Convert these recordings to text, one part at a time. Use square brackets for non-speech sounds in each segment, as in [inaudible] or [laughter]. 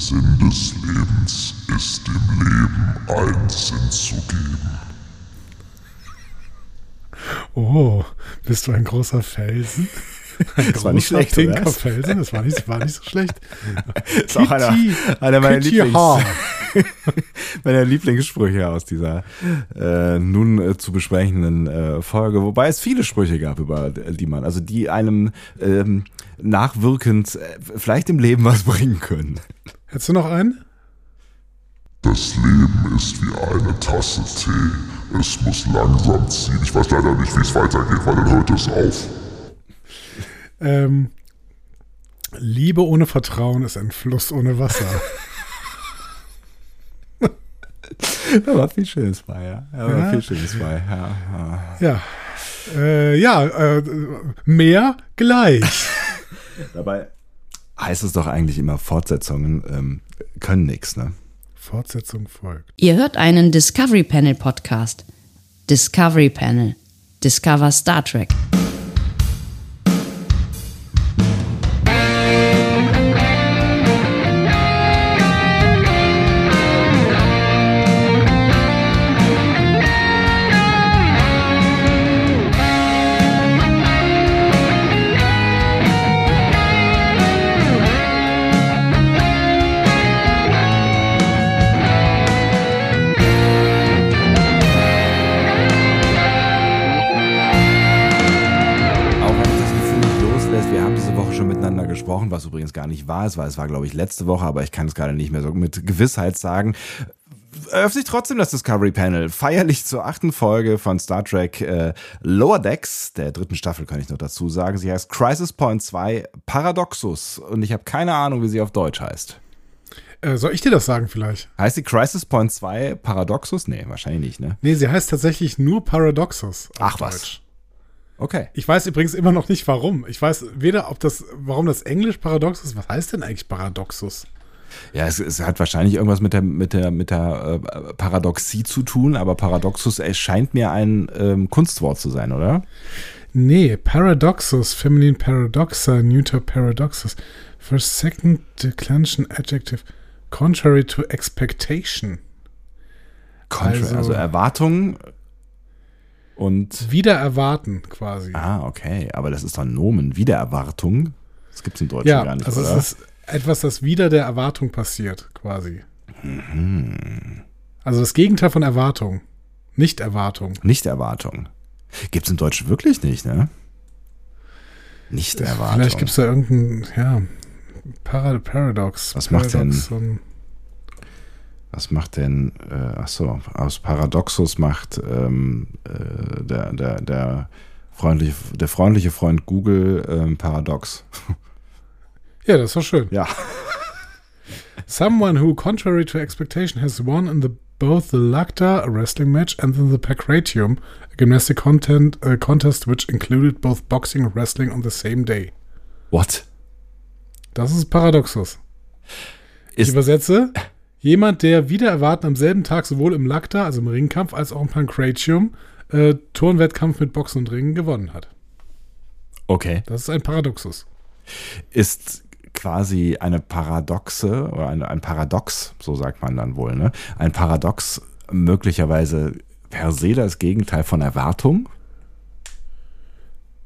Sinn des Lebens ist dem Leben einen Sinn zu geben. Oh, bist du ein großer Felsen? Ein das war nicht schlecht, oder? Felsen, das war nicht, war nicht so schlecht. [laughs] das ist auch einer, einer meiner, Lieblings, [laughs] meiner Lieblingssprüche aus dieser äh, nun äh, zu besprechenden äh, Folge, wobei es viele Sprüche gab, über die man, also die einem ähm, nachwirkend äh, vielleicht im Leben was [laughs] bringen können. Hättest du noch einen? Das Leben ist wie eine Tasse Tee. Es muss langsam ziehen. Ich weiß leider nicht, wie es weitergeht, weil dann hört es auf. Ähm, Liebe ohne Vertrauen ist ein Fluss ohne Wasser. [laughs] da war viel Schönes bei, ja. Da war ja. viel Schönes bei, ja. Ja, äh, ja äh, mehr gleich. [laughs] Dabei heißt es doch eigentlich immer, Fortsetzungen ähm, können nichts, ne? Fortsetzung folgt. Ihr hört einen Discovery Panel Podcast. Discovery Panel. Discover Star Trek. Nicht wahr ist, weil es war, glaube ich, letzte Woche, aber ich kann es gerade nicht mehr so mit Gewissheit sagen. Eröffnet sich trotzdem das Discovery Panel feierlich zur achten Folge von Star Trek äh, Lower Decks, der dritten Staffel, kann ich noch dazu sagen. Sie heißt Crisis Point 2 Paradoxus und ich habe keine Ahnung, wie sie auf Deutsch heißt. Äh, soll ich dir das sagen vielleicht? Heißt die Crisis Point 2 Paradoxus? Nee, wahrscheinlich nicht, ne? Nee, sie heißt tatsächlich nur Paradoxus. Ach Deutsch. was. Okay. Ich weiß übrigens immer noch nicht warum. Ich weiß weder, ob das, warum das Englisch paradox ist. Was heißt denn eigentlich Paradoxus? Ja, es, es hat wahrscheinlich irgendwas mit der, mit der, mit der äh, Paradoxie zu tun, aber Paradoxus erscheint mir ein ähm, Kunstwort zu sein, oder? Nee, Paradoxus, Feminine Paradoxa, Neuter Paradoxus. First, second declension adjective, contrary to expectation. Contrary, also, also Erwartung und wieder erwarten quasi. Ah, okay. Aber das ist doch Nomen. Wiedererwartung. Das gibt es im Deutschen ja, gar nicht. Also oder? es ist etwas, das wieder der Erwartung passiert, quasi. Mhm. Also das Gegenteil von Erwartung. Nicht Erwartung. Nicht Erwartung. Gibt es im Deutschen wirklich nicht, ne? Nicht Erwartung. Vielleicht gibt es da irgendein, ja, Paradox. Was Paradox macht denn? Was macht denn, äh, ach so, aus Paradoxus macht ähm, äh, der, der, der, freundliche, der freundliche Freund Google ähm, Paradox. [laughs] Ja, das ist doch schön. Ja. [laughs] Someone who, contrary to expectation, has won in the, both the Lacta, a wrestling match, and in the Pancratium, a gymnastic content, uh, contest which included both boxing and wrestling on the same day. What? Das ist Paradoxus. Ist ich übersetze. [laughs] Jemand, der wieder erwarten am selben Tag sowohl im Lacta, also im Ringkampf, als auch im Pancratium, äh, Turnwettkampf mit Boxen und Ringen gewonnen hat. Okay. Das ist ein Paradoxus. Ist quasi eine Paradoxe oder eine, ein Paradox, so sagt man dann wohl, ne? Ein Paradox möglicherweise per se das Gegenteil von Erwartung?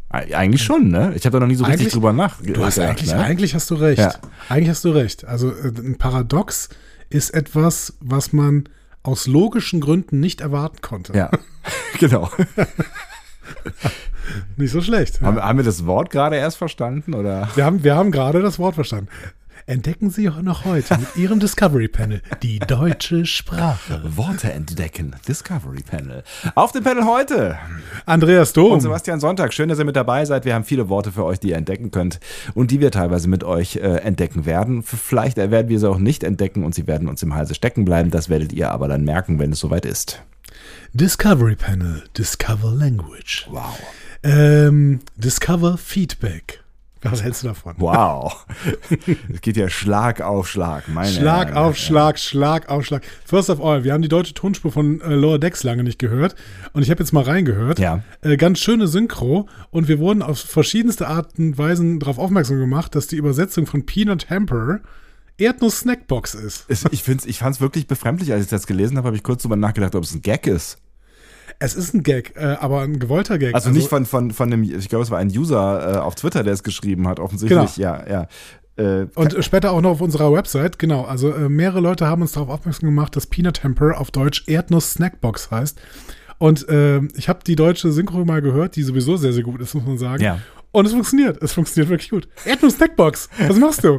Eigentlich schon, ne? Ich habe da noch nie so richtig drüber nachgedacht. Du hast eigentlich, ne? eigentlich hast du recht. Ja. Eigentlich hast du recht. Also äh, ein Paradox ist etwas, was man aus logischen Gründen nicht erwarten konnte. Ja, [laughs] genau. nicht so schlecht. Haben, haben, wir das Wort gerade erst verstanden? Oder? Wir haben, wir haben gerade das Wort verstanden. Entdecken Sie noch heute mit Ihrem Discovery Panel die deutsche Sprache. Worte entdecken. Discovery Panel. Auf dem Panel heute. Andreas Dom. Und Sebastian Sonntag. Schön, dass ihr mit dabei seid. Wir haben viele Worte für euch, die ihr entdecken könnt und die wir teilweise mit euch äh, entdecken werden. Vielleicht werden wir sie auch nicht entdecken und sie werden uns im Halse stecken bleiben. Das werdet ihr aber dann merken, wenn es soweit ist. Discovery Panel. Discover Language. Wow. Ähm, Discover Feedback. Was hältst du davon? Wow. Es geht ja Schlag auf Schlag. Meine Schlag Herren, auf Schlag, Schlag auf Schlag. First of all, wir haben die deutsche Tonspur von äh, Lower Decks lange nicht gehört. Und ich habe jetzt mal reingehört. Ja. Äh, ganz schöne Synchro. Und wir wurden auf verschiedenste Arten und Weisen darauf aufmerksam gemacht, dass die Übersetzung von Peanut Hamper Erdnuss-Snackbox ist. Ich, ich fand es wirklich befremdlich, als ich das gelesen habe, habe ich kurz drüber nachgedacht, ob es ein Gag ist. Es ist ein Gag, äh, aber ein gewollter Gag. Also, also nicht von, von, von dem, ich glaube, es war ein User äh, auf Twitter, der es geschrieben hat, offensichtlich, genau. ja, ja. Äh, und später auch noch auf unserer Website, genau. Also äh, mehrere Leute haben uns darauf aufmerksam gemacht, dass Peanut Temper auf Deutsch Erdnuss-Snackbox heißt. Und äh, ich habe die deutsche Synchro mal gehört, die sowieso sehr, sehr gut ist, muss man sagen. Ja. Und es funktioniert. Es funktioniert wirklich gut. Erdnuss-Snackbox, was machst du?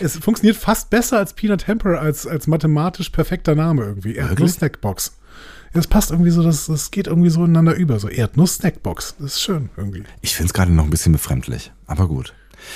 es funktioniert fast besser als Peanut Temper, als, als mathematisch perfekter Name irgendwie. Erdnuss-Snackbox. Das passt irgendwie so, das, das geht irgendwie so ineinander über. So Erdnuss-Snackbox. Das ist schön irgendwie. Ich finde es gerade noch ein bisschen befremdlich, aber gut.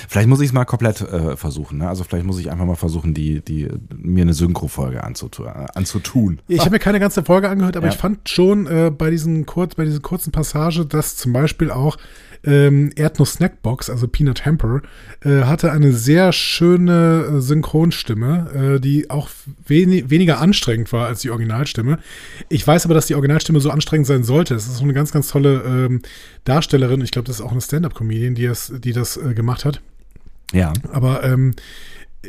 Vielleicht muss ich es mal komplett äh, versuchen. Ne? Also vielleicht muss ich einfach mal versuchen, die, die, mir eine Synchro-Folge anzutun. Äh, anzutun. Ich habe mir keine ganze Folge angehört, aber ja. ich fand schon äh, bei, diesen kurz, bei dieser kurzen Passage, dass zum Beispiel auch ähm, Erdnuss Snackbox, also Peanut Hamper, äh, hatte eine sehr schöne äh, Synchronstimme, äh, die auch weni weniger anstrengend war als die Originalstimme. Ich weiß aber, dass die Originalstimme so anstrengend sein sollte. Es ist so eine ganz, ganz tolle ähm, Darstellerin. Ich glaube, das ist auch eine Stand-up-Comedian, die das, die das äh, gemacht hat. Ja. Aber ähm,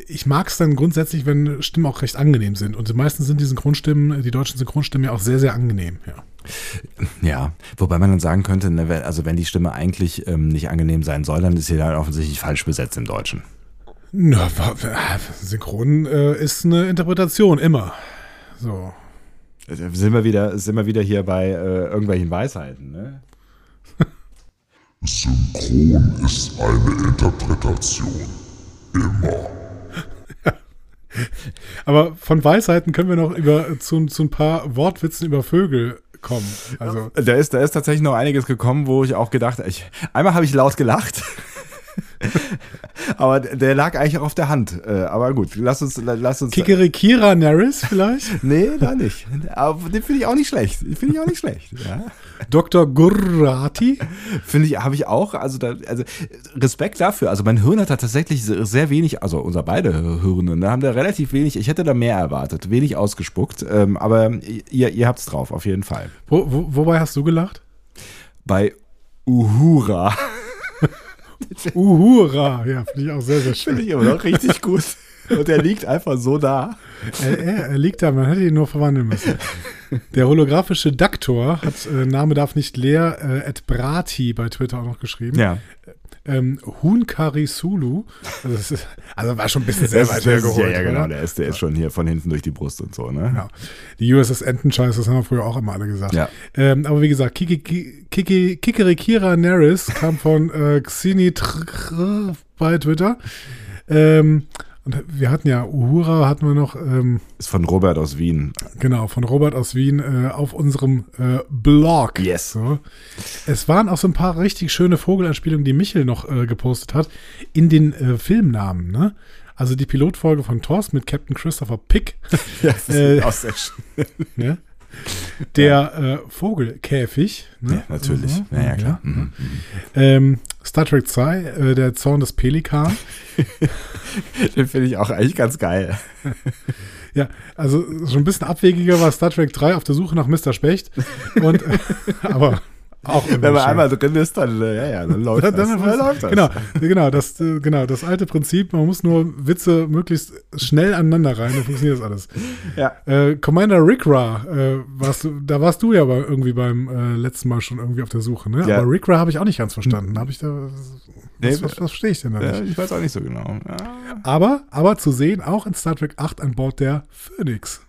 ich mag es dann grundsätzlich, wenn Stimmen auch recht angenehm sind. Und meistens sind die Synchronstimmen, die deutschen Synchronstimmen ja auch sehr, sehr angenehm, ja. Ja, wobei man dann sagen könnte, ne, also wenn die Stimme eigentlich ähm, nicht angenehm sein soll, dann ist sie dann offensichtlich falsch besetzt im Deutschen. Na, Synchron äh, ist eine Interpretation, immer. So. Sind wir wieder, sind wir wieder hier bei äh, irgendwelchen Weisheiten, ne? [laughs] Synchron ist eine Interpretation. Immer. Aber von Weisheiten können wir noch über zu, zu ein paar Wortwitzen über Vögel kommen. Also da ist, da ist tatsächlich noch einiges gekommen, wo ich auch gedacht, ich, einmal habe ich laut gelacht. [laughs] aber der lag eigentlich auch auf der Hand. Äh, aber gut, lass uns, lass uns. Kikerikira Naris vielleicht? [laughs] nee, da nicht. Aber den finde ich auch nicht schlecht. Finde ich auch nicht schlecht. Ja. Dr. Gurrati? Finde ich, habe ich auch. Also, da, also Respekt dafür. Also mein Hirn hat da tatsächlich sehr wenig, also unser beide Hirne, da haben da relativ wenig, ich hätte da mehr erwartet, wenig ausgespuckt. Ähm, aber ihr, ihr habt's drauf, auf jeden Fall. Wo, wo, wobei hast du gelacht? Bei Uhura. [laughs] Uhura, ja, finde ich auch sehr, sehr schön. Finde ich immer noch richtig gut. Und er liegt einfach so da. Er, er, er, liegt da, man hätte ihn nur verwandeln müssen. Der holographische Daktor hat, äh, Name darf nicht leer, äh, at Brati bei Twitter auch noch geschrieben. Ja. Ähm, Hunkari Sulu. Also, ist, also, war schon ein bisschen sehr weit hergeholt. Ja, ja, genau. Der ist, der ist schon hier von hinten durch die Brust und so, ne? Ja. Die USS Entenscheiß, das haben wir früher auch immer alle gesagt. Ja. Ähm, aber wie gesagt, Kiki, Kiki, Kikerikira Neris kam von äh, Xini bei Twitter. Ähm, und wir hatten ja Uhura, hatten wir noch. Ähm, ist von Robert aus Wien. Genau, von Robert aus Wien äh, auf unserem äh, Blog. Yes. So. Es waren auch so ein paar richtig schöne Vogelanspielungen, die Michel noch äh, gepostet hat, in den äh, Filmnamen, ne? Also die Pilotfolge von Thorsten mit Captain Christopher Pick. [laughs] ja, das ist äh, auch sehr schön. [laughs] Ne? Der ja. äh, Vogelkäfig. Ne? Ja, natürlich. Mhm. Ja, ja, klar. Mhm. Ähm, Star Trek 2, äh, der Zorn des Pelikan. [laughs] Den finde ich auch eigentlich ganz geil. [laughs] ja, also schon ein bisschen abwegiger war Star Trek 3 auf der Suche nach Mr. Specht. Und, [laughs] aber auch Wenn man schön. einmal drin ist, dann, äh, ja, ja, dann läuft dann, das. Dann läuft das. Genau, genau das, äh, genau, das alte Prinzip, man muss nur Witze möglichst schnell aneinander rein, dann funktioniert das alles. Ja. Äh, Commander Rickra, äh, warst da warst du ja aber irgendwie beim äh, letzten Mal schon irgendwie auf der Suche, ne? Ja. Aber Rickra habe ich auch nicht ganz verstanden. Habe ich da. Was, nee, was, was verstehe ich denn da nicht? ich weiß auch nicht so genau. Aber, aber zu sehen, auch in Star Trek 8 an Bord der Phoenix.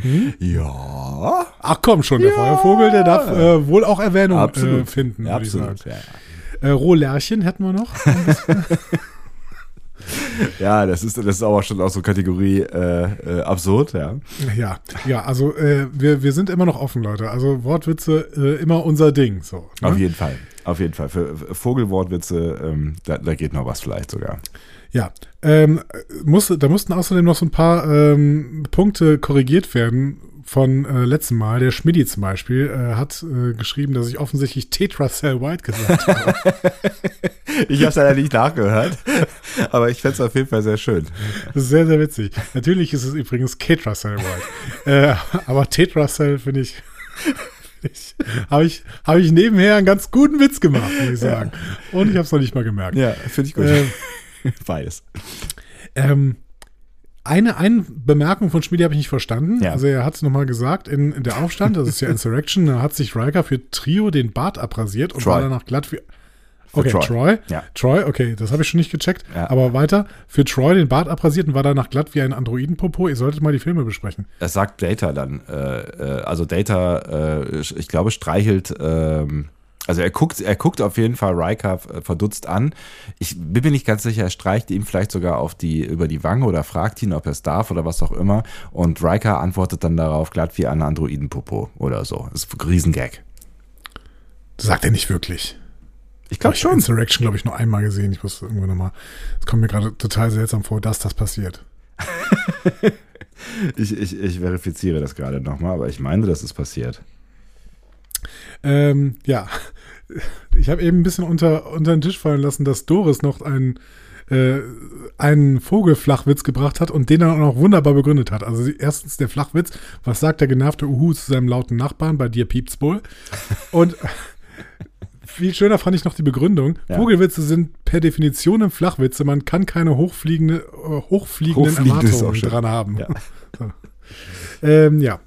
Hm? Ja. Ach komm schon, der ja. Feuervogel, der darf äh, wohl auch Erwähnung äh, finden. Ja, absolut. Ja, ja. Äh, Rohlärchen hätten wir noch. [laughs] ja, das ist, das ist aber schon auch so Kategorie äh, äh, absurd, ja. Ja, ja, also äh, wir, wir sind immer noch offen, Leute. Also Wortwitze äh, immer unser Ding. So, ne? Auf jeden Fall. Auf jeden Fall. Für Vogelwortwitze, ähm, da, da geht noch was vielleicht sogar. Ja, ähm, muss, da mussten außerdem noch so ein paar ähm, Punkte korrigiert werden von äh, letztem Mal. Der Schmidti zum Beispiel äh, hat äh, geschrieben, dass ich offensichtlich Tetracell White gesagt habe. [laughs] ich habe es leider nicht nachgehört, aber ich fände es auf jeden Fall sehr schön. Das ist sehr, sehr witzig. Natürlich ist es übrigens Tetracell White. äh, aber Tetracell finde ich... habe ich, hab ich nebenher einen ganz guten Witz gemacht, muss ich sagen. Ja. Und ich habe es noch nicht mal gemerkt. Ja, finde ich gut. Äh, [laughs] Beides. Ähm, eine, eine Bemerkung von Schmiedi habe ich nicht verstanden. Ja. Also er hat es nochmal gesagt in, in der Aufstand, das ist ja [laughs] Insurrection, da hat sich Riker für Trio den Bart abrasiert und Troy. war danach glatt wie. Okay, Troy. Troy. Ja. Troy, okay, das habe ich schon nicht gecheckt. Ja. Aber weiter, für Troy den Bart abrasiert und war danach glatt wie ein Androidenpopo. Ihr solltet mal die Filme besprechen. Das sagt Data dann. Äh, äh, also Data, äh, ich glaube, streichelt. Ähm, also er guckt, er guckt auf jeden Fall Riker äh, verdutzt an. Ich bin mir nicht ganz sicher, er streicht ihm vielleicht sogar auf die über die Wange oder fragt ihn, ob er es darf oder was auch immer. Und Riker antwortet dann darauf glatt wie ein Androidenpopo oder so. Das ist ein Riesengag. Das sagt er nicht wirklich. Ich glaube Ich habe schon. Insurrection, glaube ich, nur einmal gesehen. Ich muss irgendwann nochmal. Es kommt mir gerade total seltsam vor, dass das passiert. [laughs] Ich, ich, ich verifiziere das gerade nochmal, aber ich meine, das ist passiert. Ähm, ja. Ich habe eben ein bisschen unter, unter den Tisch fallen lassen, dass Doris noch einen, äh, einen Vogelflachwitz gebracht hat und den dann auch noch wunderbar begründet hat. Also sie- erstens der Flachwitz, was sagt der genervte Uhu zu seinem lauten Nachbarn, bei dir piept's wohl. [laughs] Und viel schöner fand ich noch die Begründung. Ja. Vogelwitze sind per Definition im Flachwitze. Man kann keine hochfliegende, äh, hochfliegenden Hochfliegend Erwartungen dran haben. Ja. [laughs] So. Ähm, ja.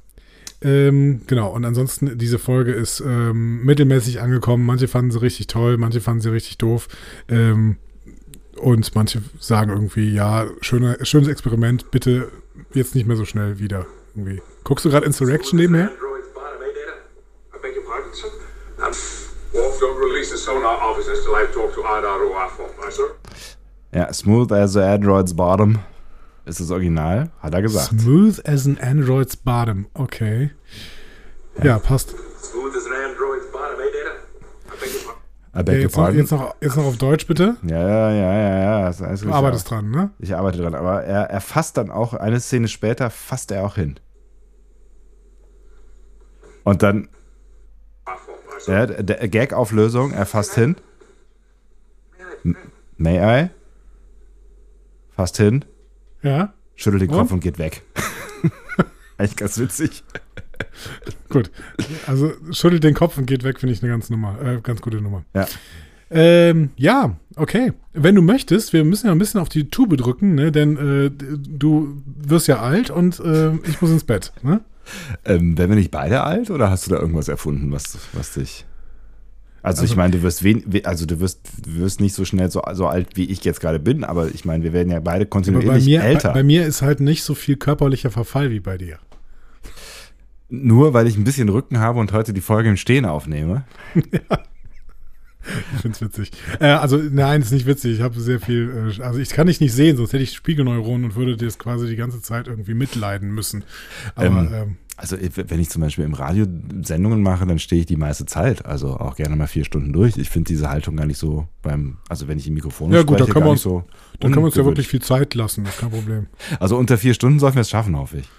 Ähm, genau, und ansonsten, diese Folge ist ähm, mittelmäßig angekommen. Manche fanden sie richtig toll, manche fanden sie richtig doof. Ähm, und manche sagen irgendwie, ja, schöne, schönes Experiment, bitte jetzt nicht mehr so schnell wieder. Irgendwie. Guckst du gerade Insurrection nebenher? Ja, smooth as the android's bottom ist das Original, hat er gesagt. Smooth as an android's bottom. Okay. Ja, passt. Smooth as an android's bottom, eh, Data? I beg your pardon. Ja, jetzt, noch, pardon. jetzt, noch, jetzt noch auf Deutsch, bitte. Ja, ja, ja, ja, ja. ist alles Du arbeitest dran, ne? Ich arbeite dran, aber er, er fasst dann auch, eine Szene später fasst er auch hin. Und dann, ja, der Gag-Auflösung, er fasst hin. May I? Fasst hin, Ja, schüttelt den Und? Kopf und geht weg. [laughs] Eigentlich ganz witzig. gut. Also schüttelt den Kopf und geht weg, finde ich eine ganz, Nummer, äh, ganz gute Nummer. Ja. Ähm, ja, okay. Wenn du möchtest, wir müssen ja ein bisschen auf die Tube drücken, ne? denn äh, du wirst ja alt und äh, ich muss ins Bett. Ne? Ähm, werden wir nicht beide alt oder hast du da irgendwas erfunden, was, was dich. Also, ich Also- meine, du wirst wen, we- also du wirst, wirst nicht so schnell so, so alt, wie ich jetzt gerade bin, aber ich meine, wir werden ja beide kontinuierlich bei mir, älter. bei, bei mir ist halt nicht so viel körperlicher Verfall wie bei dir. Nur weil ich ein bisschen Rücken habe und heute die Folge im Stehen aufnehme. [laughs] Ich finde es witzig. Äh, also, nein, ist nicht witzig. Ich habe sehr viel, äh, also ich kann dich nicht sehen, sonst hätte ich Spiegelneuronen und würde das quasi die ganze Zeit irgendwie mitleiden müssen. Aber Ähm, ähm, Also wenn ich zum Beispiel im Radio Sendungen mache, dann stehe ich die meiste Zeit, also auch gerne mal vier Stunden durch. Ich finde diese Haltung gar nicht so beim, also wenn ich im Mikrofon Ja, gut, da spreche, können gar wir nicht so. da können wir uns ja wirklich viel Zeit lassen, das ist kein Problem. Also unter vier Stunden sollten wir es schaffen, hoffe ich.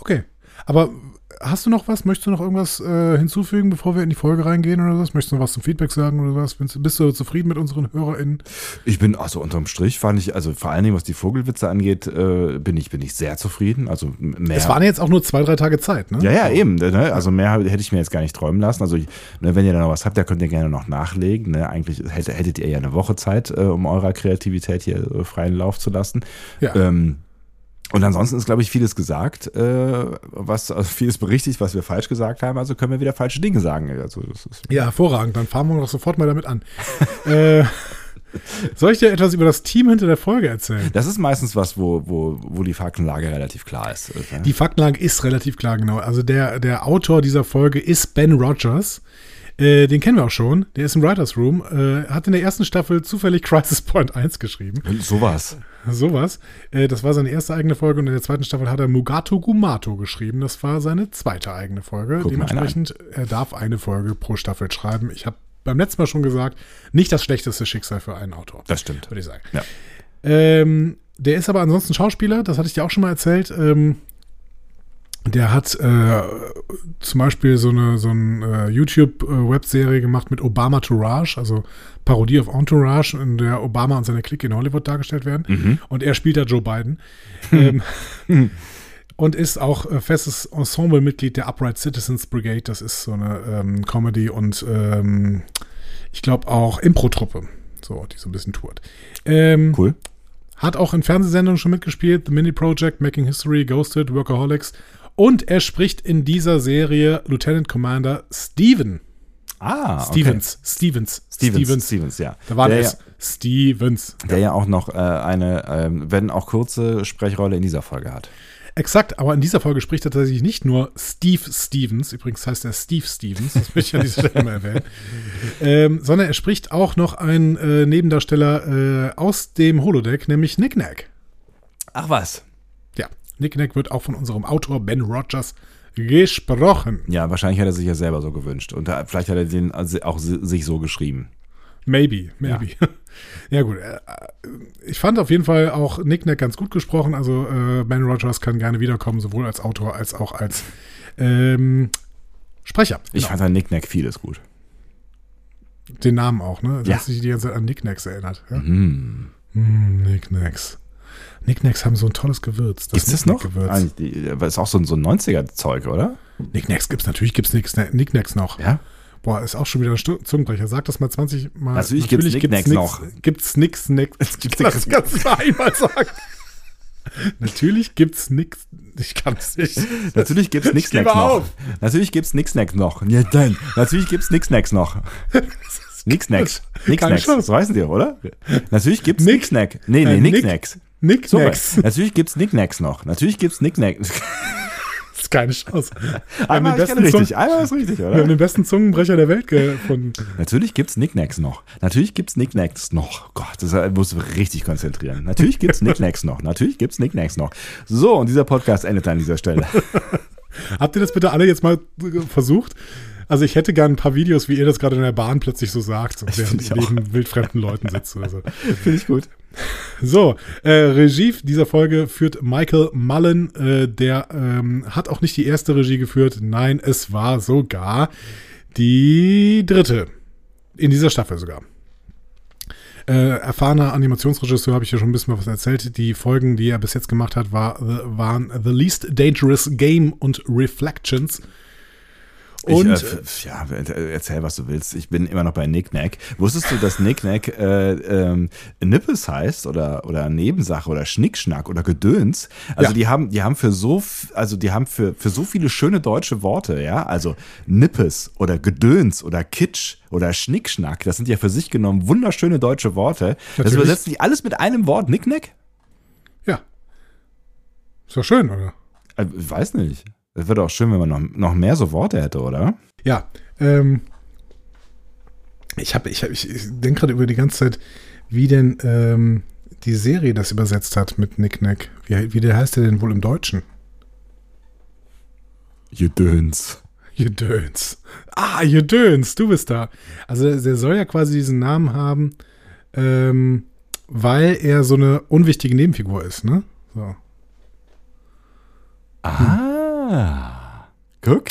Okay. Aber hast du noch was? Möchtest du noch irgendwas äh, hinzufügen, bevor wir in die Folge reingehen oder was? Möchtest du noch was zum Feedback sagen oder was? Bist, du zufrieden mit unseren HörerInnen? Ich bin, also unterm Strich fand ich, also vor allen Dingen, was die Vogelwitze angeht, äh, bin ich, bin ich sehr zufrieden. Also mehr. Es waren jetzt auch nur zwei, drei Tage Zeit, ne? Ja, ja, eben. Ne? Also mehr hätte ich mir jetzt gar nicht träumen lassen. Also ne, wenn ihr da noch was habt, da könnt ihr gerne noch nachlegen. Ne? Eigentlich hätte, hättet ihr ja eine Woche Zeit, äh, um eurer Kreativität hier äh, freien Lauf zu lassen. Ja. Ähm, und ansonsten ist, glaube ich, vieles gesagt, äh, was, also vieles berichtigt, was wir falsch gesagt haben. Also können wir wieder falsche Dinge sagen. Also Ja, hervorragend. Dann fahren wir doch sofort mal damit an. [laughs] äh, soll ich dir etwas über das Team hinter der Folge erzählen? das ist meistens was, wo, wo, wo die Faktenlage relativ klar ist. äh, Die Faktenlage ist relativ klar, genau. Also der, der Autor dieser Folge ist Ben Rogers. Äh, den kennen wir auch schon. Der ist im Writers Room. Äh, hat in der ersten Staffel zufällig [laughs] Crisis Point 1 geschrieben. Sowas. Sowas. Äh, das war seine erste eigene Folge und in der zweiten Staffel hat er Mugato Gumato geschrieben. Das war seine zweite eigene Folge. Guck Dementsprechend, er darf eine Folge pro Staffel schreiben. Ich habe beim letzten Mal schon gesagt, nicht das schlechteste Schicksal für einen Autor. Das stimmt. Würde ich sagen. Ja. Ähm, der ist aber ansonsten Schauspieler, das hatte ich dir auch schon mal erzählt. Ähm, der hat äh, zum Beispiel so eine, so eine äh, YouTube-Webserie gemacht mit Obama Tourage, also Parodie auf Entourage, in der Obama und seine Clique in Hollywood dargestellt werden. Und er spielt da Joe Biden. [laughs] ähm, und ist auch äh, festes Ensemble-Mitglied der Upright Citizens Brigade. Das ist so eine ähm, Comedy und ähm, ich glaube auch Impro-Truppe, so, die so ein bisschen tourt. Ähm, Cool. hat auch in Fernsehsendungen schon mitgespielt. The Mini Project, Making History, Ghosted, Workaholics. Und er spricht in dieser Serie Lieutenant Commander Steven. Ah, Stevens. Stevens. Stevens. Stevens, Stevens ja. Da war der, es. Stevens. Der ja auch noch äh, eine, äh, wenn auch kurze Sprechrolle in dieser Folge hat. Exakt, aber in dieser Folge spricht er tatsächlich nicht nur Steve Stevens, übrigens heißt er Steve Stevens, das möchte ich an dieser Stelle mal erwähnen, [laughs] ähm, sondern er spricht auch noch einen äh, Nebendarsteller äh, aus dem Holodeck, nämlich Nick Nack. Ach was. Ja, Nick Nack wird auch von unserem Autor Ben Rogers gesprochen. Ja, wahrscheinlich hat er sich ja selber so gewünscht und vielleicht hat er den also auch sich so geschrieben. Maybe, maybe. Ja, [laughs] ja gut. Äh, ich fand auf jeden Fall auch Nick Nack ganz gut gesprochen. Also äh, Ben Rogers kann gerne wiederkommen, sowohl als Autor als auch als ähm, Sprecher. Ich genau. fand an Nick Nack vieles gut. Den Namen auch, ne? Das ja. sich die ganze Zeit an Nick Nacks erinnert. Ja? Mhm. Mm, Nick Nacks. Nick Nacks haben so ein tolles Gewürz. Das Gibt's das noch? Gewürz. Das ist auch so ein, so ein 90er-Zeug, oder? Nick Nacks gibt's natürlich, gibt's Nick Nacks noch. Ja? Boah, ist auch schon wieder ein Zungenbrecher. Sag das mal 20 Mal. Natürlich, natürlich gibt's, nix noch. Gibt's nix, nix. [laughs] Gibt's nix. Das kannst du mal einmal sagen. Natürlich gibt's nix. Ich kann's nicht. Natürlich gibt's nix Snacks noch. Natürlich gibt's nix Snacks noch. Ja, dann. Natürlich gibt's nix Snacks noch. Nix Snacks. Nix Snacks. Das weißen Sie, oder? Natürlich gibt's Nick Snack. Nee, nee, Nick Snacks. Nick Snacks. Natürlich gibt's Nick Snacks noch. Natürlich gibt's Nick Snacks [laughs] ist keine Chance. Einmal ist richtig, einmal ist richtig, oder? Wir haben den besten Zungenbrecher der Welt gefunden. Natürlich gibt's Nicknacks noch. Natürlich gibt's Nicknacks noch. Gott, das muss richtig konzentrieren. Natürlich gibt's Nicknacks noch. Natürlich gibt's Nicknacks noch. So, und dieser Podcast endet an dieser Stelle. [laughs] Habt ihr das bitte alle jetzt mal versucht? Also ich hätte gern ein paar Videos, wie ihr das gerade in der Bahn plötzlich so sagt, während ihr neben wildfremden Leuten sitzt oder so. [laughs] Finde ich gut. So, äh, Regie dieser Folge führt Michael Mullen. Äh, der ähm, hat auch nicht die erste Regie geführt. Nein, es war sogar die dritte. In dieser Staffel sogar. Äh, erfahrener Animationsregisseur, habe ich ja schon ein bisschen was erzählt. Die Folgen, die er bis jetzt gemacht hat, war, waren The Least Dangerous Game und Reflections. Und ich, äh, ja, erzähl, was du willst. Ich bin immer noch bei Nicknack. Wusstest du, dass Nicknack äh, ähm, Nippes heißt oder oder Nebensache oder Schnickschnack oder Gedöns? Also ja. die haben die haben für so also die haben für für so viele schöne deutsche Worte, ja? Also Nippes oder Gedöns oder Kitsch oder Schnickschnack, das sind ja für sich genommen wunderschöne deutsche Worte. Natürlich. Das übersetzen die alles mit einem Wort, Nicknack? Ja. Ist doch schön, oder? Ich äh, weiß nicht. Es wäre auch schön, wenn man noch, noch mehr so Worte hätte, oder? Ja. Ähm, ich habe, ich, hab, ich denke gerade über die ganze Zeit, wie denn ähm, die Serie das übersetzt hat mit Nicknack. Wie, wie der heißt der denn wohl im Deutschen? Jedöns. Jedöns. Ah, Jedöns, du bist da. Also der soll ja quasi diesen Namen haben, ähm, weil er so eine unwichtige Nebenfigur ist, ne? So. Ah. Ah. Guck.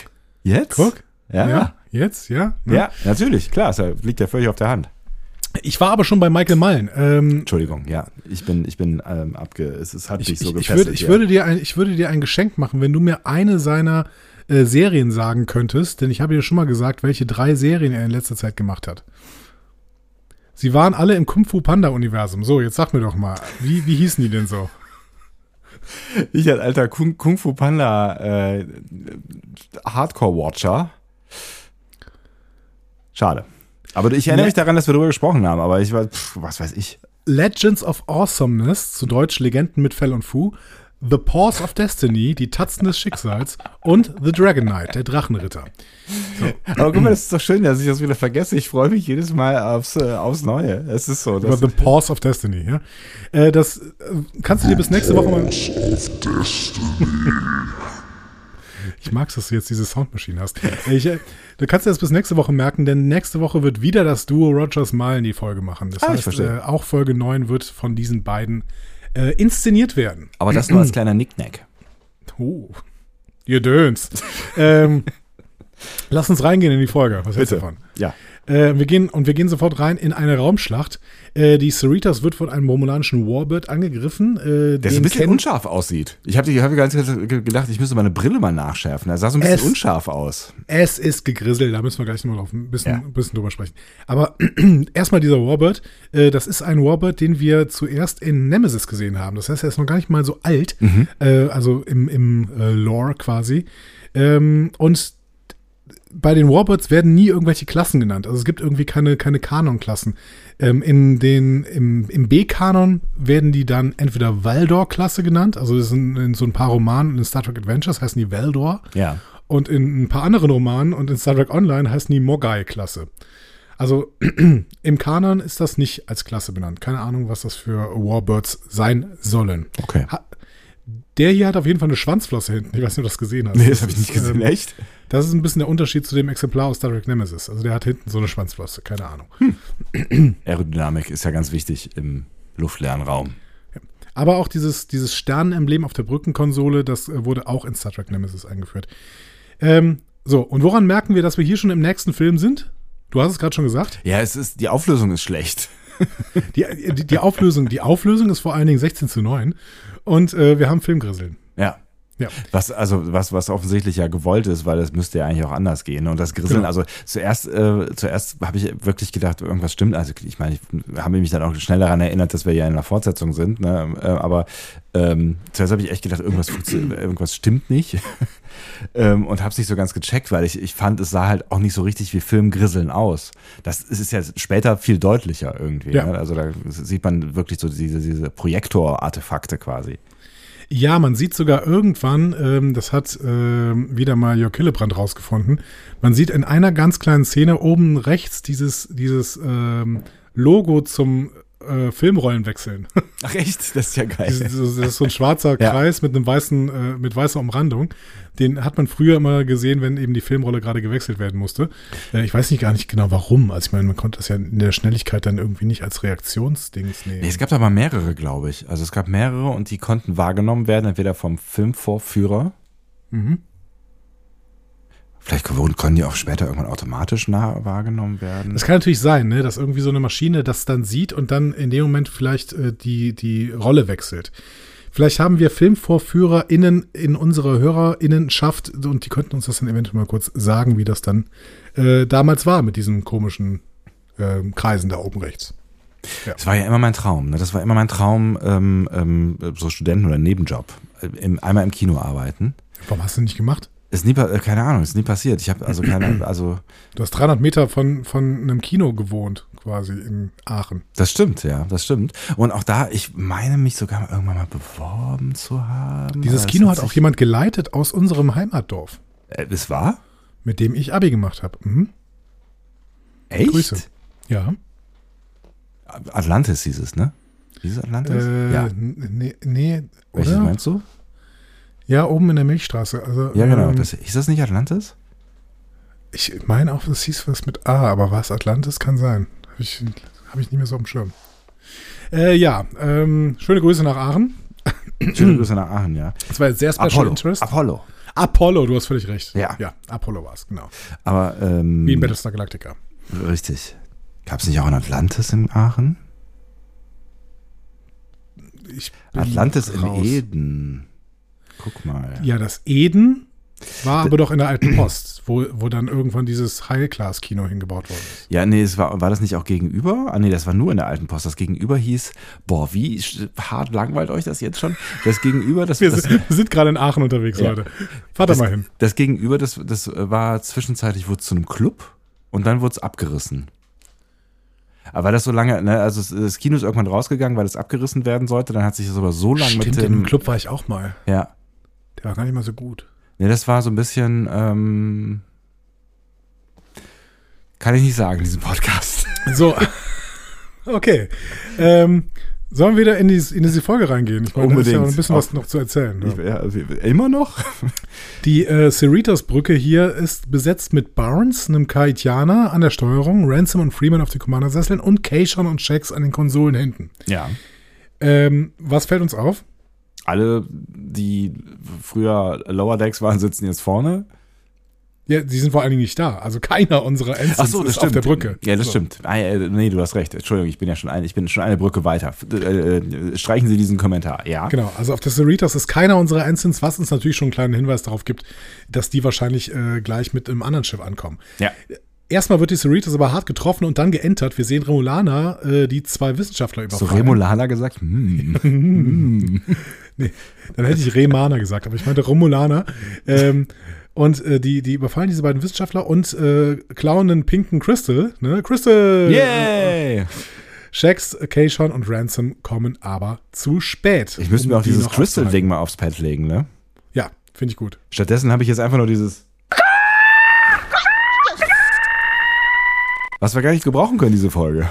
Jetzt? Guck. Ja. ja jetzt, ja. Ne? Ja, natürlich, klar, das liegt ja völlig auf der Hand. Ich war aber schon bei Michael Mullen. Ähm, Entschuldigung, ja, ich bin, ich bin ähm, abge, es, es hat mich so gefesselt. Ich, würde, ich, würde dir ein, ich würde dir ein Geschenk machen, wenn du mir eine seiner äh, Serien sagen könntest, denn ich habe dir schon mal gesagt, welche drei Serien er in letzter Zeit gemacht hat. Sie waren alle im Kung Fu Panda Universum. So, jetzt sag mir doch mal, wie, wie hießen die denn so? Ich als alter Kung, Kung Fu Panda äh, Hardcore-Watcher. Schade. Aber ich erinnere mich daran, dass wir darüber gesprochen haben, aber ich weiß, pff, was weiß ich. Legends of Awesomeness, zu Deutsch Legenden mit Fell und Fu, The Pause of Destiny, die Tatzen des Schicksals und The Dragon Knight, der Drachenritter. So. Aber guck mal, das ist doch schön, dass ich das wieder vergesse. Ich freue mich jedes Mal aufs, äh, aufs Neue. Es ist so. Über The Pause of Destiny, ja. Äh, das äh, kannst du dir bis nächste Woche mal. ich mag es, dass du jetzt diese Soundmaschine hast. Ich, äh, du kannst dir das bis nächste Woche merken, denn nächste Woche wird wieder das Duo Rogers Malen die Folge machen. Das ah, heißt, äh, auch Folge 9 wird von diesen beiden äh, inszeniert werden. Aber das nur als [clears throat] kleiner Nicknack. Oh, ihr Döns. [laughs] ähm, Lass uns reingehen in die Folge. Was hältst du davon? Ja. Äh, wir gehen, und wir gehen sofort rein in eine Raumschlacht. Äh, die Cerritos wird von einem romulanischen Warbird angegriffen. Äh, Der so ein bisschen unscharf aussieht. Ich habe hab ganz gedacht, ich müsste meine Brille mal nachschärfen. Er sah so ein bisschen es, unscharf aus. Es ist gegrisselt, da müssen wir gleich nochmal ein bisschen, ja. ein bisschen drüber sprechen. Aber [clears throat] erstmal dieser Warbird. Äh, das ist ein Warbird, den wir zuerst in Nemesis gesehen haben. Das heißt, er ist noch gar nicht mal so alt. Mhm. Äh, also im, im äh, Lore quasi. Ähm, und bei den Warbirds werden nie irgendwelche Klassen genannt. Also es gibt irgendwie keine, keine Kanon-Klassen. Ähm, in den, Im im B-Kanon werden die dann entweder Valdor-Klasse genannt, also das sind in so ein paar Romanen in Star Trek Adventures heißen die Valdor. Ja. Und in ein paar anderen Romanen und in Star Trek Online heißen die Mogai-Klasse. Also [clears throat] im Kanon ist das nicht als Klasse benannt. Keine Ahnung, was das für Warbirds sein sollen. Okay. Ha der hier hat auf jeden Fall eine Schwanzflosse hinten. Ich weiß nicht, ob du das gesehen hast. Nee, das habe ich nicht gesehen. Ähm, Echt? Das ist ein bisschen der Unterschied zu dem Exemplar aus Star Trek Nemesis. Also der hat hinten so eine Schwanzflosse, keine Ahnung. Hm. Aerodynamik ist ja ganz wichtig im luftleeren Raum. Aber auch dieses, dieses Sternenemblem auf der Brückenkonsole, das äh, wurde auch in Star Trek Nemesis eingeführt. Ähm, so, und woran merken wir, dass wir hier schon im nächsten Film sind? Du hast es gerade schon gesagt. Ja, es ist, die Auflösung ist schlecht. [laughs] die, die, die, Auflösung, die Auflösung ist vor allen Dingen 16 zu 9. Und äh, wir haben Filmgrisseln. Ja. Ja. Was, also, was, was offensichtlich ja gewollt ist, weil es müsste ja eigentlich auch anders gehen. Und das Grisseln, genau. also zuerst, äh, zuerst habe ich wirklich gedacht, irgendwas stimmt. Also, ich meine, ich habe mich dann auch schnell daran erinnert, dass wir ja in einer Fortsetzung sind, ne? Äh, aber ähm, zuerst habe ich echt gedacht, irgendwas, irgendwas stimmt nicht. [laughs] ähm, und habe es nicht so ganz gecheckt, weil ich, ich fand, es sah halt auch nicht so richtig wie Filmgrisseln aus. Das ist ja später viel deutlicher irgendwie. Ja. Ne? Also da sieht man wirklich so diese, diese Projektor-Artefakte quasi. Ja, man sieht sogar irgendwann, ähm, das hat ähm, wieder mal Jörg Hillebrand rausgefunden, man sieht in einer ganz kleinen Szene oben rechts dieses, dieses ähm, Logo zum äh, Filmrollen wechseln. [laughs] Ach echt? Das ist ja geil. Das, ist so ein schwarzer. Kreis mit einem weißen, äh, mit weißer Umrandung. Den hat man früher immer gesehen, wenn eben die Filmrolle gerade gewechselt werden musste. Äh, ich weiß nicht gar nicht genau warum. Also ich meine, man konnte das ja in der Schnelligkeit dann irgendwie nicht als Reaktionsdings nehmen. Nee, es gab aber mehrere, glaube ich. Also es gab mehrere und die konnten wahrgenommen werden, entweder vom Filmvorführer mhm. Vielleicht können die auch später irgendwann automatisch nah wahrgenommen werden. Das kann natürlich sein, ne? dass irgendwie so eine Maschine das dann sieht und dann in dem Moment vielleicht äh, die, die Rolle wechselt. Vielleicht haben wir FilmvorführerInnen in unserer HörerInnenschaft und die könnten uns das dann eventuell mal kurz sagen, wie das dann äh, damals war mit diesen komischen äh, Kreisen da oben rechts. Ja. Das war ja immer mein Traum. Ne? Das war immer mein Traum, ähm, ähm, so Studenten- oder Nebenjob. Äh, Im, einmal im Kino arbeiten. Warum hast du nicht gemacht? Ist nie, äh, keine Ahnung, ist nie passiert. Ich habe also keine, [clears throat] also. Du hast 300 Meter von, von einem Kino gewohnt, quasi in Aachen. Das stimmt, ja, das stimmt. Und auch da, ich meine mich sogar irgendwann mal beworben zu haben. Dieses Kino hat auch jemand geleitet aus unserem Heimatdorf. Äh, es war? Mit dem ich Abi gemacht habe. Mhm. Echt? Grüße. Ja. Atlantis hieß es, ne? Hieß es Atlantis? Äh, ja. Nee, nee Welches meinst du? Ja, oben in der Milchstraße. Also, ja, genau. Ähm, das, ist das nicht Atlantis? Ich meine auch, das hieß was mit A, aber was Atlantis kann sein. Habe ich, hab ich nicht mehr so auf dem Schirm. Äh, ja, ähm, schöne Grüße nach Aachen. Schöne Grüße nach Aachen, ja. Das war jetzt sehr Special Apollo. Interest. Apollo. Apollo, du hast völlig recht. Ja. Ja, Apollo war es, genau. Aber, ähm, Wie in Battlestar Galactica. Richtig. Gab es nicht auch ein Atlantis in Aachen? Atlantis raus. in Eden. Guck mal. Ja, das Eden war aber doch in der alten Post, wo, wo dann irgendwann dieses High-Class-Kino hingebaut worden ist. Ja, nee, es war, war das nicht auch gegenüber? Ah, nee, das war nur in der alten Post. Das Gegenüber hieß, boah, wie hart langweilt euch das jetzt schon? Das Gegenüber, das Wir, das, sind, wir sind gerade in Aachen unterwegs, ja. Leute. Fahrt da mal hin. Das Gegenüber, das, das war zwischenzeitlich wurde zu einem Club und dann wurde es abgerissen. Aber weil das so lange, ne, also das Kino ist irgendwann rausgegangen, weil es abgerissen werden sollte, dann hat sich das aber so lange Stimmt, mit dem. Im Club war ich auch mal. Ja. Der war gar nicht mal so gut. Nee, das war so ein bisschen, ähm, kann ich nicht sagen, diesen Podcast. [laughs] So. Okay. Ähm, sollen wir wieder in, die, in diese Folge reingehen? Ich meine, Unbedingt. da ist ja ein bisschen was noch zu erzählen. Ich, ja, also, immer noch? [laughs] Die äh, Cerritos-Brücke hier ist besetzt mit Barnes, einem Kaitianer an der Steuerung, Ransom und Freeman auf den Commandersesseln und Keishon und Shax an den Konsolen hinten. Ja. Ähm, was fällt uns auf? Alle, die früher Lower Decks waren, sitzen jetzt vorne. Ja, die sind vor allen Dingen nicht da. Also keiner unserer Ensigns Ach so, das ist stimmt. auf der Brücke. Ja, das so. stimmt. Ah, nee, du hast recht. Entschuldigung, ich bin ja schon ein, ich bin schon eine Brücke weiter. Äh, äh, streichen Sie diesen Kommentar. Ja. Genau, also auf der Cerritos ist keiner unserer Ensigns, was uns natürlich schon einen kleinen Hinweis darauf gibt, dass die wahrscheinlich äh, gleich mit einem anderen Schiff ankommen. Ja. Erstmal wird die Cerritos aber hart getroffen und dann geentert. Wir sehen Remulaner, äh, die zwei Wissenschaftler So überfallen. Remulana gesagt? Hm. [laughs] Nee, dann hätte ich Remaner gesagt, aber ich meinte Romulaner. Ähm, und äh, die, die überfallen diese beiden Wissenschaftler und äh, klauen einen pinken Crystal. Ne? Crystal! Yay! Shax, Keishon und Ransom kommen aber zu spät. Ich müsste um mir auch die dieses Crystal-Ding mal aufs Pad legen, ne? Ja, finde ich gut. Stattdessen habe ich jetzt einfach nur dieses. Was wir gar nicht gebrauchen können, diese Folge.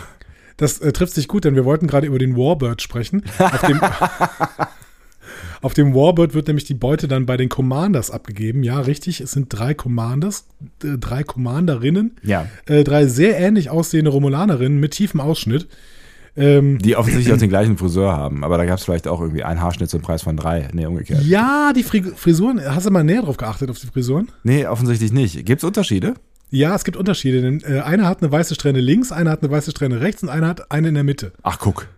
Das äh, trifft sich gut, denn wir wollten gerade über den Warbird sprechen. Auf dem, [laughs] auf dem Warbird wird nämlich die Beute dann bei den Commanders abgegeben. Ja, richtig, es sind drei Commanders, äh, drei Commanderinnen, Ja. äh, drei sehr ähnlich aussehende Romulanerinnen mit tiefem Ausschnitt. Ähm, Die offensichtlich auch [clears throat] den gleichen Friseur haben, aber da gab es vielleicht auch irgendwie einen Haarschnitt zum Preis von drei. Nee, umgekehrt. ja, die Fri Frisuren, hast du mal näher drauf geachtet, auf die Frisuren? Nee, offensichtlich nicht. Gibt es Unterschiede? Ja, es gibt Unterschiede, denn äh, einer hat eine weiße Strähne links, einer hat eine weiße Strähne rechts und einer hat eine in der Mitte. Ach, guck.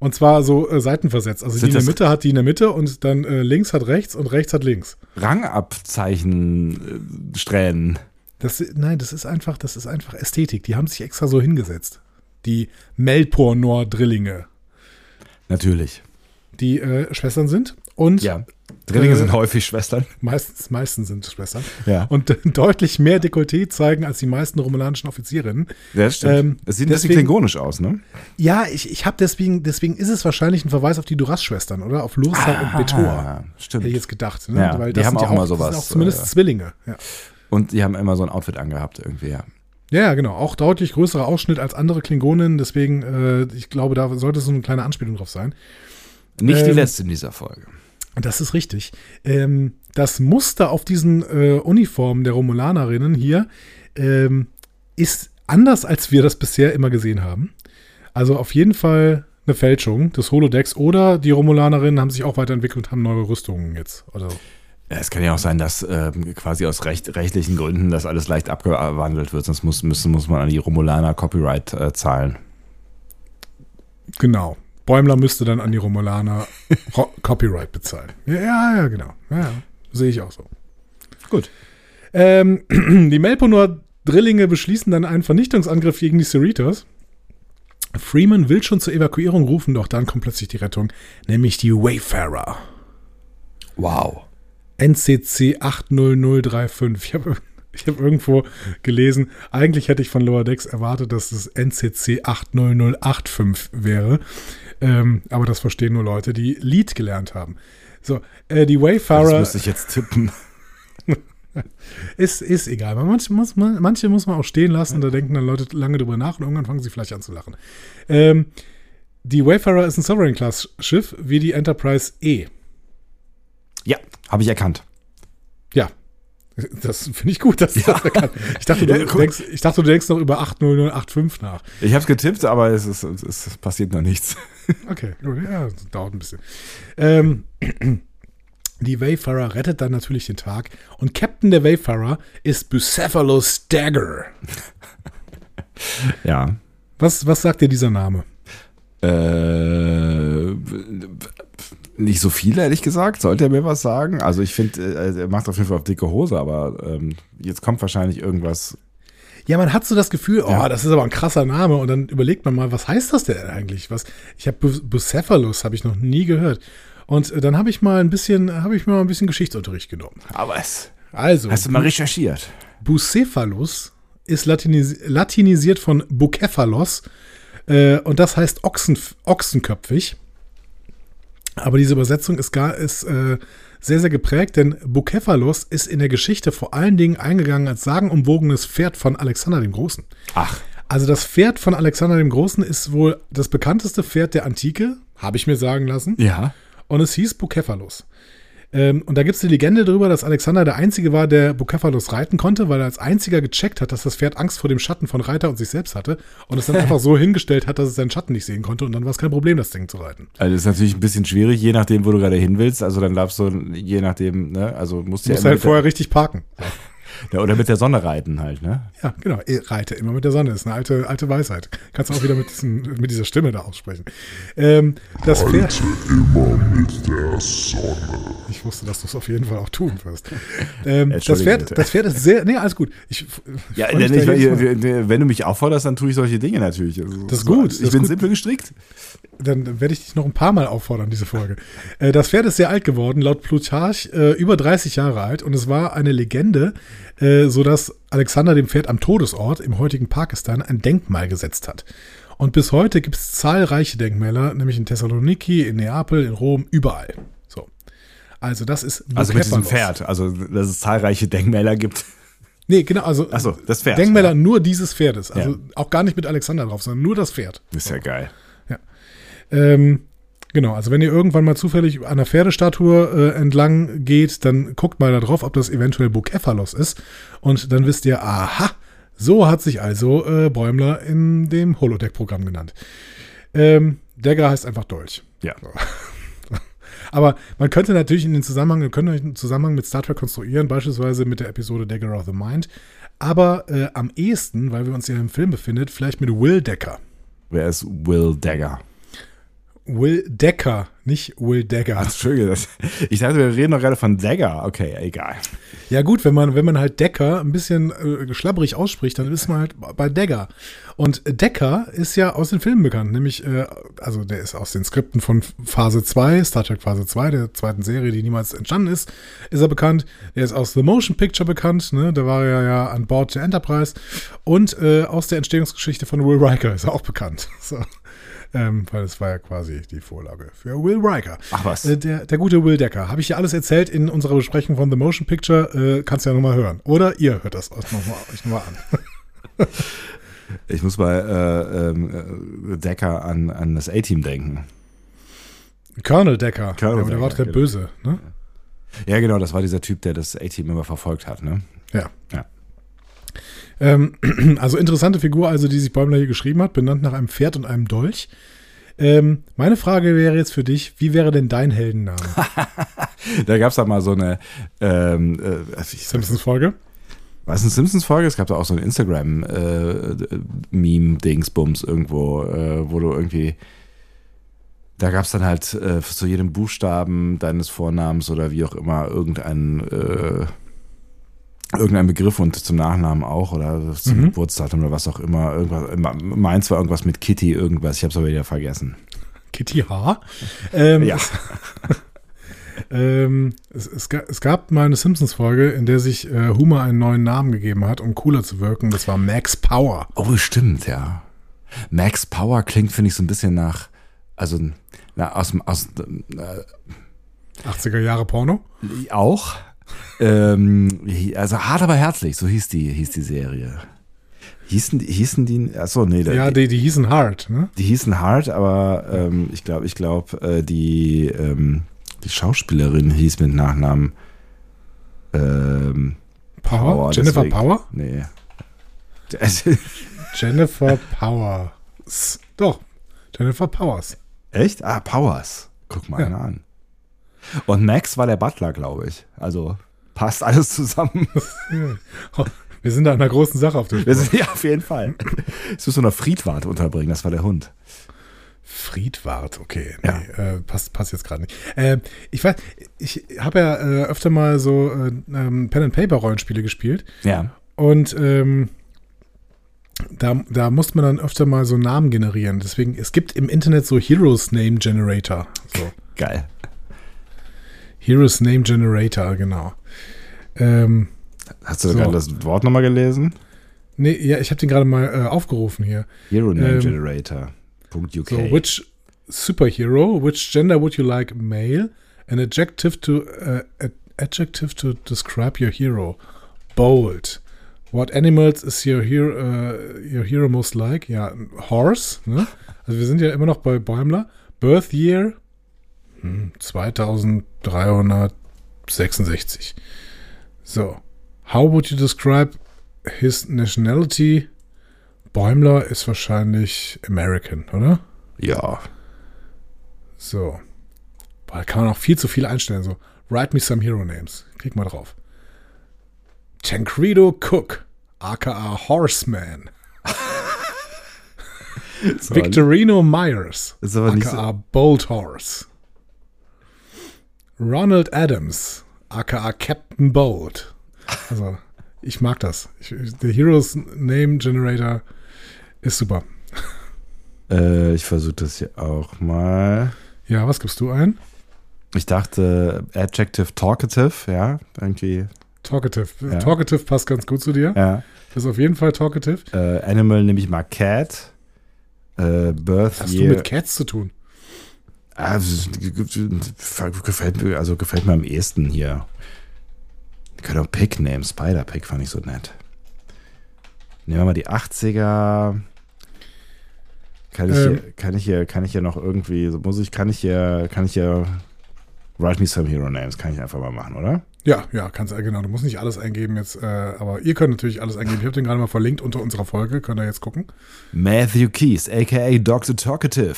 Und zwar so äh, seitenversetzt. Also Sind die in der Mitte hat die in der Mitte und dann äh, links hat rechts und rechts hat links. Rangabzeichen, äh, Strähnen. Das, nein, das ist einfach, das ist einfach Ästhetik. Die haben sich extra so hingesetzt. Die Melpornor-Drillinge, Natürlich. die äh, Schwestern sind und Ja. Drillinge Äh, sind häufig Schwestern. meistens, meisten sind Schwestern Ja. und äh, deutlich mehr Dekolleté zeigen als die meisten romulanischen Offizierinnen. Ja, das stimmt. Ähm, es sieht ein bisschen deswegen- klingonisch aus, ne? Ja, ich, ich habe deswegen, deswegen ist es wahrscheinlich ein Verweis auf die Duras-Schwestern, oder? Auf Lursa und Betor. Ah, stimmt. Hätte ich jetzt gedacht. Ne? Ja, die haben auch ja immer sowas, Das sind auch zumindest äh, Zwillinge. Ja. Und die haben immer so ein Outfit angehabt irgendwie, ja. Ja, genau. Auch deutlich größerer Ausschnitt als andere Klingoninnen. Deswegen, äh, ich glaube, da sollte so eine kleine Anspielung drauf sein. Nicht die Ähm, letzte in dieser Folge. Das ist richtig. Ähm, das Muster auf diesen äh, Uniformen der Romulanerinnen hier ähm, ist anders, als wir das bisher immer gesehen haben. Also auf jeden Fall eine Fälschung des Holodecks oder die Romulanerinnen haben sich auch weiterentwickelt und haben neue Rüstungen jetzt. Oder so. Es kann ja auch sein, dass ähm, quasi aus recht, rechtlichen Gründen das alles leicht abgewandelt wird, sonst muss, müssen, muss man an die Romulaner Copyright äh, zahlen. Genau. Bäumler müsste dann an die Romulaner [laughs] Ro Copyright bezahlen. Ja, ja, genau. Ja, ja. sehe ich auch so. Gut. Ähm, [clears throat] die Melponor-Drillinge beschließen dann einen Vernichtungsangriff gegen die Cerritos. Freeman will schon zur Evakuierung rufen, doch dann kommt plötzlich die Rettung, nämlich die Wayfarer. Wow. NCC 80035. Ich habe [laughs] ich hab irgendwo gelesen, eigentlich hätte ich von Lower Decks erwartet, dass es NCC 80085 wäre. Ähm, aber das verstehen nur Leute, die Lead gelernt haben. So, äh, die Das Wayfarer müsste ich jetzt tippen. [laughs] ist, ist egal. Manche muss, man, manche muss man auch stehen lassen, da denken dann Leute lange drüber nach und irgendwann fangen sie vielleicht an zu lachen. Ähm, die Wayfarer ist ein Sovereign-Class-Schiff wie die Enterprise E. Ja, habe ich erkannt. Ja. Das finde ich gut, dass du das erkannt Ich dachte, du [laughs] Ja, denkst, ich dachte, du denkst noch über 80085 nach. Ich habe es getippt, aber es, ist, es passiert noch nichts. Okay, gut, ja, das dauert ein bisschen. Ähm, [clears throat] die Wayfarer rettet dann natürlich den Tag und Captain der Wayfarer ist Bucephalus Dagger. [laughs] Ja. Was, was sagt dir dieser Name? Äh, nicht so viel, ehrlich gesagt. Sollte er mir was sagen? Also ich finde, äh, er macht auf jeden Fall auf dicke Hose, aber ähm, jetzt kommt wahrscheinlich irgendwas. Ja, man hat so das Gefühl, oh, Ja. das ist aber ein krasser Name. Und dann überlegt man mal, was heißt das denn eigentlich? Was, ich habe Bucephalus, habe ich noch nie gehört. Und äh, dann habe ich mal ein bisschen, habe ich mal ein bisschen Geschichtsunterricht genommen. Aber es. Also, Hast du mal recherchiert? Bucephalus ist latinis latinisiert von Bucephalos äh, und das heißt Ochsen, Ochsenköpfig. Aber diese Übersetzung ist, gar, ist äh, sehr, sehr geprägt, denn Bucephalus ist in der Geschichte vor allen Dingen eingegangen als sagenumwogenes Pferd von Alexander dem Großen. Ach, Also das Pferd von Alexander dem Großen ist wohl das bekannteste Pferd der Antike, habe ich mir sagen lassen. ja. Und es hieß Bucephalus. Ähm, und da gibt es die Legende darüber, dass Alexander der Einzige war, der Bucephalus reiten konnte, weil er als einziger gecheckt hat, dass das Pferd Angst vor dem Schatten von Reiter und sich selbst hatte und es dann [laughs] einfach so hingestellt hat, dass es seinen Schatten nicht sehen konnte und dann war es kein Problem, das Ding zu reiten. Also das ist natürlich ein bisschen schwierig, je nachdem, wo du gerade hin willst. Also dann darfst du, je nachdem, ne, also musst Du du musst ja halt vorher richtig parken. [laughs] Ja, oder mit der Sonne reiten halt, ne? Ja, genau. Reite immer mit der Sonne. Ist eine alte, alte Weisheit. Kannst du auch wieder mit, diesen, mit dieser Stimme da aussprechen. Ähm, das Pferd. Immer mit der Sonne. Ich wusste, dass du es auf jeden Fall auch tun wirst. [laughs] Ähm, das, Pferd, das Pferd ist sehr. Nee, alles gut. Ich, f- Ja, da ich, wenn du mich aufforderst, dann tue ich solche Dinge natürlich. Also, Das ist gut, Ich bin gut. simpel gestrickt. dann werde ich dich noch ein paar Mal auffordern, diese Folge. Äh, das Pferd ist sehr alt geworden, laut Plutarch äh, über 30 Jahre alt und es war eine Legende, äh, sodass Alexander dem Pferd am Todesort im heutigen Pakistan ein Denkmal gesetzt hat. Und bis heute gibt es zahlreiche Denkmäler, nämlich in Thessaloniki, in Neapel, in Rom, überall. So. Also das ist Also mit diesem. Pferd. Also, dass es zahlreiche Denkmäler gibt. [laughs] Nee, genau, also Ach so, das Pferd. Denkmäler nur dieses Pferdes. Also Ja. auch gar nicht mit Alexander drauf, sondern nur das Pferd. Ist ja geil. Ähm, genau, also wenn ihr irgendwann mal zufällig an einer Pferdestatue äh, entlang geht, dann guckt mal da drauf, ob das eventuell Bukephalos ist. Und dann wisst ihr, aha, so hat sich also äh, Bäumler in dem Holodeck-Programm genannt. Ähm, Dagger heißt einfach Dolch. Ja. [laughs] Aber man könnte natürlich in den Zusammenhang, wir können einen Zusammenhang mit Star Trek konstruieren, beispielsweise mit der Episode Dagger of the Mind. Aber äh, am ehesten, weil wir uns ja im Film befindet, vielleicht mit Will Decker. Wer ist Will Dagger? Will Decker, nicht Will Dagger. Entschuldige, das, ich dachte, wir reden doch gerade von Dagger. Okay, egal. Ja gut, wenn man, wenn man halt Decker ein bisschen äh, schlabbrig ausspricht, dann ist man halt bei Dagger. Und Decker ist ja aus den Filmen bekannt, nämlich, äh, also der ist aus den Skripten von Phase 2, Star Trek Phase 2, der zweiten Serie, die niemals entstanden ist, ist er bekannt. Der ist aus The Motion Picture bekannt, ne? da war er ja an Bord der Enterprise. Und äh, aus der Entstehungsgeschichte von Will Riker ist er auch bekannt. [laughs] So. Ähm, weil es war ja quasi die Vorlage für Will Riker. Ach was. Äh, der, der gute Will Decker. Habe ich ja alles erzählt in unserer Besprechung von The Motion Picture. Äh, kannst du ja nochmal hören. Oder ihr hört das euch nochmal euch noch mal an. [laughs] Ich muss bei äh, ähm, äh, Decker an, an das A-Team denken. Colonel Decker. Colonel ja, aber der war doch der genau. Böse. Ne? Ja, genau, das war dieser Typ, der das A-Team immer verfolgt hat, ne? Ja. Ja. Ähm, [clears throat] also interessante Figur, also die sich Bäumler hier geschrieben hat, benannt nach einem Pferd und einem Dolch. Ähm, meine Frage wäre jetzt für dich, wie wäre denn dein Heldenname? [laughs] Da gab es da mal so eine ähm, äh, Simpsons-Folge? war es eine Simpsons-Folge? Es gab da auch so ein Instagram-Meme-Dingsbums irgendwo, äh, wo du irgendwie da gab es dann halt äh, zu jedem Buchstaben deines Vornamens oder wie auch immer irgendein äh, irgendein Begriff und zum Nachnamen auch oder zum Mhm. Geburtsdatum oder was auch immer. Irgendwas, meins war irgendwas mit Kitty, irgendwas. Ich habe es aber wieder vergessen. Kitty H. Ähm, Ja. [laughs] Ähm, es, es, es gab mal eine Simpsons-Folge, in der sich äh, Homer einen neuen Namen gegeben hat, um cooler zu wirken. Das war Max Power. Oh, stimmt, ja. Max Power klingt, finde ich, so ein bisschen nach, also na, aus dem, aus, äh, 80er Jahre Porno. auch. Ähm, also hart aber herzlich, so hieß die, hieß die Serie. Hießen die, hießen die, achso, nee, Ja, die, die, hießen Hard, ne? die hießen hart, aber ähm, ich glaube, ich glaube, äh, die, ähm, die Schauspielerin hieß mit Nachnamen ähm, Power? Power, Jennifer deswegen. Power? Nee. [laughs] Jennifer Powers. Doch, Jennifer Powers. Echt? Ah, Powers. Guck mal Ja. einer an. Und Max war der Butler, glaube ich. Also passt alles zusammen. Wir sind da an einer großen Sache auf der Wir Spur. sind, ja, auf jeden Fall. Es muss so noch Friedwart unterbringen, das war der Hund. Friedwart, okay. Ja. Nee, äh, passt, passt jetzt gerade nicht. Äh, ich weiß, ich habe ja äh, öfter mal so äh, ähm, Pen-and-Paper-Rollenspiele gespielt. Ja. Und ähm, da, da musste man dann öfter mal so Namen generieren. Deswegen, es gibt im Internet so Heroes Name Generator. So. Geil. Heroes Name Generator, genau. Ähm, Hast du So. gerade das Wort nochmal gelesen? nee, ja, ich habe den gerade mal äh, aufgerufen hier. Hero Name Ähm, Generator. .uk. So, which superhero, which gender would you like male? An adjective to uh, ad- adjective to describe your hero. Bold. What animals is your hero, uh, your hero most like? Ja, horse. Ne? Also wir sind ja immer noch bei Bäumler. Birth year 2366. So. How would you describe his nationality? Bäumler ist wahrscheinlich American, oder? ja. So. Boah, da kann man auch viel zu viel einstellen. So, write me some hero names. Klick mal drauf. Tancredo Cook, aka Horseman. [laughs] Victorino Myers, aka Bolt Horse. Ronald Adams, aka Captain Bolt. Also, ich mag das. Ich, der Heroes Name Generator ist super. Äh, ich versuche das hier auch mal. Ja, was gibst du ein? Ich dachte Adjective Talkative, ja, irgendwie. Talkative. Ja. Talkative passt ganz gut zu dir. Ja. Ist auf jeden Fall Talkative. Äh, Animal nehme ich mal Cat. Äh, Birth Was hast Year. du mit Cats zu tun? Ah, gefällt mir, also gefällt mir am ehesten hier. Ich könnte auch Pick nehmen. Spider-Pick fand ich so nett. Nehmen wir mal die 80er. Kann ich, Ähm. hier, kann ich hier, kann ich hier noch irgendwie, muss ich, kann ich hier, kann ich hier Write me some hero names, kann ich einfach mal machen, oder? Ja, ja, kannst genau. Du musst nicht alles eingeben jetzt, äh, aber ihr könnt natürlich alles eingeben. Ich habe den gerade mal verlinkt unter unserer Folge. Könnt ihr jetzt gucken. Matthew Keys, aka Dr. Talkative.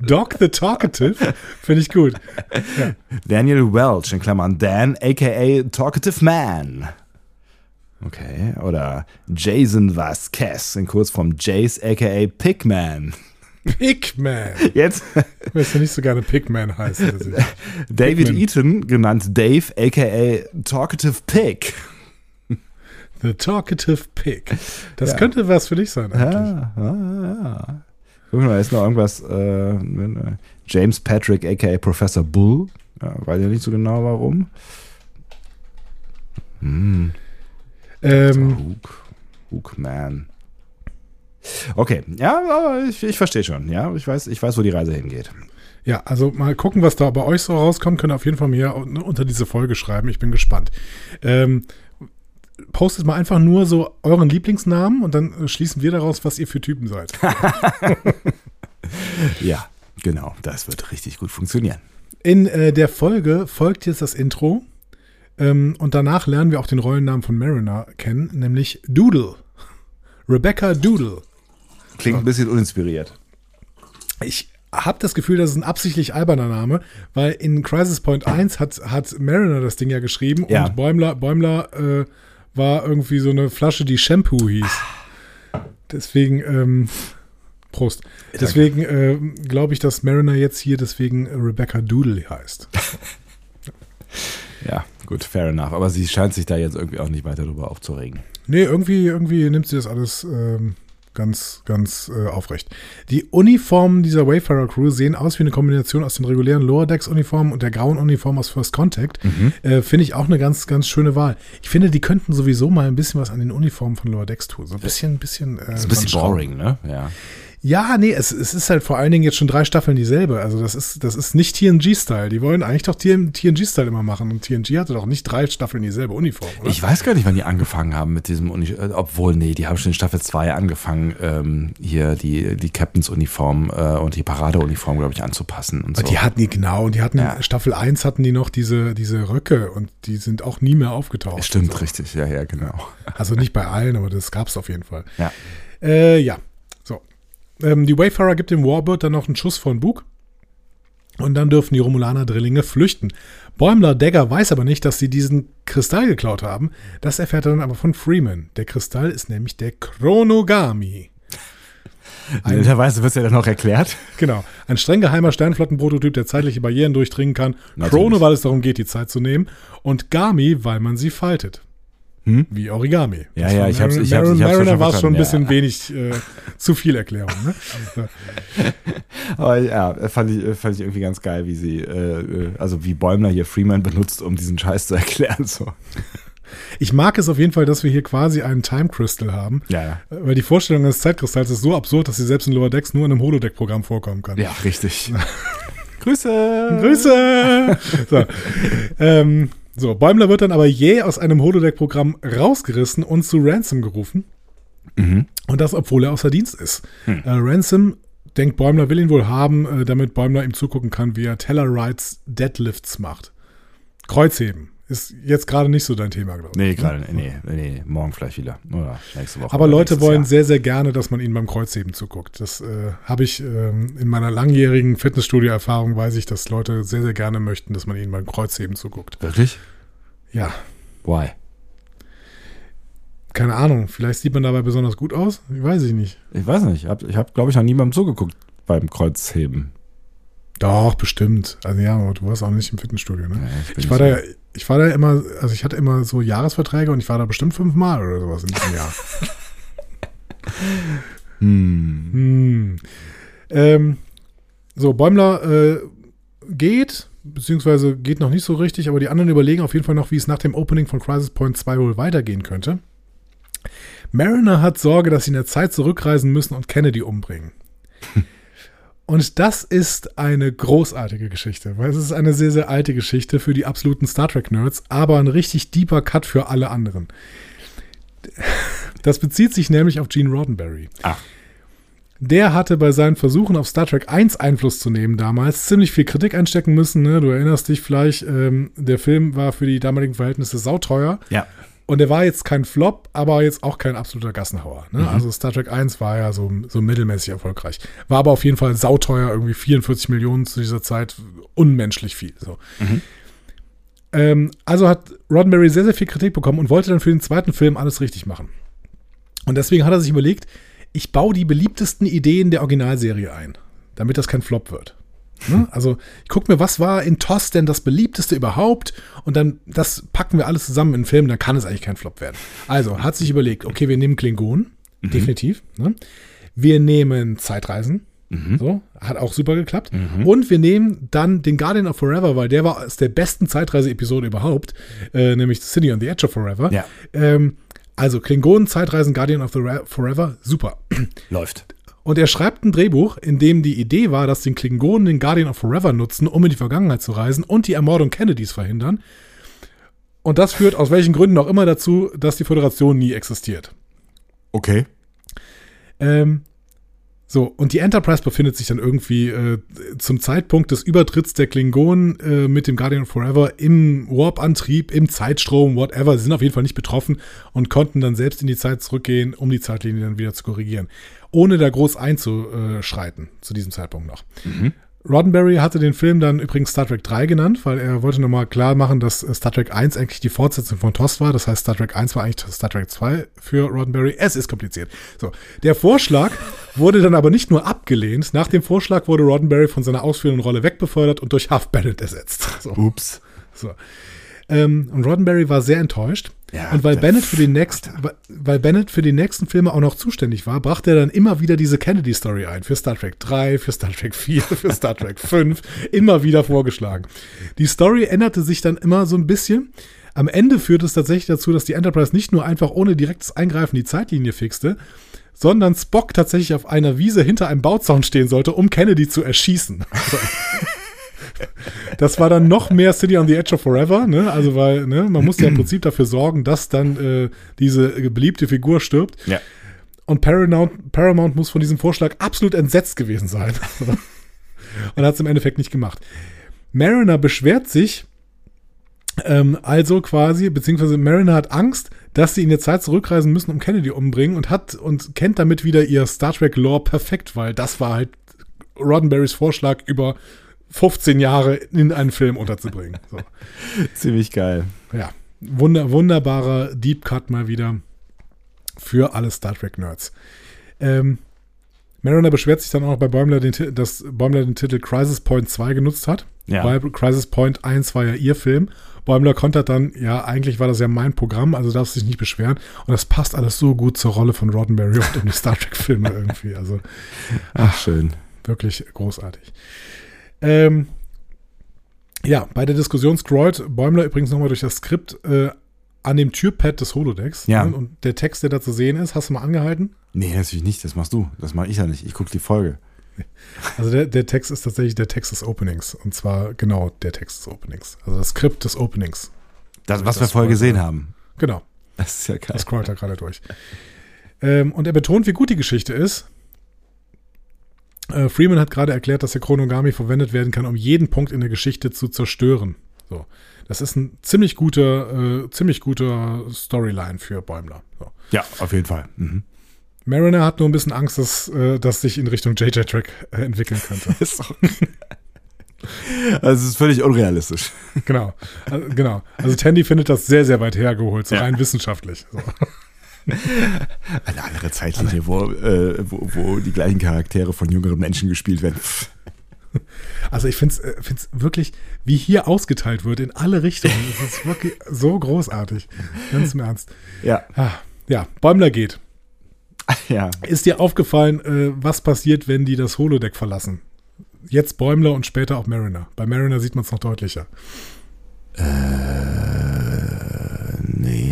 Doc the Talkative finde ich gut. Daniel Welch, in Klammern Dan, aka Talkative Man. Okay, oder Jason Vasquez, in Kurzform Jace, aka Pigman. Pigman. Jetzt Ich ja nicht so gerne Pigman heißt. Ich- [laughs] David Pigman. Eaton, genannt Dave, aka Talkative Pig. The Talkative Pig. Das Ja. könnte was für dich sein eigentlich. Ja, ja, ja. Guck mal, ist noch irgendwas. Äh, äh, James Patrick, aka Professor Bull. Ja, weiß ja nicht so genau warum. Hm. Ähm, Hook. Hookman. Okay, ja, aber ich, ich verstehe schon. Ja, ich weiß, ich weiß, wo die Reise hingeht. ja, also mal gucken, was da bei euch so rauskommt. Könnt ihr auf jeden Fall mir un- unter diese Folge schreiben. Ich bin gespannt. Ähm, postet mal einfach nur so euren Lieblingsnamen und dann äh, schließen wir daraus, was ihr für Typen seid. [laughs] Ja, genau. Das wird richtig gut funktionieren. In äh, der Folge folgt jetzt das Intro. Ähm, und danach lernen wir auch den Rollennamen von Mariner kennen, nämlich Doodle. Rebecca Doodle. Klingt ein bisschen uninspiriert. Ich habe das Gefühl, das ist ein absichtlich alberner Name, weil in Crisis Point 1 hat, hat Mariner das Ding ja geschrieben Ja. und Bäumler, Bäumler äh, war irgendwie so eine Flasche, die Shampoo hieß. Deswegen, ähm, Prost. Deswegen äh, glaube ich, dass Mariner jetzt hier deswegen Rebecca Doodle heißt. Ja, gut, fair enough. Aber sie scheint sich da jetzt irgendwie auch nicht weiter drüber aufzuregen. Nee, irgendwie, irgendwie nimmt sie das alles ähm, ganz, ganz äh, aufrecht. Die Uniformen dieser Wayfarer Crew sehen aus wie eine Kombination aus den regulären Lower Decks Uniformen und der grauen Uniform aus First Contact. Äh, Finde ich auch eine ganz, ganz schöne Wahl. Ich finde, die könnten sowieso mal ein bisschen was an den Uniformen von Lower Decks tun. So ein bisschen, bisschen. Äh, ist ein bisschen boring, ne? Ja. Ja, nee, es, es ist halt vor allen Dingen jetzt schon drei Staffeln dieselbe. Also das ist, das ist nicht TNG-Style. Die wollen eigentlich doch TNG-Style immer machen. Und TNG hatte doch nicht drei Staffeln dieselbe Uniform, oder? Ich weiß gar nicht, wann die angefangen haben mit diesem Uni äh, obwohl, nee, die haben schon in Staffel 2 angefangen, ähm, hier die, die Captains-Uniform äh, und die Paradeuniform, glaube ich, anzupassen und so. Und die hatten die, genau, und die hatten, Ja. Staffel 1 hatten die noch diese, diese Röcke und die sind auch nie mehr aufgetaucht. Stimmt, Also, richtig, ja, ja, genau. also nicht bei allen, aber das gab es auf jeden Fall. Ja. Äh, ja, so. Ähm, die Wayfarer gibt dem Warbird dann noch einen Schuss von Bug. Und dann dürfen die Romulaner-Drillinge flüchten. Bäumler Dagger weiß aber nicht, dass sie diesen Kristall geklaut haben. Das erfährt er dann aber von Freeman. Der Kristall ist nämlich der Chronogami. [laughs] Netterweise wird es ja dann noch erklärt. Genau. Ein streng geheimer Sternflottenprototyp, der zeitliche Barrieren durchdringen kann. Natürlich. Chrono, weil es darum geht, die Zeit zu nehmen. Und Gami, weil man sie faltet. Wie Origami. Hm? Ja, ja, ich hab's- ich hab's- ich hab's Mariner schon war schon ein bisschen ja. wenig äh, zu viel Erklärung. Ne? [laughs] Aber ja, fand ich, fand ich irgendwie ganz geil, wie sie, äh, äh, also wie Bäumler hier Freeman benutzt, um diesen Scheiß zu [laughs] erklären. So. Ich mag es auf jeden Fall, dass wir hier quasi einen Time Crystal haben. Ja, ja. Äh, Weil die Vorstellung des Zeitkristalls ist so absurd, dass sie selbst in Lower Decks nur in einem Holodeck-Programm vorkommen kann. Ja, richtig. [laughs] Grüße! Grüße! so. ähm, so, Bäumler wird dann aber jäh aus einem Holodeck-Programm rausgerissen und zu Ransom gerufen. Mhm. Und das, obwohl er außer Dienst ist. Hm. Äh, Ransom denkt, Bäumler will ihn wohl haben, äh, damit Bäumler ihm zugucken kann, wie er Tellerites Deadlifts macht. Kreuzheben. Ist jetzt gerade nicht so dein Thema, glaube ich. Nee, gerade, nee, nee, nee, morgen vielleicht wieder. Oder nächste Woche. Aber Leute wollen Jahr. sehr, sehr gerne, dass man ihnen beim Kreuzheben zuguckt. Das äh, habe ich ähm, in meiner langjährigen Fitnessstudio-Erfahrung, weiß ich, dass Leute sehr, sehr gerne möchten, dass man ihnen beim Kreuzheben zuguckt. Wirklich? Ja, Why? Keine Ahnung, vielleicht sieht man dabei besonders gut aus. Ich weiß ich nicht. Ich weiß nicht. Ich habe, hab, glaube ich, noch niemandem zugeguckt beim Kreuzheben. Doch, bestimmt. Also ja, aber du warst auch nicht im Fitnessstudio, ne? Ja, ich ich war da, ich war da immer, also ich hatte immer so Jahresverträge und ich war da bestimmt fünfmal oder sowas in diesem Jahr. [laughs] Hm. Hm. Ähm, so, Bäumler äh, geht, beziehungsweise geht noch nicht so richtig, aber die anderen überlegen auf jeden Fall noch, wie es nach dem Opening von Crisis Point 2 wohl weitergehen könnte. Mariner hat Sorge, dass sie in der Zeit zurückreisen müssen und Kennedy umbringen. [laughs] Und das ist eine großartige Geschichte, weil es ist eine sehr, sehr alte Geschichte für die absoluten Star Trek-Nerds, aber ein richtig deeper Cut für alle anderen. Das bezieht sich nämlich auf Gene Roddenberry. Ach. Der hatte bei seinen Versuchen auf Star Trek 1 Einfluss zu nehmen damals ziemlich viel Kritik einstecken müssen. Ne? Du erinnerst dich vielleicht, ähm, der Film war für die damaligen Verhältnisse sauteuer. Ja. Und er war jetzt kein Flop, aber jetzt auch kein absoluter Gassenhauer. Ne? Mhm. Also Star Trek 1 war ja so, so mittelmäßig erfolgreich. War aber auf jeden Fall sauteuer, irgendwie 44 Millionen zu dieser Zeit, unmenschlich viel. So. Mhm. Ähm, also hat Roddenberry sehr, sehr viel Kritik bekommen und wollte dann für den zweiten Film alles richtig machen. Und deswegen hat er sich überlegt, ich baue die beliebtesten Ideen der Originalserie ein, damit das kein Flop wird. Ne? Also ich gucke mir, was war in TOS denn das beliebteste überhaupt und dann das packen wir alles zusammen in einen Film, dann kann es eigentlich kein Flop werden. Also hat sich überlegt, okay, wir nehmen Klingonen, definitiv. Ne? Wir nehmen Zeitreisen, so, hat auch super geklappt. Und wir nehmen dann den Guardian of Forever, weil der war aus der besten Zeitreise-Episode überhaupt, äh, nämlich The City on the Edge of Forever. Ja. Ähm, also Klingonen, Zeitreisen, Guardian of the Forever, super. Läuft. Und er schreibt ein Drehbuch, in dem die Idee war, dass den Klingonen den Guardian of Forever nutzen, um in die Vergangenheit zu reisen und die Ermordung Kennedys verhindern. Und das führt aus welchen Gründen auch immer dazu, dass die Föderation nie existiert. Okay. Ähm, so, und die Enterprise befindet sich dann irgendwie äh, zum Zeitpunkt des Übertritts der Klingonen äh, mit dem Guardian Forever im Warp-Antrieb, im Zeitstrom, whatever. Sie sind auf jeden Fall nicht betroffen und konnten dann selbst in die Zeit zurückgehen, um die Zeitlinie dann wieder zu korrigieren. Ohne da groß einzuschreiten, zu diesem Zeitpunkt noch. Roddenberry hatte den Film dann übrigens Star Trek 3 genannt, weil er wollte nochmal klar machen, dass äh, Star Trek 1 eigentlich die Fortsetzung von TOS war. Das heißt, Star Trek 1 war eigentlich Star Trek 2 für Roddenberry. Es ist kompliziert. So, der Vorschlag [laughs] wurde dann aber nicht nur abgelehnt. Nach dem Vorschlag wurde Roddenberry von seiner ausführenden Rolle wegbefördert und durch Huff Bennett ersetzt. So. Ups. So. Ähm, und Roddenberry war sehr enttäuscht. Ja, und weil Bennett für den nächsten, weil Bennett für die nächsten Filme auch noch zuständig war, brachte er dann immer wieder diese Kennedy-Story ein. Für Star Trek 3, für Star Trek 4, [laughs] für Star Trek 5. Immer wieder vorgeschlagen. Die Story änderte sich dann immer so ein bisschen. Am Ende führte es tatsächlich dazu, dass die Enterprise nicht nur einfach ohne direktes Eingreifen die Zeitlinie fixte, sondern Spock tatsächlich auf einer Wiese hinter einem Bauzaun stehen sollte, um Kennedy zu erschießen. [laughs] Das war dann noch mehr City on the Edge of Forever, ne? Also weil, ne, man musste ja im Prinzip dafür sorgen, dass dann äh, diese beliebte Figur stirbt. Ja. Und Paramount, Paramount muss von diesem Vorschlag absolut entsetzt gewesen sein. Und hat es im Endeffekt nicht gemacht. Mariner beschwert sich ähm, also quasi, beziehungsweise Mariner hat Angst, dass sie in der Zeit zurückreisen müssen, um Kennedy umbringen und hat und kennt damit wieder ihr Star Trek Lore perfekt, weil das war halt Roddenberrys Vorschlag über 15 Jahre in einen Film unterzubringen. So. [laughs] Ziemlich geil. Ja, wunder, wunderbarer Deep Cut mal wieder für alle Star Trek Nerds. Ähm, Mariner beschwert sich dann auch noch bei Bäumler, den, dass Bäumler den Titel Crisis Point 2 genutzt hat. Ja. Weil Crisis Point 1 war ja ihr Film. Bäumler kontert dann, ja, eigentlich war das ja mein Programm, also darfst du dich nicht beschweren. Und das passt alles so gut zur Rolle von Roddenberry und um die Star Trek-Filme irgendwie. Also Ach, schön. wirklich großartig. Ähm, ja, bei der Diskussion scrollt Bäumler übrigens nochmal durch das Skript äh, an dem Türpad des Holodecks. Ja. Ne? Und der Text, der da zu sehen ist, hast du mal angehalten? Nee, natürlich nicht. Das machst du. Das mache ich ja nicht. Ich gucke die Folge. [laughs] Also der, der Text ist tatsächlich der Text des Openings. Und zwar genau der Text des Openings. Also das Skript des Openings. Das, was Das wir vorher gesehen haben. Genau. Das ist ja geil. Das scrollt er gerade durch. Ähm, und er betont, wie gut die Geschichte ist. Äh, Freeman hat gerade erklärt, dass der Chronogami verwendet werden kann, um jeden Punkt in der Geschichte zu zerstören. So. Das ist ein ziemlich guter, äh, ziemlich guter Storyline für Bäumler. So. Ja, auf jeden Fall. Mhm. Mariner hat nur ein bisschen Angst, dass äh, das sich in Richtung JJ-Track äh, entwickeln könnte. [laughs] Ist auch Also es ist völlig unrealistisch. Genau. Also, genau. Also Tandy findet das sehr, sehr weit hergeholt, so ja. rein wissenschaftlich. So. Eine andere Zeitlinie, wo, äh, wo, wo, die gleichen Charaktere von jüngeren Menschen gespielt werden. [laughs] Also ich finde es äh, wirklich, wie hier ausgeteilt wird in alle Richtungen. Es ist wirklich so großartig. Ganz im Ernst. Ja. Ah, ja, Bäumler geht. [laughs] Ja. Ist dir aufgefallen, äh, was passiert, wenn die das Holodeck verlassen? Jetzt Bäumler und später auch Mariner. Bei Mariner sieht man es noch deutlicher. Äh, nee.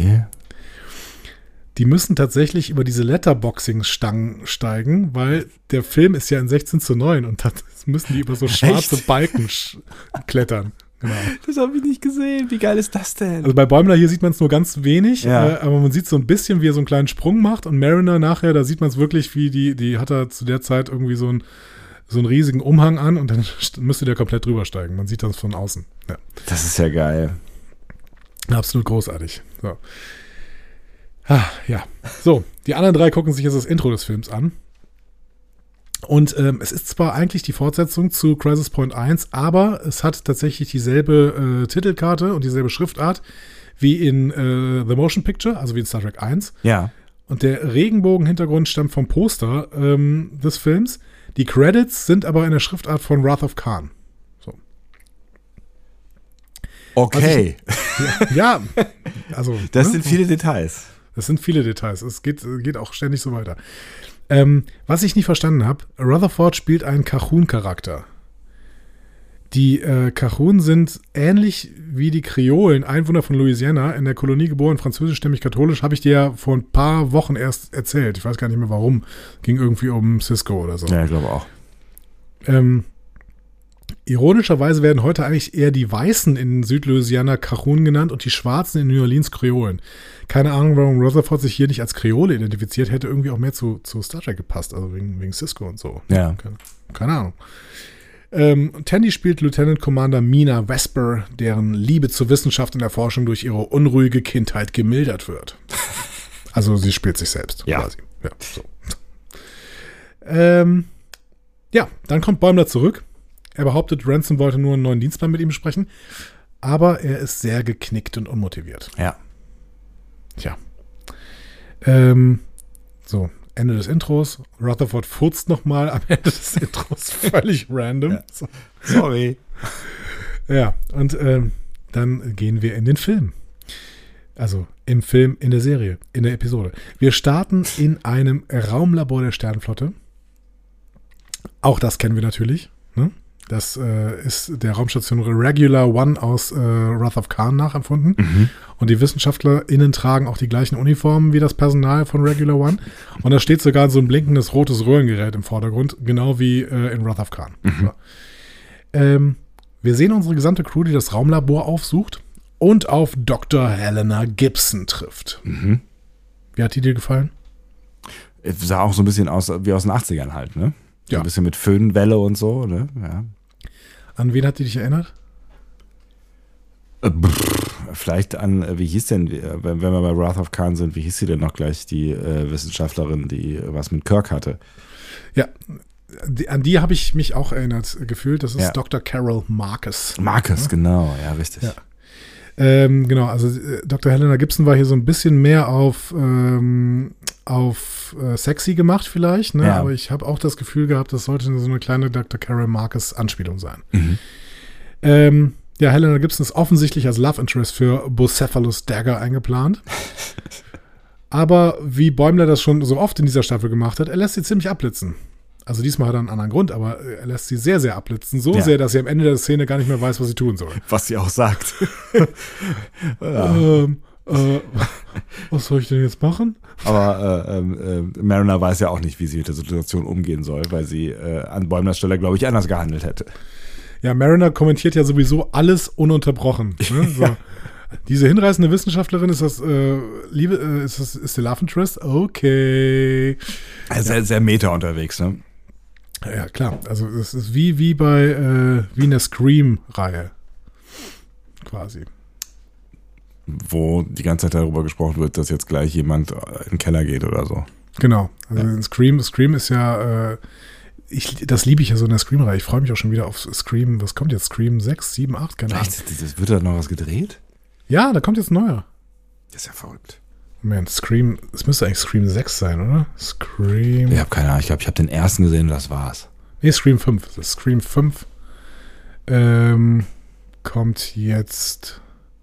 Die müssen tatsächlich über diese Letterboxing-Stangen steigen, weil der Film ist ja in 16 zu 9 und das [laughs] müssen die über so schwarze Echt? Balken klettern. Genau. Das habe ich nicht gesehen. Wie geil ist das denn? Also bei Bäumler hier sieht man es nur ganz wenig, ja. äh, aber man sieht so ein bisschen, wie er so einen kleinen Sprung macht. Und Mariner nachher, da sieht man es wirklich, wie die, die hat er zu der Zeit irgendwie so, ein, so einen riesigen Umhang an und dann [laughs] müsste der komplett drüber steigen. Man sieht das von außen. Ja. Das ist ja geil. Absolut großartig. So. Ah, ja. So, die anderen drei gucken sich jetzt das Intro des Films an. Und ähm, es ist zwar eigentlich die Fortsetzung zu Crisis Point 1, aber es hat tatsächlich dieselbe äh, Titelkarte und dieselbe Schriftart wie in äh, The Motion Picture, also wie in Star Trek 1. Ja. Und der Regenbogen-Hintergrund stammt vom Poster ähm, des Films. Die Credits sind aber in der Schriftart von Wrath of Khan. So. Okay. Ich, ja, ja, also. Das ne? sind viele Details. Das sind viele Details. Es geht, geht auch ständig so weiter. Ähm, was ich nicht verstanden habe, Rutherford spielt einen Cajun-Charakter. Die äh, Cajun sind ähnlich wie die Kreolen, Einwohner von Louisiana, in der Kolonie geboren, französischstämmig katholisch, habe ich dir ja vor ein paar Wochen erst erzählt. Ich weiß gar nicht mehr warum. Ging irgendwie um Cisco oder so. Ja, ich glaube auch. Ähm, Ironischerweise werden heute eigentlich eher die Weißen in Südlouisiana Cajun genannt und die Schwarzen in New Orleans Kreolen. Keine Ahnung, warum Rutherford sich hier nicht als Kreole identifiziert, hätte irgendwie auch mehr zu, zu Star Trek gepasst, also wegen, wegen Cisco und so. Ja. Keine, keine Ahnung. Ähm, Tandy spielt Lieutenant Commander Mina Vesper, deren Liebe zur Wissenschaft und der Forschung durch ihre unruhige Kindheit gemildert wird. [laughs] Also sie spielt sich selbst ja. quasi. Ja, so. ähm, ja, dann kommt Bäumler zurück er behauptet, Ransom wollte nur einen neuen Dienstplan mit ihm besprechen, aber er ist sehr geknickt und unmotiviert. Ja. Tja. Ähm, so, Ende des Intros. Rutherford furzt nochmal am [laughs] Ende des Intros. Völlig [laughs] random. Ja. So. Sorry. [laughs] Ja, und ähm, dann gehen wir in den Film. Also im Film, in der Serie, in der Episode. Wir starten in einem Raumlabor der Sternenflotte. Auch das kennen wir natürlich. Ne? Das äh, ist der Raumstation Regular One aus äh, Wrath of Khan nachempfunden. Mhm. Und die WissenschaftlerInnen tragen auch die gleichen Uniformen wie das Personal von Regular One. Und da steht sogar so ein blinkendes rotes Röhrengerät im Vordergrund, genau wie äh, in Wrath of Khan. Mhm. So. Ähm, wir sehen unsere gesamte Crew, die das Raumlabor aufsucht und auf Dr. Helena Gibson trifft. Mhm. Wie hat die dir gefallen? Sah auch so ein bisschen aus wie aus den 80ern halt, ne? So Ja. Ein bisschen mit Föhnwelle und so, ne? Ja. An wen hat die dich erinnert? Äh, Vielleicht an, äh, wie hieß denn, äh, wenn wir bei Wrath of Khan sind, wie hieß sie denn noch gleich, die äh, Wissenschaftlerin, die was mit Kirk hatte? Ja, die, an die habe ich mich auch erinnert gefühlt. Das ist Ja. Dr. Carol Marcus. Marcus, genau, ja, richtig. Ja. Ähm, genau, also äh, Dr. Helena Gibson war hier so ein bisschen mehr auf, ähm, auf äh, sexy gemacht vielleicht, ne? Ja. aber ich habe auch das Gefühl gehabt, das sollte so eine kleine Dr. Carol Marcus Anspielung sein. Mhm. Ähm, ja, Helena Gibson ist offensichtlich als Love Interest für Bucephalus Dagger eingeplant. [laughs] Aber wie Bäumler das schon so oft in dieser Staffel gemacht hat, er lässt sie ziemlich abblitzen. Also diesmal hat er einen anderen Grund, aber er lässt sie sehr, sehr abblitzen. So Ja. sehr, dass sie am Ende der Szene gar nicht mehr weiß, was sie tun soll. Was sie auch sagt. [laughs] Ähm, äh, was soll ich denn jetzt machen? Aber äh, ähm, äh, Mariner weiß ja auch nicht, wie sie mit der Situation umgehen soll, weil sie äh, an Bäumlers Stelle, glaube ich, anders gehandelt hätte. Ja, Mariner kommentiert ja sowieso alles ununterbrochen. Ne? [laughs] So. Diese hinreißende Wissenschaftlerin ist das, äh, Liebe, äh, ist das, ist die Love Interest? Okay. Also sehr, sehr meta unterwegs, ne? Ja, klar. Also es ist wie, wie bei, äh, wie in der Scream-Reihe. Quasi. Wo die ganze Zeit darüber gesprochen wird, dass jetzt gleich jemand in den Keller geht oder so. Genau. Also in Scream, Scream ist ja, äh, ich, das liebe ich ja so in der Scream-Reihe. Ich freue mich auch schon wieder auf Scream. Was kommt jetzt? Scream 6, 7, 8? Keine Ahnung. Wird da noch was gedreht? Ja, da kommt jetzt ein neuer. Das ist ja verrückt. Moment, Scream, es müsste eigentlich Scream 6 sein, oder? Scream. Ich habe keine Ahnung. Ich glaube, ich habe den ersten gesehen und das war's. Nee, Scream 5. Das ist Scream 5 ähm, kommt jetzt.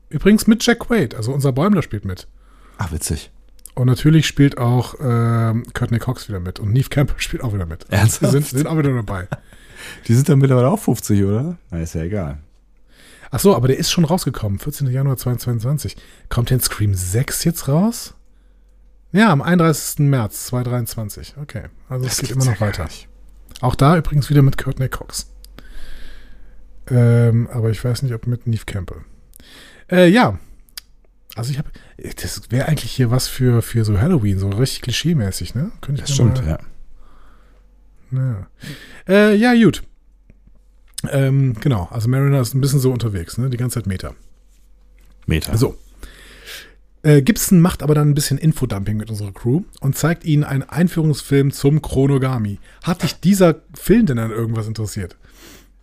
Übrigens mit Jack Quaid, also unser Bäumler spielt mit. Ach, witzig. Und natürlich spielt auch ähm, Courtney Cox wieder mit. Und Neve Campbell [laughs] spielt auch wieder mit. Ernsthaft? Die sind, sind auch wieder dabei. Die sind dann mittlerweile auch 50, oder? Na, ist ja egal. Ach so, aber der ist schon rausgekommen. 14. Januar 2022. Kommt denn Scream 6 jetzt raus? Ja, am 31. März 2023. Okay, also es geht immer noch weiter. Auch da übrigens wieder mit Courtney Cox. Ähm, aber ich weiß nicht, ob mit Neve Campbell. Äh, ja. Also ich habe, das wäre eigentlich hier was für, für so Halloween, so richtig klischee-mäßig, ne? Könnte ich das stimmt, mal, ja. Ja. Äh, ja, gut. Ähm, genau, also Mariner ist ein bisschen so unterwegs, ne? Die ganze Zeit Meter. Meter. So. Äh, Gibson macht aber dann ein bisschen Infodumping mit unserer Crew und zeigt ihnen einen Einführungsfilm zum Chronogami. Hat dich dieser Film denn an irgendwas interessiert?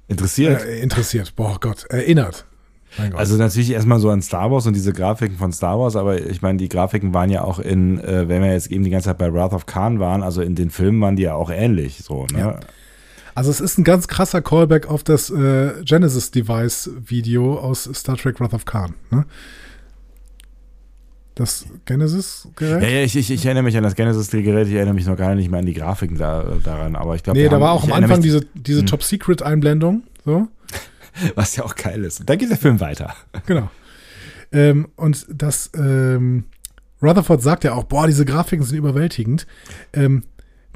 Interessiert? Äh, interessiert, boah Gott, erinnert. Also natürlich erstmal so an Star Wars und diese Grafiken von Star Wars, aber ich meine, die Grafiken waren ja auch in, äh, wenn wir jetzt eben die ganze Zeit bei Wrath of Khan waren, also in den Filmen waren die ja auch ähnlich so, ne? Ja. Also es ist ein ganz krasser Callback auf das äh, Genesis Device Video aus Star Trek Wrath of Khan. Ne? Das Genesis-Gerät? Ja, ja, ich, ich, ich, erinnere mich an das Genesis-Gerät, ich erinnere mich noch gar nicht mehr an die Grafiken da, daran, aber ich glaube. Nee, da war auch am Anfang diese, diese hm. Top-Secret-Einblendung, so. [laughs] Was ja auch geil ist. Und dann geht der Film weiter. [laughs] Genau. Ähm, und das, ähm, Rutherford sagt ja auch, boah, diese Grafiken sind überwältigend. Ähm,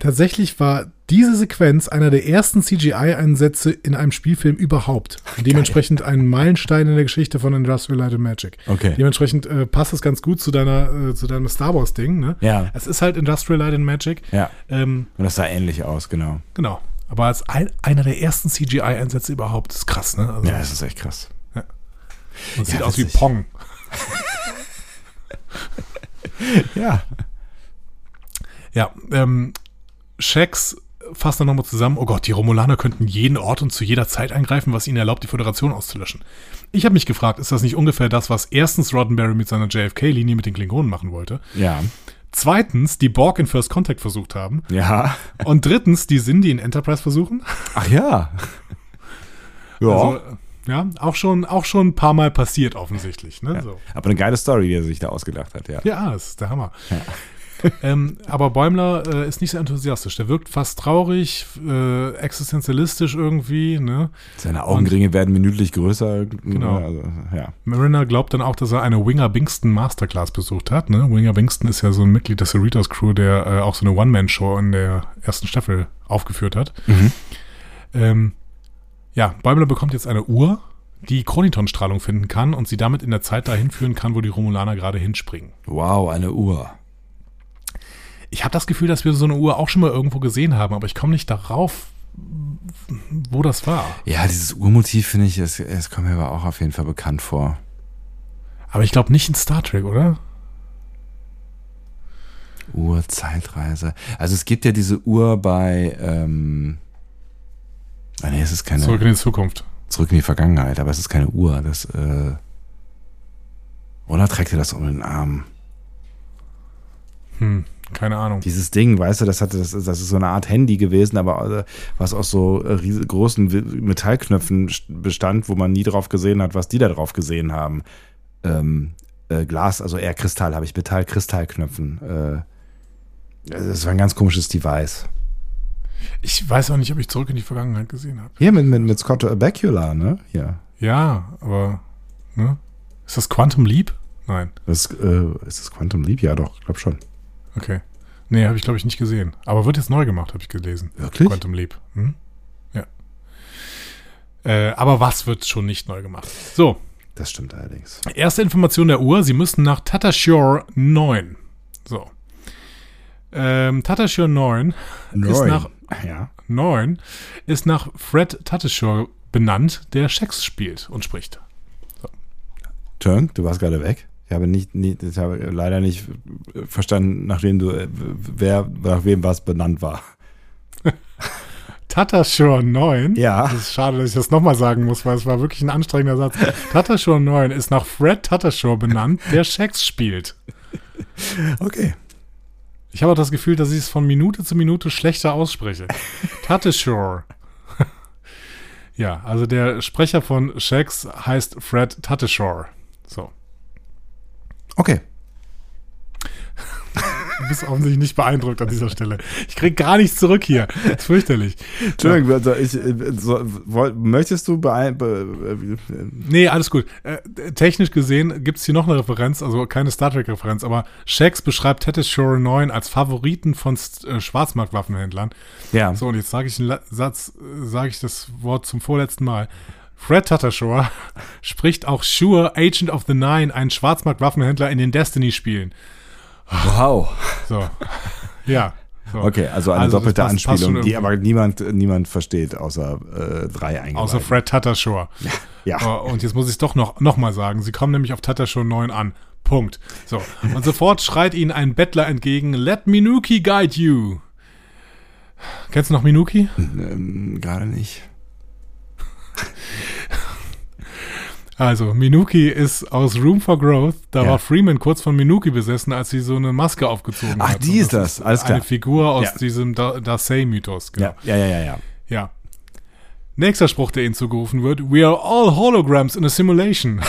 tatsächlich war diese Sequenz einer der ersten CGI-Einsätze in einem Spielfilm überhaupt. Und dementsprechend ein Meilenstein in der Geschichte von Industrial Light and Magic. Okay. Dementsprechend äh, passt es ganz gut zu deiner, äh, zu deinem Star Wars-Ding. Ne? Ja. Es ist halt Industrial Light and Magic. Ja. Ähm, Und das sah ähnlich aus, genau. Genau. Aber als ein, einer der ersten CGI-Einsätze überhaupt, ist krass, ne? Also, ja, das ist echt krass. Ja. Und ja, sieht aus wie Pong. [laughs] ja. Ja, ähm, Shax fasst dann nochmal zusammen, oh Gott, die Romulaner könnten jeden Ort und zu jeder Zeit angreifen, was ihnen erlaubt, die Föderation auszulöschen. Ich habe mich gefragt, ist das nicht ungefähr das, was erstens Roddenberry mit seiner JFK-Linie mit den Klingonen machen wollte? Ja. Zweitens, die Borg in First Contact versucht haben. Ja. Und drittens, die Sindhi in Enterprise versuchen. Ach ja. [laughs] ja. Also, ja, auch schon, auch schon ein paar Mal passiert offensichtlich. Ne? Ja. So. Aber eine geile Story, die er sich da ausgedacht hat, ja. Ja, das ist der Hammer. Ja. [laughs] ähm, aber Bäumler äh, ist nicht so enthusiastisch. Der wirkt fast traurig, äh, existenzialistisch irgendwie. Ne? Seine Augenringe Und, werden minütlich größer. Genau. Also, ja. Mariner glaubt dann auch, dass er eine Winger Bingston Masterclass besucht hat. Ne? Winger Bingston ist ja so ein Mitglied der Cerritos Crew, der äh, auch so eine One-Man-Show in der ersten Staffel aufgeführt hat. Mhm. Ähm, ja, Bäumler bekommt jetzt eine Uhr, die Chroniton-Strahlung finden kann und sie damit in der Zeit dahin führen kann, wo die Romulaner gerade hinspringen. Wow, eine Uhr. Ich habe das Gefühl, dass wir so eine Uhr auch schon mal irgendwo gesehen haben, aber ich komme nicht darauf, wo das war. Ja, dieses Uhrmotiv finde ich, es, es kommt mir aber auch auf jeden Fall bekannt vor. Aber ich glaube nicht in Star Trek, oder? Uhr, Zeitreise. Also es gibt ja diese Uhr bei, ähm, ah nee, es ist keine. Zurück in die Zukunft. Zurück in die Vergangenheit, aber es ist keine Uhr. Das, äh, oder trägt er das um den Arm? Hm. Keine Ahnung. Dieses Ding, weißt du, das hatte, das, das ist so eine Art Handy gewesen, aber äh, was aus so äh, großen Metallknöpfen bestand, wo man nie drauf gesehen hat, was die da drauf gesehen haben. Ähm, äh, Glas, also eher Kristall, habe ich Metall-Kristallknöpfen. Äh, das war ein ganz komisches Device. Ich weiß auch nicht, ob ich zurück in die Vergangenheit gesehen habe. Hier mit, mit, mit Scott Bakula, ne? Ja. Ja, aber ne? Ist das Quantum Leap? Nein. Das, äh, ist das Quantum Leap? Ja, doch, ich glaube schon. Okay. Nee, habe ich glaube ich nicht gesehen. Aber wird jetzt neu gemacht, habe ich gelesen. Wirklich? Quantum Leap. Hm? Ja. Äh, aber was wird schon nicht neu gemacht? So. Das stimmt allerdings. Erste Information der Uhr, sie müssen nach Tata Shore 9. So. Ähm, Tata Shore 9, 9 ist nach ja. 9 ist nach Fred Tatashore benannt, der Shax spielt und spricht. So. Turn, du warst gerade weg. Ich habe nicht, nicht ich habe leider nicht verstanden, nach wem du, wer, nach wem was benannt war. Tata Shore 9. Ja. Das ist schade, dass ich das nochmal sagen muss, weil es war wirklich ein anstrengender Satz. Tata Shore 9 ist nach Fred Tata Shore benannt, der Shax spielt. Okay. Ich habe auch das Gefühl, dass ich es von Minute zu Minute schlechter ausspreche. [laughs] Tata Shore. ja, also der Sprecher von Shax heißt Fred Tatashore. So. Okay. Du bist offensichtlich nicht beeindruckt an dieser Stelle. Ich krieg gar nichts zurück hier. Das ist fürchterlich. Entschuldigung, also ich, äh, so, woll- möchtest du beein be, äh, Nee, alles gut. Äh, technisch gesehen gibt es hier noch eine Referenz, also keine Star Trek-Referenz, aber Shax beschreibt Shore 9 als Favoriten von äh, Schwarzmarktwaffenhändlern. Ja. So, und jetzt sage ich einen La- Satz, äh, sage ich das Wort zum vorletzten Mal. Fred Tatashore [laughs] spricht auch Shure, Agent of the Nine, einen Schwarzmarktwaffenhändler in den Destiny-Spielen. Wow. So. ja. So. Okay, also eine Also doppelte passt- passt Anspielung, schon die aber niemand, niemand versteht, außer äh, drei Eingeweihten. Außer Fred Tatashore. [laughs] Ja. Äh, Und jetzt muss ich es doch noch, noch mal sagen. Sie kommen nämlich auf Tatashore 9 an. Punkt. So. Und sofort schreit ihnen ein Bettler entgegen, Let Minuki guide you. Kennst du noch Minuki? Ähm, Gerade nicht. [laughs] Also, Minuki ist aus Room for Growth. Da Ja. war Freeman kurz von Minuki besessen, als sie so eine Maske aufgezogen Ach, hat. die Und ist das. Alles klar. Eine Figur aus Ja. diesem Da- Dasei-Mythos. Genau. Ja, ja, ja, ja. ja. Ja. Nächster Spruch, der ihnen zugerufen wird. We are all holograms in a simulation.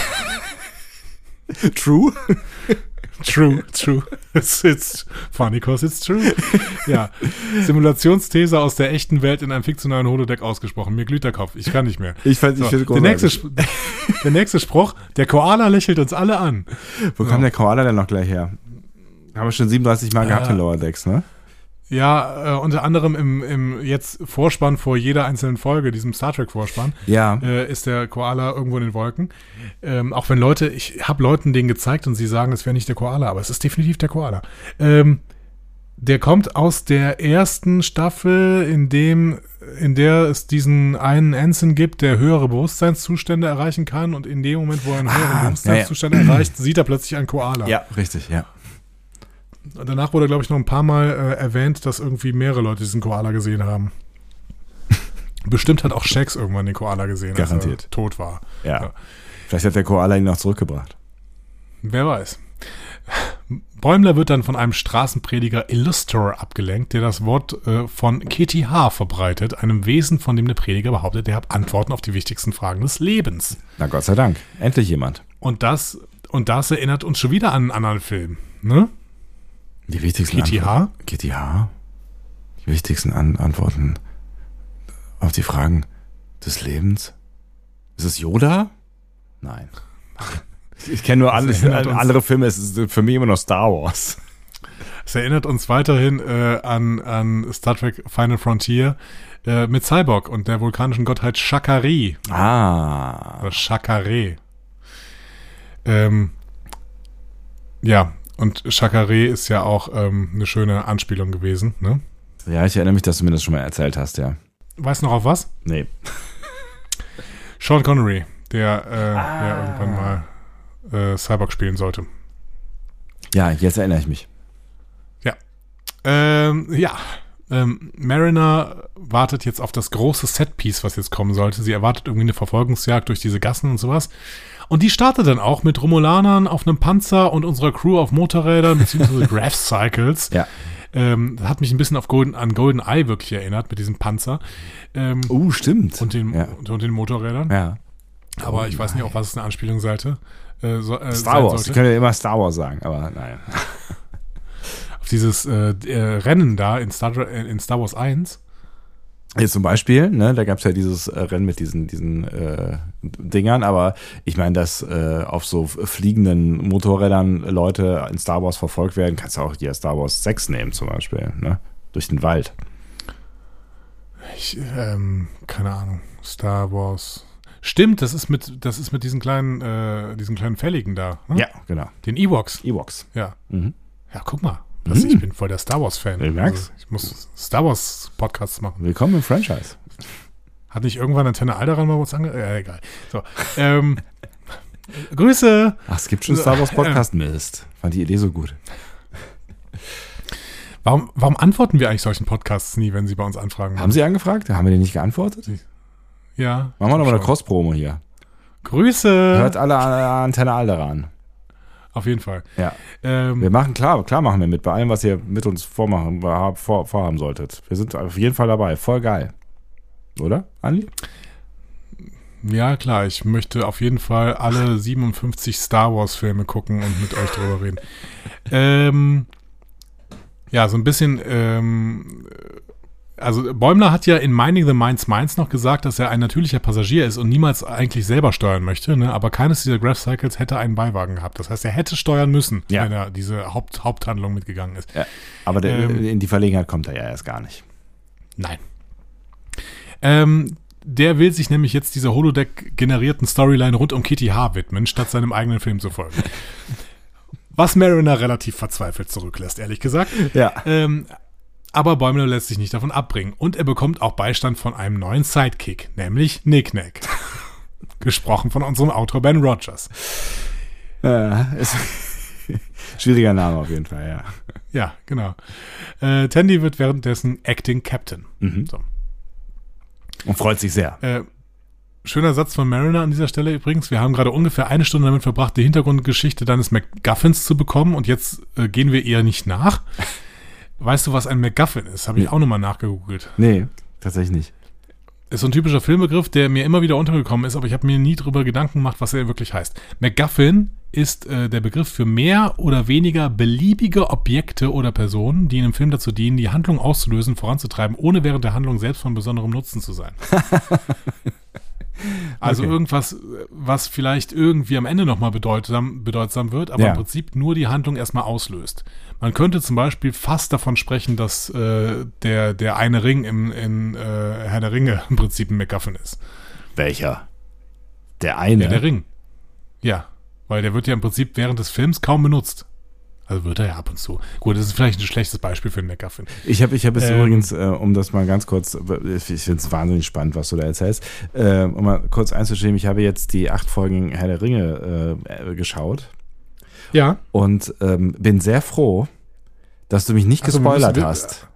True? [laughs] True, [laughs] true. It's, it's funny because it's true. Ja. Simulationsthese aus der echten Welt in einem fiktionalen Holodeck ausgesprochen. Mir glüht der Kopf. Ich kann nicht mehr. Ich fand, ich So, finde der, nächste, [laughs] der nächste Spruch. Der Koala lächelt uns alle an. Wo kam der Koala denn noch gleich her? Haben wir schon 37 Mal gehabt in Lower Decks, ne? Ja, äh, unter anderem im, im jetzt Vorspann vor jeder einzelnen Folge, diesem Star Trek Vorspann, Ja. äh, ist der Koala irgendwo in den Wolken. Ähm, auch wenn Leute, ich habe Leuten den gezeigt und sie sagen, es wäre nicht der Koala, aber es ist definitiv der Koala. Ähm, der kommt aus der ersten Staffel, in dem, in der es diesen einen Ensign gibt, der höhere Bewusstseinszustände erreichen kann und in dem Moment, wo er einen höheren Ah, Bewusstseinszustand erreicht, sieht er plötzlich einen Koala. Ja, richtig, ja. Danach wurde, glaube ich, noch ein paar Mal äh, erwähnt, dass irgendwie mehrere Leute diesen Koala gesehen haben. [laughs] Bestimmt hat auch Shax irgendwann den Koala gesehen, als Garantiert. er tot war. Ja. Ja. Vielleicht hat der Koala ihn noch zurückgebracht. Wer weiß. Bäumler wird dann von einem Straßenprediger Illustrator abgelenkt, der das Wort äh, von Kitty H. verbreitet, einem Wesen, von dem der Prediger behauptet, er hat Antworten auf die wichtigsten Fragen des Lebens. Na Gott sei Dank. Endlich jemand. Und das, und das erinnert uns schon wieder an einen anderen Film. Ne? Die wichtigsten Kitty Antworten. Kitty H. Die wichtigsten An Antworten auf die Fragen des Lebens. Ist es Yoda? Nein. [laughs] Ich kenne nur uns- andere Filme, es ist für mich immer noch Star Wars. Es erinnert uns weiterhin äh, an, an Star Trek Final Frontier äh, mit Cyborg und der vulkanischen Gottheit Shakari. Ah. Oder Shakare. Ähm, ja, und Shakare ist ja auch ähm, eine schöne Anspielung gewesen. Ne? Ja, ich erinnere mich, dass du mir das schon mal erzählt hast, ja. Weißt du noch auf was? Nee. [laughs] Sean Connery, der, äh, der irgendwann mal äh, Cyborg spielen sollte. Ja, jetzt erinnere ich mich. Ähm, ja. Ähm, Mariner wartet jetzt auf das große Setpiece, was jetzt kommen sollte. Sie erwartet irgendwie eine Verfolgungsjagd durch diese Gassen und sowas. Und die startet dann auch mit Romulanern auf einem Panzer und unserer Crew auf Motorrädern beziehungsweise [laughs] Graph Cycles. Ja. Ähm, das hat mich ein bisschen auf Golden, an Golden Eye wirklich erinnert mit diesem Panzer ähm, Oh, stimmt. und, den, ja. und, den Motorrädern. ja. Aber ich weiß nicht, auf was es eine Anspielung sollte. Äh, so, äh, Star Wars. Ich könnte ja immer Star Wars sagen, aber nein. [laughs] Auf dieses äh, äh, Rennen da in Star, äh, in Star Wars 1. Jetzt zum Beispiel, ne, da gab es ja dieses äh, Rennen mit diesen, diesen äh, Dingern, aber ich meine, dass äh, auf so fliegenden Motorrädern Leute in Star Wars verfolgt werden, kannst du auch hier Star Wars 6 nehmen zum Beispiel, ne? Durch den Wald. Ich, ähm, keine Ahnung. Star Wars. Stimmt, das ist mit, das ist mit diesen kleinen, äh, diesen kleinen Fälligen da. Ne? Ja, genau. Den Ewoks. Ewoks. Ja. Mhm. Ja, guck mal. Das, Ich bin voll der Star Wars-Fan. Du merkst. Also, ich muss Star Wars-Podcasts machen. Willkommen im Franchise. Hat nicht irgendwann Antenne Alderan mal was ange... Ja, egal. So. Ähm, [laughs] Grüße! Ach, es gibt schon Star Wars Podcast. Mist. Fand die Idee so gut. Warum, warum antworten wir eigentlich solchen Podcasts nie, wenn sie bei uns anfragen? Haben Sie angefragt? Haben wir den nicht geantwortet? Ja. Machen wir nochmal eine. Cross-Promo hier. Grüße. Hört alle an Antenne Alderan. Auf jeden Fall. Ja. Ähm, Wir machen, klar, klar machen wir mit bei allem, was ihr mit uns vormachen, vor, vorhaben solltet. Wir sind auf jeden Fall dabei. Voll geil. Oder, Andi? Ja, klar, ich möchte auf jeden Fall alle [laughs] 57 Star Wars-Filme gucken und mit euch drüber reden. Ähm, ja, so ein bisschen, ähm, also Bäumler hat ja in Mining the Minds Minds noch gesagt, dass er ein natürlicher Passagier ist und niemals eigentlich selber steuern möchte, ne? aber keines dieser Graph Cycles hätte einen Beiwagen gehabt. Das heißt, er hätte steuern müssen, Ja. wenn er diese Haupt Haupthandlung mitgegangen ist. Ja. Aber der, Ähm, in die Verlegenheit kommt er ja erst gar nicht. Nein. Ähm, der will sich nämlich jetzt dieser Holodeck-generierten Storyline rund um Kitty H widmen, statt seinem eigenen Film zu folgen. [laughs] Was Mariner relativ verzweifelt zurücklässt, ehrlich gesagt. Ja. Ähm, aber Bäumler lässt sich nicht davon abbringen. Und er bekommt auch Beistand von einem neuen Sidekick, nämlich Nicknack. [laughs] Gesprochen von unserem Autor Ben Rogers. Ja, ist [laughs] schwieriger Name auf jeden Fall, ja. Ja, genau. Äh, Tandy wird währenddessen Acting Captain. Mhm. So. Und freut sich sehr. Äh, schöner Satz von Mariner an dieser Stelle übrigens. Wir haben gerade ungefähr eine Stunde damit verbracht, die Hintergrundgeschichte deines MacGuffins zu bekommen und jetzt äh, gehen wir eher nicht nach. Weißt du, was ein MacGuffin ist? Habe ich Nee. auch nochmal nachgegoogelt. Nee, tatsächlich nicht. Ist so ein typischer Filmbegriff, der mir immer wieder untergekommen ist, aber ich habe mir nie drüber Gedanken gemacht, was er wirklich heißt. MacGuffin ist äh, der Begriff für mehr oder weniger beliebige Objekte oder Personen, die in einem Film dazu dienen, die Handlung auszulösen, voranzutreiben, ohne während der Handlung selbst von besonderem Nutzen zu sein. [laughs] Also Okay. irgendwas, was vielleicht irgendwie am Ende nochmal bedeutsam, bedeutsam wird, aber Ja. im Prinzip nur die Handlung erstmal auslöst. Man könnte zum Beispiel fast davon sprechen, dass äh, der, der eine Ring im, in äh, Herr der Ringe im Prinzip ein MacGuffin ist. Welcher? Der eine. Ja, der Ring. Ja, weil der wird ja im Prinzip während des Films kaum benutzt. Also wird er ja ab und zu. Gut, das ist vielleicht ein schlechtes Beispiel für einen MacGuffin. Ich habe ich hab es Ähm. übrigens, äh, um das mal ganz kurz, ich finde es wahnsinnig spannend, was du da erzählst, äh, um mal kurz einzuschieben, ich habe jetzt die acht Folgen Herr der Ringe äh, geschaut Ja. und ähm, bin sehr froh, dass du mich nicht Also, gespoilert müssen- hast.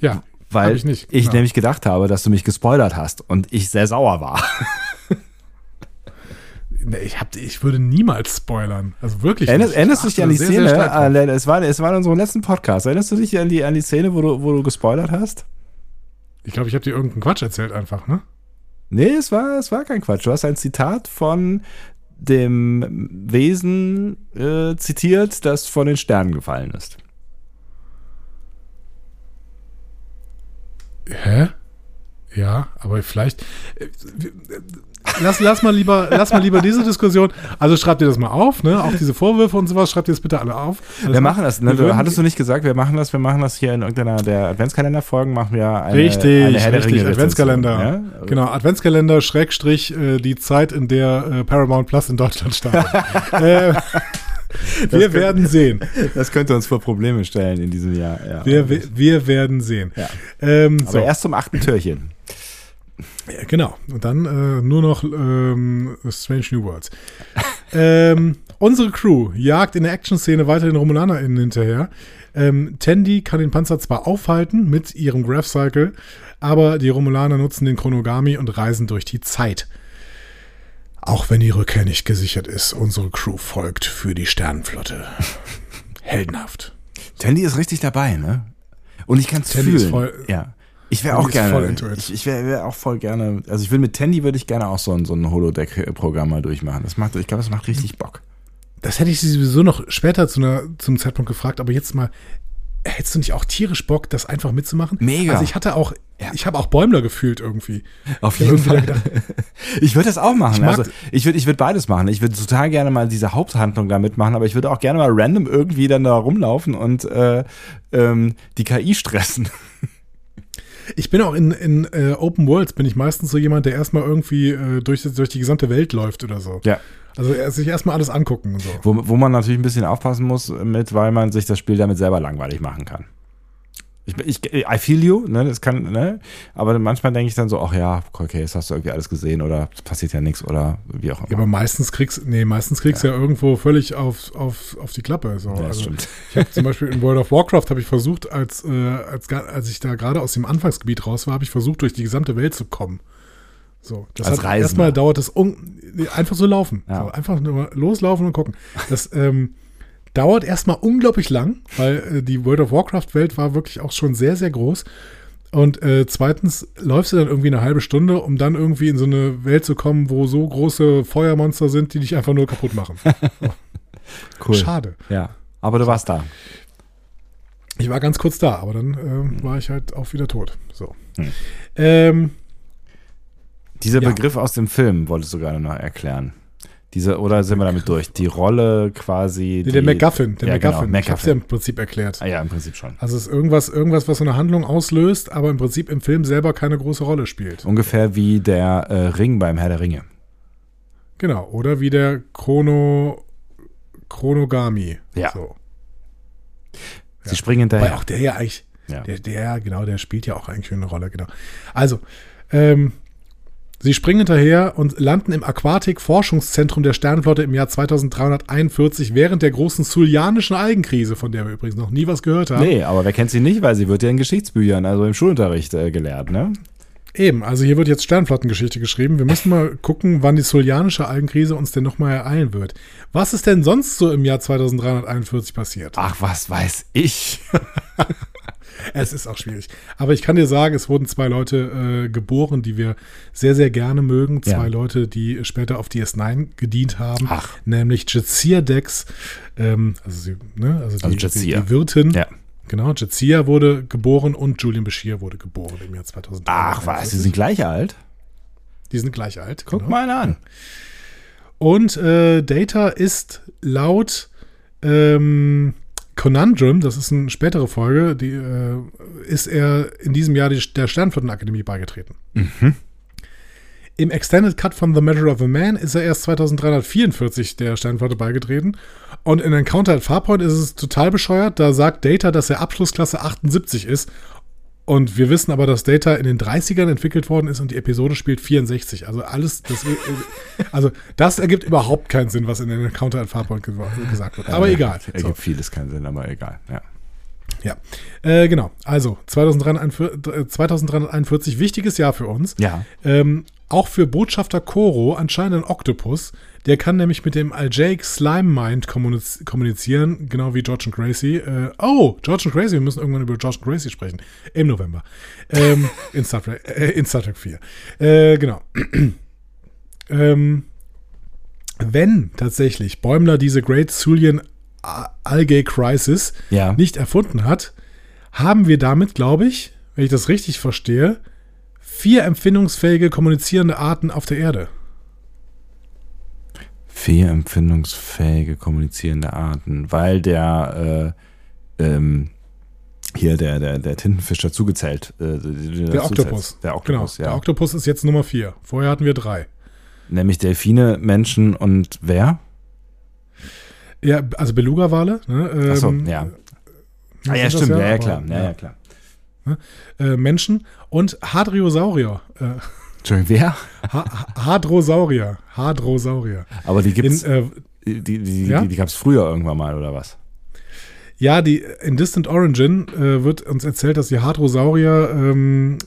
Ja. Weil ich, ich nicht, genau. nämlich gedacht habe, dass du mich gespoilert hast und ich sehr sauer war. Ich, hab, ich würde niemals spoilern. Also wirklich. Erinnerst, nicht. erinnerst du Ich dich an die sehr, sehr Szene? drauf. äh, es, war, es war in unserem letzten Podcast. Erinnerst du dich an die, an die Szene, wo du, wo du gespoilert hast? Ich glaube, ich habe dir irgendeinen Quatsch erzählt einfach, ne? Nee, es war, es war kein Quatsch. Du hast ein Zitat von dem Wesen äh, zitiert, das von den Sternen gefallen ist. Hä? Ja, aber vielleicht. Lass, lass, mal lieber, lass mal lieber diese Diskussion. Also schreibt ihr das mal auf, ne? Auch diese Vorwürfe und sowas, schreibt ihr das bitte alle auf. Also, wir machen das, ne? Du, hattest du nicht gesagt, wir machen das, wir machen das hier in irgendeiner der Adventskalender-Folgen, machen wir eine, Richtig, eine Herr richtig, Adventskalender. Ja? Genau, Adventskalender, Schrägstrich, äh, die Zeit, in der äh, Paramount Plus in Deutschland startet. [laughs] äh, [laughs] wir könnte- werden sehen. Das könnte uns vor Probleme stellen in diesem Jahr. Ja. Wir, wir, wir werden sehen. Ja. Ähm, Aber so, erst zum achten Türchen. Ja, genau. Und dann äh, nur noch ähm, Strange New Worlds. [laughs] ähm, unsere Crew jagt in der Action-Szene weiter den RomulanerInnen hinterher. Ähm, Tandy kann den Panzer zwar aufhalten mit ihrem Graph Cycle, aber die Romulaner nutzen den Chronogami und reisen durch die Zeit. Auch wenn die Rückkehr nicht gesichert ist, unsere Crew folgt für die Sternenflotte. [laughs] Heldenhaft. Tandy ist richtig dabei, ne? Und ich kann es Tandy fühlen. ist voll- ja. Ich wäre auch gerne. ich ich wäre wär auch voll gerne. Also ich will mit Tandy würde ich gerne auch so ein, so ein Holodeck-Programm mal durchmachen. Das macht, ich glaube, das macht richtig Bock. Das hätte ich sie sowieso noch später zu einer, zum Zeitpunkt gefragt, aber jetzt mal, hättest du nicht auch tierisch Bock, das einfach mitzumachen? Mega. Also ich hatte auch, Ja. ich habe auch Bäumler gefühlt irgendwie. Auf jeden Fall. gedacht, [laughs] Ich würde das auch machen. Ich also ich würde ich würd beides machen. Ich würde total gerne mal diese Haupthandlung da mitmachen, aber ich würde auch gerne mal random irgendwie dann da rumlaufen und äh, ähm, die KI stressen. Ich bin auch in, in äh, Open Worlds, bin ich meistens so jemand, der erstmal irgendwie äh, durch, durch die gesamte Welt läuft oder so. Ja. Also sich erstmal alles angucken und so. Wo, wo man natürlich ein bisschen aufpassen muss mit, weil man sich das Spiel damit selber langweilig machen kann. Ich, ich, I feel you, ne, das kann, ne, aber manchmal denke ich dann so, ach ja, okay, jetzt hast du irgendwie alles gesehen oder passiert ja nichts oder wie auch immer. Ja, aber meistens kriegst, nee, meistens kriegst du ja. ja. irgendwo völlig auf, auf, auf die Klappe. So. Ja, also, stimmt. Ich habe zum Beispiel in World of Warcraft habe ich versucht, als, äh, als, als ich da gerade aus dem Anfangsgebiet raus war, habe ich versucht, durch die gesamte Welt zu kommen. So, das als hat Reisender. erstmal dauert das einfach so laufen. Ja. So, einfach nur loslaufen und gucken. Das, ähm, dauert erstmal unglaublich lang, weil äh, die World of Warcraft-Welt war wirklich auch schon sehr, sehr groß. Und äh, zweitens läufst du dann irgendwie eine halbe Stunde, um dann irgendwie in so eine Welt zu kommen, wo so große Feuermonster sind, die dich einfach nur kaputt machen. [laughs] cool. Schade. Ja, aber du warst da. Ich war ganz kurz da, aber dann äh, war ich halt auch wieder tot. So. Hm. Ähm, Dieser Ja. Begriff aus dem Film wolltest du gerade noch erklären. Diese, oder sind wir damit durch? Die Rolle quasi. nee, der MacGuffin, der ja, MacGuffin. Genau, Ich hab's ja MacGuffin. im Prinzip erklärt. Ah, ja, im Prinzip schon. Also es ist irgendwas, irgendwas, was so eine Handlung auslöst, aber im Prinzip im Film selber keine große Rolle spielt. Ungefähr wie der äh, Ring beim Herr der Ringe. Genau. Oder wie der Chrono, Chronogami. Ja. So. Sie springen Weil hinterher. auch der ja eigentlich, Ja. der, der, genau, der spielt ja auch eigentlich eine Rolle, genau. Also, ähm, sie springen hinterher und landen im Aquatik-Forschungszentrum der Sternenflotte im Jahr 2341 während der großen Sulianischen Algenkrise, von der wir übrigens noch nie was gehört haben. Nee, aber wer kennt sie nicht, weil sie wird ja in Geschichtsbüchern, also im Schulunterricht äh, gelehrt, ne? Eben, also hier wird jetzt Sternflottengeschichte geschrieben. Wir müssen mal gucken, wann die Sulianische Algenkrise uns denn nochmal ereilen wird. Was ist denn sonst so im Jahr 2341 passiert? Ach, was weiß ich. [laughs] Es ist auch schwierig. Aber ich kann dir sagen, es wurden zwei Leute äh, geboren, die wir sehr, sehr gerne mögen. Zwei Ja. Leute, die später auf DS9 gedient haben. Ach. Nämlich Jadzia Dex, ähm, also, ne, also die, Also die, die Wirtin. Ja. Genau, Jadzia wurde geboren und Julian Bashir wurde geboren im Jahr 2003. Ach, was, sie sind gleich alt? Die sind gleich alt. Guck genau. mal an. Und äh, Data ist laut ähm, Conundrum, das ist eine spätere Folge, die, äh, ist er in diesem Jahr die, der Sternflottenakademie beigetreten. Im Extended Cut von The Measure of a Man ist er erst 2344 der Sternflotte beigetreten. Und in Encounter at Farpoint ist es total bescheuert. Da sagt Data, dass er Abschlussklasse 78 ist. Und wir wissen aber, dass Data in den 30ern entwickelt worden ist und die Episode spielt 64. Also alles, das, also das ergibt überhaupt keinen Sinn, was in den Encounter at Farpoint ge gesagt wird. Aber Äh, egal. So. Ergibt vieles keinen Sinn, aber egal. Ja. Ja, äh, genau. Also 2341, 2341, wichtiges Jahr für uns. Ja. Ähm, auch für Botschafter Koro anscheinend ein Oktopus. Der kann nämlich mit dem Aljaic Slime Mind kommuniz kommunizieren, genau wie George und Gracie. Äh, oh, George und Gracie, wir müssen irgendwann über George und Gracie sprechen. Im November. Ähm, [laughs] in, Star Trek, äh, in Star Trek 4. Äh, genau. [clears throat] ähm, wenn tatsächlich Bäumler diese Great Sulian Algae Crisis Ja. nicht erfunden hat, haben wir damit, glaube ich, wenn ich das richtig verstehe, vier empfindungsfähige kommunizierende Arten auf der Erde. Vier empfindungsfähige kommunizierende Arten, weil der äh, ähm, hier der, der, der Tintenfisch dazugezählt. Äh, Der Oktopus. Der Oktopus, genau, ja. Der Oktopus ist jetzt Nummer vier. Vorher hatten wir drei. Nämlich Delfine, Menschen und wer? Ja, also Beluga-Wale. Ne, ähm, Achso, ja. Ah ja, stimmt, ja, ja, klar. Ja, ja, klar. Äh, Menschen und Hadriosaurier. Äh, Entschuldigung, wer? ha Hadrosaurier. Hadrosaurier. Aber die gibt's, In, äh, die, die, die, ja? die, die gab's früher irgendwann mal, oder was? Ja, die in Distant Origin äh, wird uns erzählt, dass die Hadrosaurier ähm,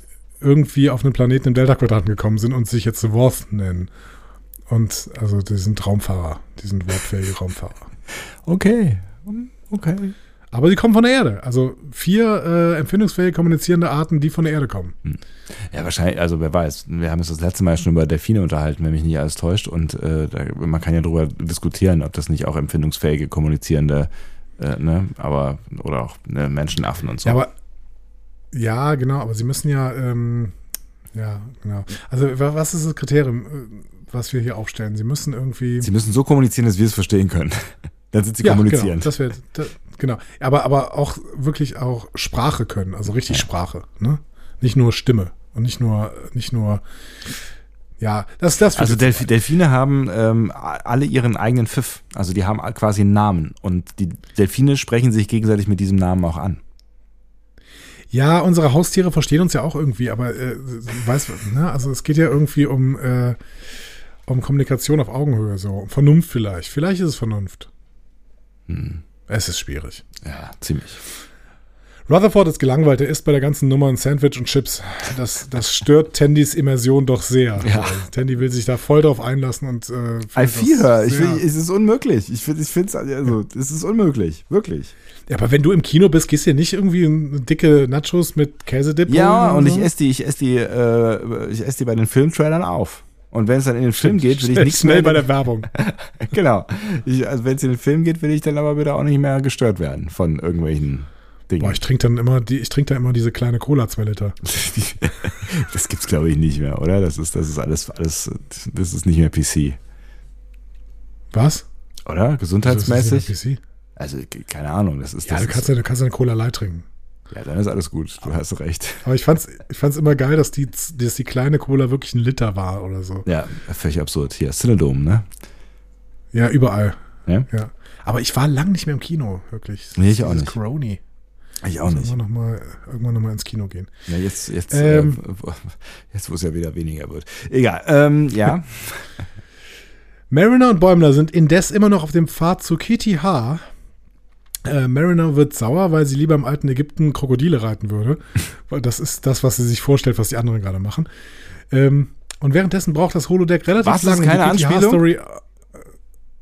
irgendwie auf einen Planeten im Delta-Quadranten gekommen sind und sich jetzt Worth nennen. Und also die sind Raumfahrer, die sind wortfähige Raumfahrer. Okay. Okay. Aber die kommen von der Erde. Also vier äh, empfindungsfähige kommunizierende Arten, die von der Erde kommen. Ja, wahrscheinlich, also wer weiß. Wir haben uns das letzte Mal schon über Delfine unterhalten, wenn mich nicht alles täuscht. Und äh, da, man kann ja darüber diskutieren, ob das nicht auch empfindungsfähige, kommunizierende, äh, ne, aber, oder auch ne, Menschenaffen und so. Ja, aber ja, genau, aber sie müssen ja, ähm, ja, genau. Also wa- was ist das Kriterium, äh, was wir hier aufstellen? Sie müssen irgendwie. Sie müssen so kommunizieren, dass wir es verstehen können. [laughs] Dann sind sie ja, kommunizierend. Genau, das wird, da, genau. Aber, aber auch wirklich auch Sprache können, also richtig Sprache, ne? Nicht nur Stimme und nicht nur, nicht nur, ja, das, das Also Delf Delfine haben ähm, alle ihren eigenen Pfiff. Also die haben quasi einen Namen. Und die Delfine sprechen sich gegenseitig mit diesem Namen auch an. Ja, unsere Haustiere verstehen uns ja auch irgendwie, aber äh, weißt du, ne? also es geht ja irgendwie um, äh, um Kommunikation auf Augenhöhe, so um Vernunft vielleicht. Vielleicht ist es Vernunft. Hm. Es ist schwierig. Ja, ziemlich. Rutherford ist gelangweilt, er isst bei der ganzen Nummer ein Sandwich und Chips. Das, das stört Tandys Immersion doch sehr. Ja. Tandy will sich da voll drauf einlassen und äh, I feel her. Ich es ist unmöglich. Ich finde es also, es ist unmöglich. Wirklich. Ja, aber wenn du im Kino bist, gehst du ja nicht irgendwie in dicke Nachos mit Käsedip Ja, und oder ich so? esse die, ich esse die, äh, ich esse die bei den Filmtrailern auf. Und wenn es dann in den Film geht, will ich Schnell- nichts schnell mehr. bei der Werbung. [laughs] genau. Ich, also wenn es in den Film geht, will ich dann aber bitte auch nicht mehr gestört werden von irgendwelchen Dingen. Boah, ich trinke dann immer, die, ich trinke da immer diese kleine Cola 2 Liter. das gibt's glaube ich nicht mehr, oder? Das ist, das ist alles, alles, das ist nicht mehr PC, Was? oder? Das Gesundheitsmäßig? ist nicht Also keine Ahnung. Das ist, Ja, das du kannst ist, ja, du kannst eine Cola Light trinken. Ja, dann ist alles gut. Du hast recht. Aber ich fand's, ich fand's immer geil, dass die, dass die kleine Cola wirklich ein Liter war oder so. Ja, völlig absurd. Hier, Cinedome, ne? Ja, überall. Ja? Ja. Aber ich war lang nicht mehr im Kino, wirklich. Nee, ich auch nicht. Crony. Ich auch nicht. Irgendwann noch mal, irgendwann nochmal ins Kino gehen. Ja, jetzt, jetzt, Ähm. äh, wo- jetzt, wo es ja wieder weniger wird. Egal. Ähm, ja. [laughs] Mariner und Bäumler sind indes immer noch auf dem Pfad zu Kitty H. Äh, Mariner wird sauer, weil sie lieber im alten Ägypten Krokodile reiten würde. Weil [laughs] das ist das, was sie sich vorstellt, was die anderen gerade machen. Ähm, und währenddessen braucht das Holodeck relativ Was, lange. keine Anspielung? Story. Äh,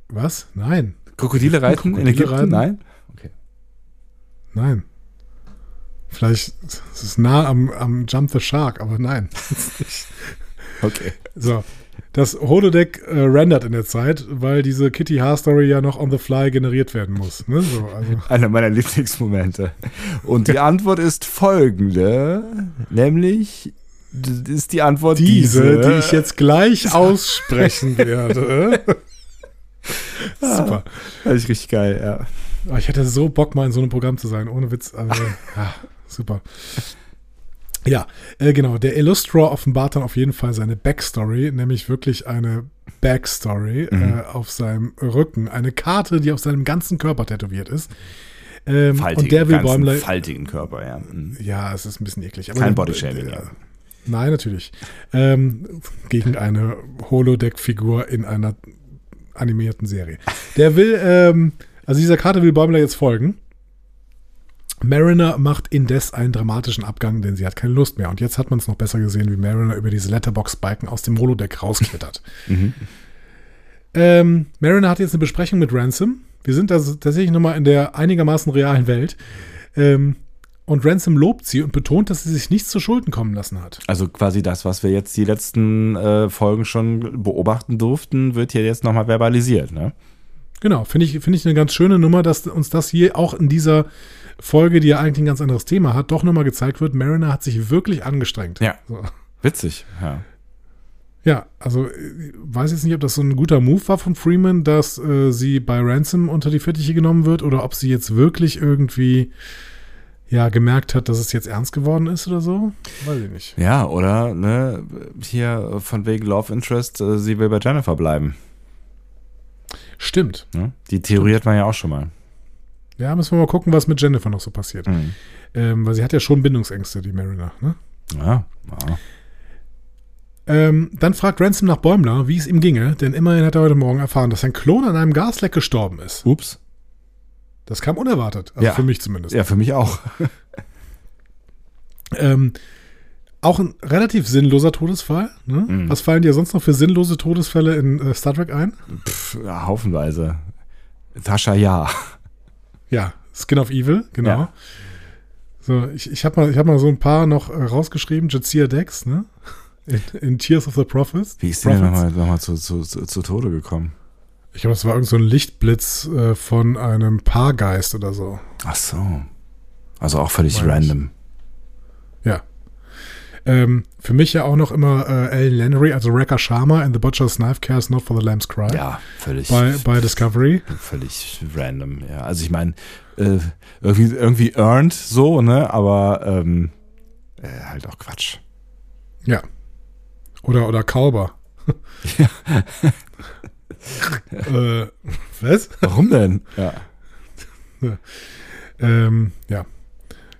Was? Nein. Krokodile reiten in Krokodile Ägypten? reiten? Nein? Nein. Vielleicht ist es nah am, am Jump the Shark, aber nein. [laughs] Okay. So. Das Holodeck äh, rendert in der Zeit, weil diese Kitty H-Story ja noch on the fly generiert werden muss. Ne? So, also. [laughs] Einer meiner Lieblingsmomente. Und die Antwort ist folgende, nämlich das ist die Antwort Diese, diese, die ich jetzt gleich [laughs] aussprechen werde. Super. Fand ich richtig geil, ja. Oh, ich hätte so Bock, mal in so einem Programm zu sein, ohne Witz. Also, ja, super. Ja, äh, genau. Der Illustra offenbart dann auf jeden Fall seine Backstory, nämlich wirklich eine Backstory äh, auf seinem Rücken. Eine Karte, die auf seinem ganzen Körper tätowiert ist. Ähm, Faltigen, und der will ganzen Bäumler. faltigen Körper, ja. Mhm. Ja, es ist ein bisschen eklig. Kein Bodyshaming, ja. Nein, natürlich. Ähm, gegen eine Holodeck-Figur in einer animierten Serie. Der will, ähm, also dieser Karte will Bäumler jetzt folgen. Mariner macht indes einen dramatischen Abgang, denn sie hat keine Lust mehr. Und jetzt hat man es noch besser gesehen, wie Mariner über diese Letterbox-Balken aus dem Holodeck rausklettert. [laughs] ähm, Mariner hat jetzt eine Besprechung mit Ransom. Wir sind also tatsächlich nochmal in der einigermaßen realen Welt. Ähm, und Ransom lobt sie und betont, dass sie sich nichts zu Schulden kommen lassen hat. Also quasi das, was wir jetzt die letzten äh, Folgen schon beobachten durften, wird hier jetzt nochmal verbalisiert, ne? Genau, finde ich, finde ich eine ganz schöne Nummer, dass uns das hier auch in dieser Folge, die ja eigentlich ein ganz anderes Thema hat, doch nochmal gezeigt wird. Mariner hat sich wirklich angestrengt. Ja. So. Witzig, ja. Ja, also äh, weiß jetzt nicht, ob das so ein guter Move war von Freeman, dass äh, sie bei Ransom unter die Fittiche genommen wird oder ob sie jetzt wirklich irgendwie ja gemerkt hat, dass es jetzt ernst geworden ist oder so. Weiß ich nicht. Ja, oder, ne, hier von wegen Love Interest, äh, sie will bei Jennifer bleiben. Stimmt. Ne? Die Theorie hat man ja auch schon mal. Ja, müssen wir mal gucken, was mit Jennifer noch so passiert. Mhm. Ähm, weil sie hat ja schon Bindungsängste, die Mariner. Ne? Ja, ja. Ähm, dann fragt Ransom nach Bäumler, wie es ihm ginge, denn immerhin hat er heute Morgen erfahren, dass sein Klon an einem Gasleck gestorben ist. Ups. Das kam unerwartet, also Ja. für mich zumindest. Ja, für mich auch. [laughs] Ähm, auch ein relativ sinnloser Todesfall. Ne? Mhm. Was fallen dir sonst noch für sinnlose Todesfälle in äh, Star Trek ein? Pff, ja, haufenweise. Tascha, ja. Ja, Skin of Evil, genau. Ja. So, ich, ich habe mal, ich hab mal so ein paar noch äh, rausgeschrieben. Jadzia Dex, ne? In, in Tears of the Prophets. Wie ist die denn nochmal noch mal zu, zu, zu, zu Tode gekommen? Ich glaube, es war irgend so ein Lichtblitz äh, von einem Paargeist oder so. Ach so. Also auch völlig ich. random. Ja. Ähm, für mich ja auch noch immer äh, Alan Landry, also Rekha Sharma in The Butcher's Knife Cares Not for the Lamb's Cry. Ja, völlig. Bei, bei Discovery. völlig random, ja. Also ich meine, äh, irgendwie, irgendwie earned so, ne? Aber ähm, äh, halt auch Quatsch. Ja. Oder, oder Kalber. [laughs] äh, was? Warum denn? Ja. [laughs] Ähm, ja.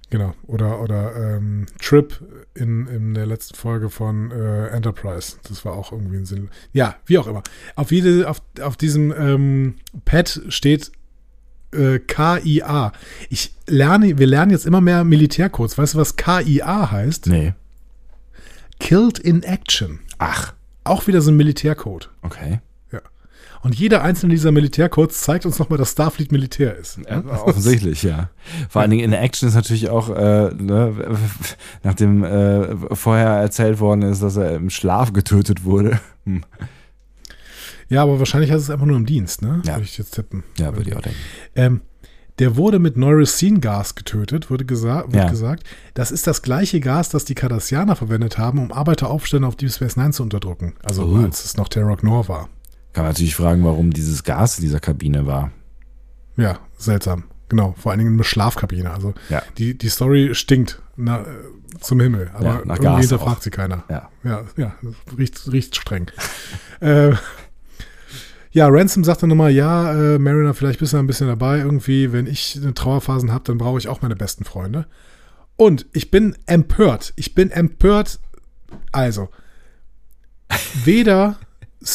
Genau. Oder, oder ähm, Trip in, in der letzten Folge von äh, Enterprise. Das war auch irgendwie ein Sinn. Ja, wie auch immer. Auf, jede, auf, auf diesem ähm, Pad steht äh, KIA. Ich lerne, wir lernen jetzt immer mehr Militärcodes. Weißt du, was KIA heißt? Nee. Killed in Action. Ach, Auch wieder so ein Militärcode. okay. Und jeder einzelne dieser Militärcodes zeigt uns nochmal, dass Starfleet Militär ist. Ja, [laughs] offensichtlich, ja. Vor allen Dingen in der Action ist natürlich auch, äh, ne, [laughs] nachdem äh, vorher erzählt worden ist, dass er im Schlaf getötet wurde. [laughs] Hm. Ja, aber wahrscheinlich heißt es einfach nur im Dienst, ne? Ja. Würde ich jetzt tippen. Ja, würde ich auch denken. Ähm, der wurde mit Neurosin-Gas getötet, wurde gesa wird Ja. gesagt. Das ist das gleiche Gas, das die Cardassianer verwendet haben, um Arbeiteraufstände auf Deep Space Nine zu unterdrücken. Also Oh. als es noch Terok Nor war. Kann man natürlich fragen, warum dieses Gas in dieser Kabine war. Ja, seltsam. Genau, vor allen Dingen eine Schlafkabine. Also Ja. die, die Story stinkt na, äh, zum Himmel, aber Ja, nach irgendwie Gas hinterfragt auch. sie keiner. Ja. Ja, ja, riecht, riecht streng. [laughs] äh, ja, Ransom sagte nochmal, ja, äh, Mariner, vielleicht bist du ein bisschen dabei irgendwie. Wenn ich eine Trauerphasen habe, dann brauche ich auch meine besten Freunde. Und ich bin empört. Ich bin empört. Also, weder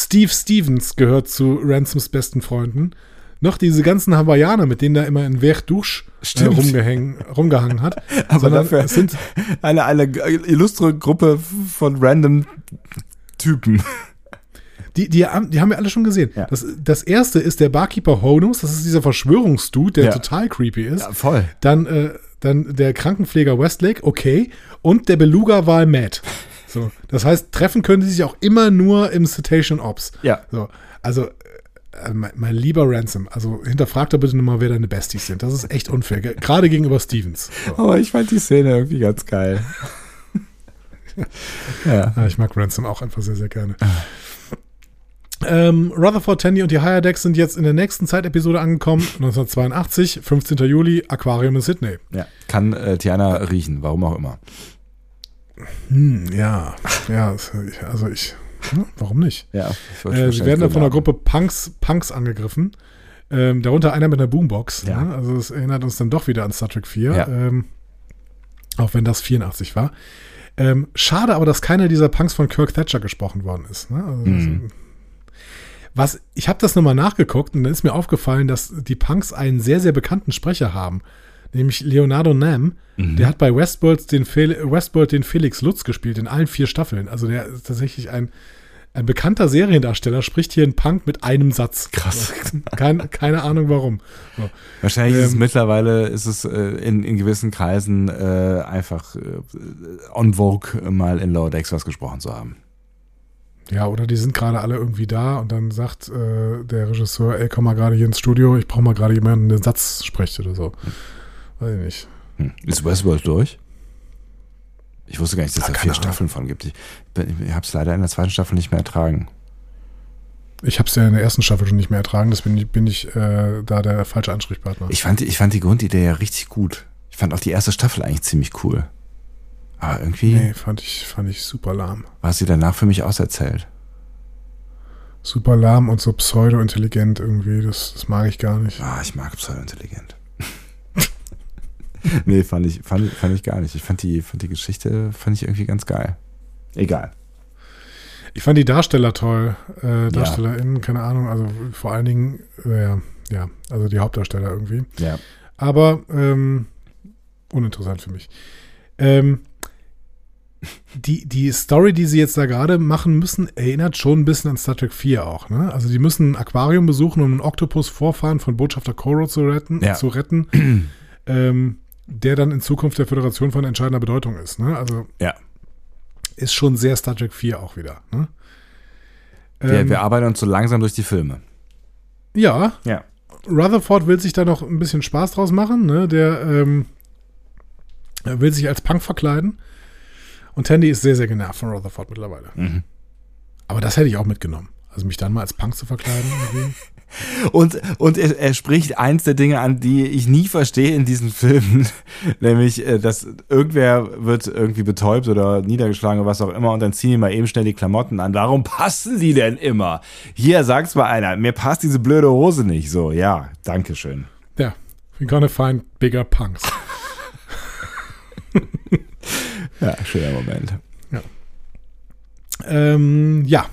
Steve Stevens gehört zu Ransoms besten Freunden, noch diese ganzen Hawaiianer, mit denen er immer in Verdouche äh, rumgehangen hat. [laughs] Aber sondern dafür- sind Eine, eine illustre Gruppe von random Typen. Die, die, haben- die haben wir alle schon gesehen. Ja. Das, das erste ist der Barkeeper Honus, das ist dieser Verschwörungsdude, der Ja. total creepy ist. Ja, voll. Dann, äh, dann der Krankenpfleger Westlake, okay. Und der Beluga-Wahl Matt. So, das heißt, treffen können sie sich auch immer nur im Citation Ops. Ja. So, also, äh, mein, mein lieber Ransom, also hinterfrag doch bitte nochmal, wer deine Besties sind. Das ist echt unfair, ge- gerade gegenüber Stevens. So. [laughs] Aber ich fand die Szene irgendwie ganz geil. [laughs] ja. Ja, ich mag Ransom auch einfach sehr, sehr gerne. Ähm, Rutherford, Tandy und die Higher Decks sind jetzt in der nächsten Zeitepisode angekommen. 1982, 15. Juli, Aquarium in Sydney. ja. Kann äh, Tiana riechen, warum auch immer. Hm, ja, ja, also ich, hm, warum nicht? Ja. Äh, sie werden dann von einer Gruppe Punks, Punks angegriffen. Ähm, darunter einer mit einer Boombox. Ja. Ne? Also es erinnert uns dann doch wieder an Star Trek 4. Ja. Ähm, auch wenn das 84 war. Ähm, schade aber, dass keiner dieser Punks von Kirk Thatcher gesprochen worden ist. Ne? Also, Mhm. Was, ich habe das nochmal nachgeguckt und dann ist mir aufgefallen, dass die Punks einen sehr, sehr bekannten Sprecher haben. Nämlich Leonardo Nam. Mhm. Der hat bei Westworld den, Fel Westworld den Felix Lutz gespielt in allen vier Staffeln. Also der ist tatsächlich ein, ein bekannter Seriendarsteller, spricht hier einen Punk mit einem Satz. Krass. [laughs] Kein, keine Ahnung warum. So. Wahrscheinlich ist es Ähm, mittlerweile ist es äh, in, in gewissen Kreisen äh, einfach äh, on vogue, mal in Lower Decks was gesprochen zu haben. Ja, oder die sind gerade alle irgendwie da und dann sagt äh, der Regisseur, ey, komm mal gerade hier ins Studio, ich brauche mal gerade jemanden, der einen Satz spricht oder so. Weiß ich nicht. Hm. Ist Westworld durch? Ich wusste gar nicht, dass Ah, es da keine vier Ahnung. Staffeln von gibt. Ich, ich habe es leider in der zweiten Staffel nicht mehr ertragen. Ich habe es ja in der ersten Staffel schon nicht mehr ertragen, deswegen bin ich, bin ich äh, da der falsche Ansprechpartner. Ich fand, die- ich fand die Grundidee ja richtig gut. Ich fand auch die erste Staffel eigentlich ziemlich cool. Aber irgendwie nee, fand ich, fand ich super lahm. war sie danach für mich auserzählt. Super lahm und so pseudo-intelligent irgendwie, das, das mag ich gar nicht. Ah, ich mag pseudo-intelligent. [laughs] nee, fand ich, fand, fand ich gar nicht. Ich fand die, fand die Geschichte, fand ich irgendwie ganz geil. Egal. Ich fand die Darsteller toll, äh, DarstellerInnen, keine Ahnung, also vor allen Dingen, äh, ja, ja, also die Hauptdarsteller irgendwie. Ja. Aber ähm, uninteressant für mich. Ähm, die, die Story, die sie jetzt da gerade machen müssen, erinnert schon ein bisschen an Star Trek 4 auch. Ne? Also die müssen ein Aquarium besuchen, um einen Oktopus-Vorfahren von Botschafter Koro zu retten, Ja. zu retten [clears throat] ähm, der dann in Zukunft der Föderation von entscheidender Bedeutung ist. Ne? Also Ja. ist schon sehr Star Trek 4 auch wieder. Ne? Wir, Ähm, wir arbeiten uns so langsam durch die Filme. ja, Ja. Rutherford will sich da noch ein bisschen Spaß draus machen. Ne? Der ähm, will sich als Punk verkleiden. Und Tandy ist sehr, sehr genervt von Rutherford mittlerweile. Mhm. Aber das hätte ich auch mitgenommen. Also mich dann mal als Punk zu verkleiden. [laughs] Und, und er, er spricht eins der Dinge an, die ich nie verstehe in diesen Filmen, [laughs] nämlich, äh, dass irgendwer wird irgendwie betäubt oder niedergeschlagen oder was auch immer und dann ziehen die mal eben schnell die Klamotten an. Warum passen die denn immer? Hier, sag's mal einer, mir passt diese blöde Hose nicht. So, ja, danke schön. Ja, we're gonna find bigger punks. [laughs] [laughs] Ja, schöner Moment. Ja. Ähm, ja.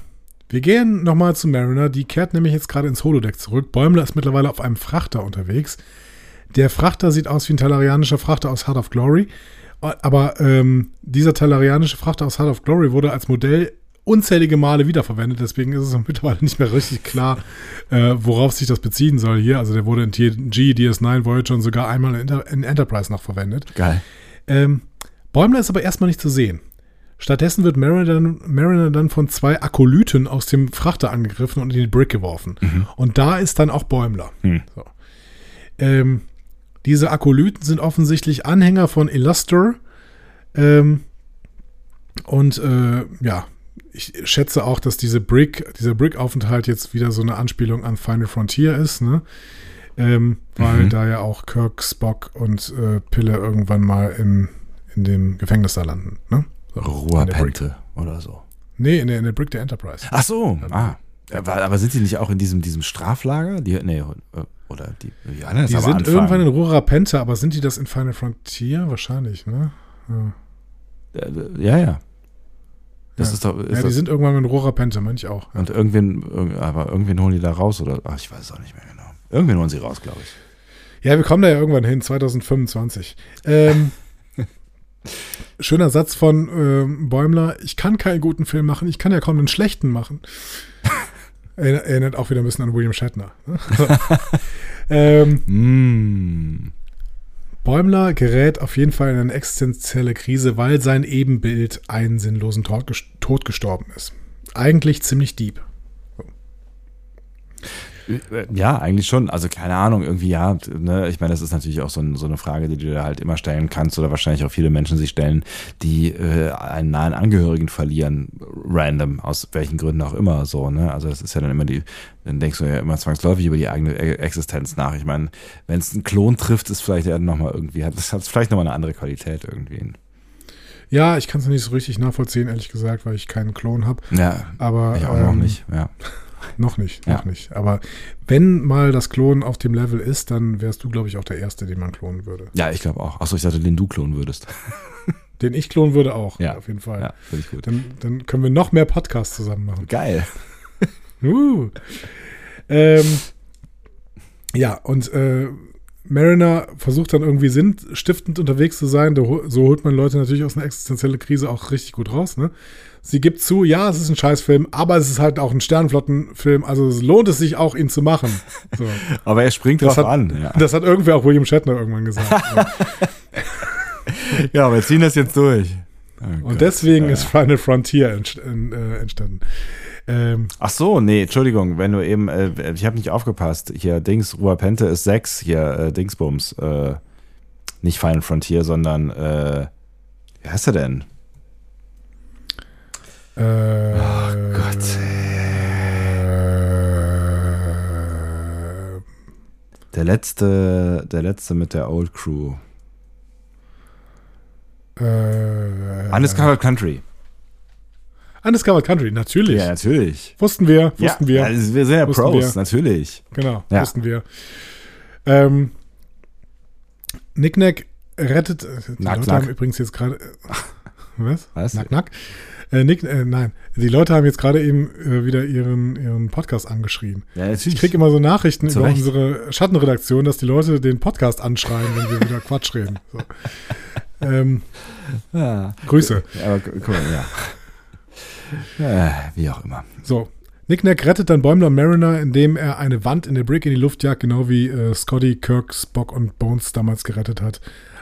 Wir gehen nochmal zu Mariner. Die kehrt nämlich jetzt gerade ins Holodeck zurück. Bäumler ist mittlerweile auf einem Frachter unterwegs. Der Frachter sieht aus wie ein talarianischer Frachter aus Heart of Glory. Aber ähm, dieser talarianische Frachter aus Heart of Glory wurde als Modell unzählige Male wiederverwendet. Deswegen ist es [laughs] mittlerweile nicht mehr richtig klar, äh, worauf sich das beziehen soll hier. Also der wurde in TNG, DS9, Voyager und sogar einmal in, in Enterprise noch verwendet. Geil. Ähm, Bäumler ist aber erstmal nicht zu sehen. Stattdessen wird Mariner dann, Mariner dann von zwei Akolyten aus dem Frachter angegriffen und in die Brick geworfen. Mhm. Und da ist dann auch Bäumler. Mhm. So. Ähm, diese Akolyten sind offensichtlich Anhänger von Illuster. Ähm, und äh, ja, ich schätze auch, dass diese Brick, dieser Brick-Aufenthalt jetzt wieder so eine Anspielung an Final Frontier ist, ne? Ähm, weil mhm. da ja auch Kirk, Spock und äh, Pille irgendwann mal im, in dem Gefängnis da landen, ne? Ruhrpente oder so. Nee, in der, in der Brick der Enterprise. Ach so, ah. Aber, aber sind die nicht auch in diesem, diesem Straflager? Die, nee, äh, oder die, ja, die sind anfangen. irgendwann in Rurapente, aber sind die das in Final Frontier? Wahrscheinlich, ne? Ja, äh, ja. ja. Das ja. ist doch. Ist ja, die das, sind irgendwann in Rurapente, meine ich auch. Ja. Und irgendwen, aber irgendwen holen die da raus oder? Ach, ich weiß es auch nicht mehr genau. Irgendwen holen sie raus, glaube ich. Ja, wir kommen da ja irgendwann hin, 2025. Ähm, Schöner Satz von äh, Bäumler. Ich kann keinen guten Film machen, ich kann ja kaum einen schlechten machen. [laughs] Erinnert auch wieder ein bisschen an William Shatner. Ne? [laughs] ähm, mm. Bäumler gerät auf jeden Fall in eine existenzielle Krise, weil sein Ebenbild einen sinnlosen Tod, Tod gestorben ist. Eigentlich ziemlich deep. Ja, eigentlich schon. Also keine Ahnung, irgendwie ja. Ne? Ich meine, das ist natürlich auch so, ein, so, eine Frage, die du dir halt immer stellen kannst oder wahrscheinlich auch viele Menschen sich stellen, die äh, einen nahen Angehörigen verlieren, random, aus welchen Gründen auch immer so. Ne? Also das ist ja dann immer die, dann denkst du ja immer zwangsläufig über die eigene e-, Existenz nach. Ich meine, wenn es einen Klon trifft, ist vielleicht ja nochmal irgendwie, hat das hat vielleicht nochmal eine andere Qualität irgendwie. Ja, ich kann es nicht so richtig nachvollziehen, ehrlich gesagt, weil ich keinen Klon habe. Ja, aber ich auch ähm, noch nicht, ja. Noch nicht, noch ja. nicht. Aber wenn mal das Klonen auf dem Level ist, dann wärst du, glaube ich, auch der Erste, den man klonen würde. Ja, ich glaube auch. Achso, ich dachte, den du klonen würdest. [laughs] Den ich klonen würde auch, ja. auf jeden Fall. Ja, finde ich gut. Dann, dann, können wir noch mehr Podcasts zusammen machen. Geil. [laughs] uh. ähm, ja, und äh, Mariner versucht dann irgendwie sinnstiftend unterwegs zu sein. So holt man Leute natürlich aus einer existenziellen Krise auch richtig gut raus. Ne? Sie gibt zu, ja, es ist ein Scheißfilm, aber es ist halt auch ein Sternflottenfilm, also es lohnt es sich auch, ihn zu machen. [laughs] So. aber er springt das drauf hat, an. Ja. Das hat irgendwer auch William Shatner irgendwann gesagt. ja, [laughs] wir ziehen das jetzt durch. Oh Und Gott. deswegen ja. ist Final Frontier entst äh, entstanden. Ähm, Ach so, nee, Entschuldigung, wenn du eben, äh, ich habe nicht aufgepasst. Hier, Dings, Ruapente ist 6, hier, äh, Dingsbums. Äh, nicht Final Frontier, sondern, äh, wie heißt er denn? Äh, oh Gott. Der letzte, der letzte mit der Old Crew. Äh, Undiscovered Country. Undiscovered Country, natürlich. Ja, natürlich. Wussten wir, wussten ja, wir. Also wir sind ja Pros, wir. natürlich. Genau, ja. wussten wir. Ähm, Nicknack rettet. Die nack, Leute nack. haben übrigens jetzt gerade. Was? Was? Nack, nack. Äh, Nick, äh, nein, die Leute haben jetzt gerade eben äh, wieder ihren, ihren Podcast angeschrien. Ja. Ich kriege immer so Nachrichten Zu über Recht. unsere Schattenredaktion, dass die Leute den Podcast anschreien, wenn wir wieder Quatsch reden. So. Ähm, ja. Grüße. Aber mal, ja. Wie auch immer. So. Nicknack rettet dann Bäumler Mariner, indem er eine Wand in der Brick in die Luft jagt, genau wie äh, Scotty, Kirk, Spock und Bones damals gerettet hat,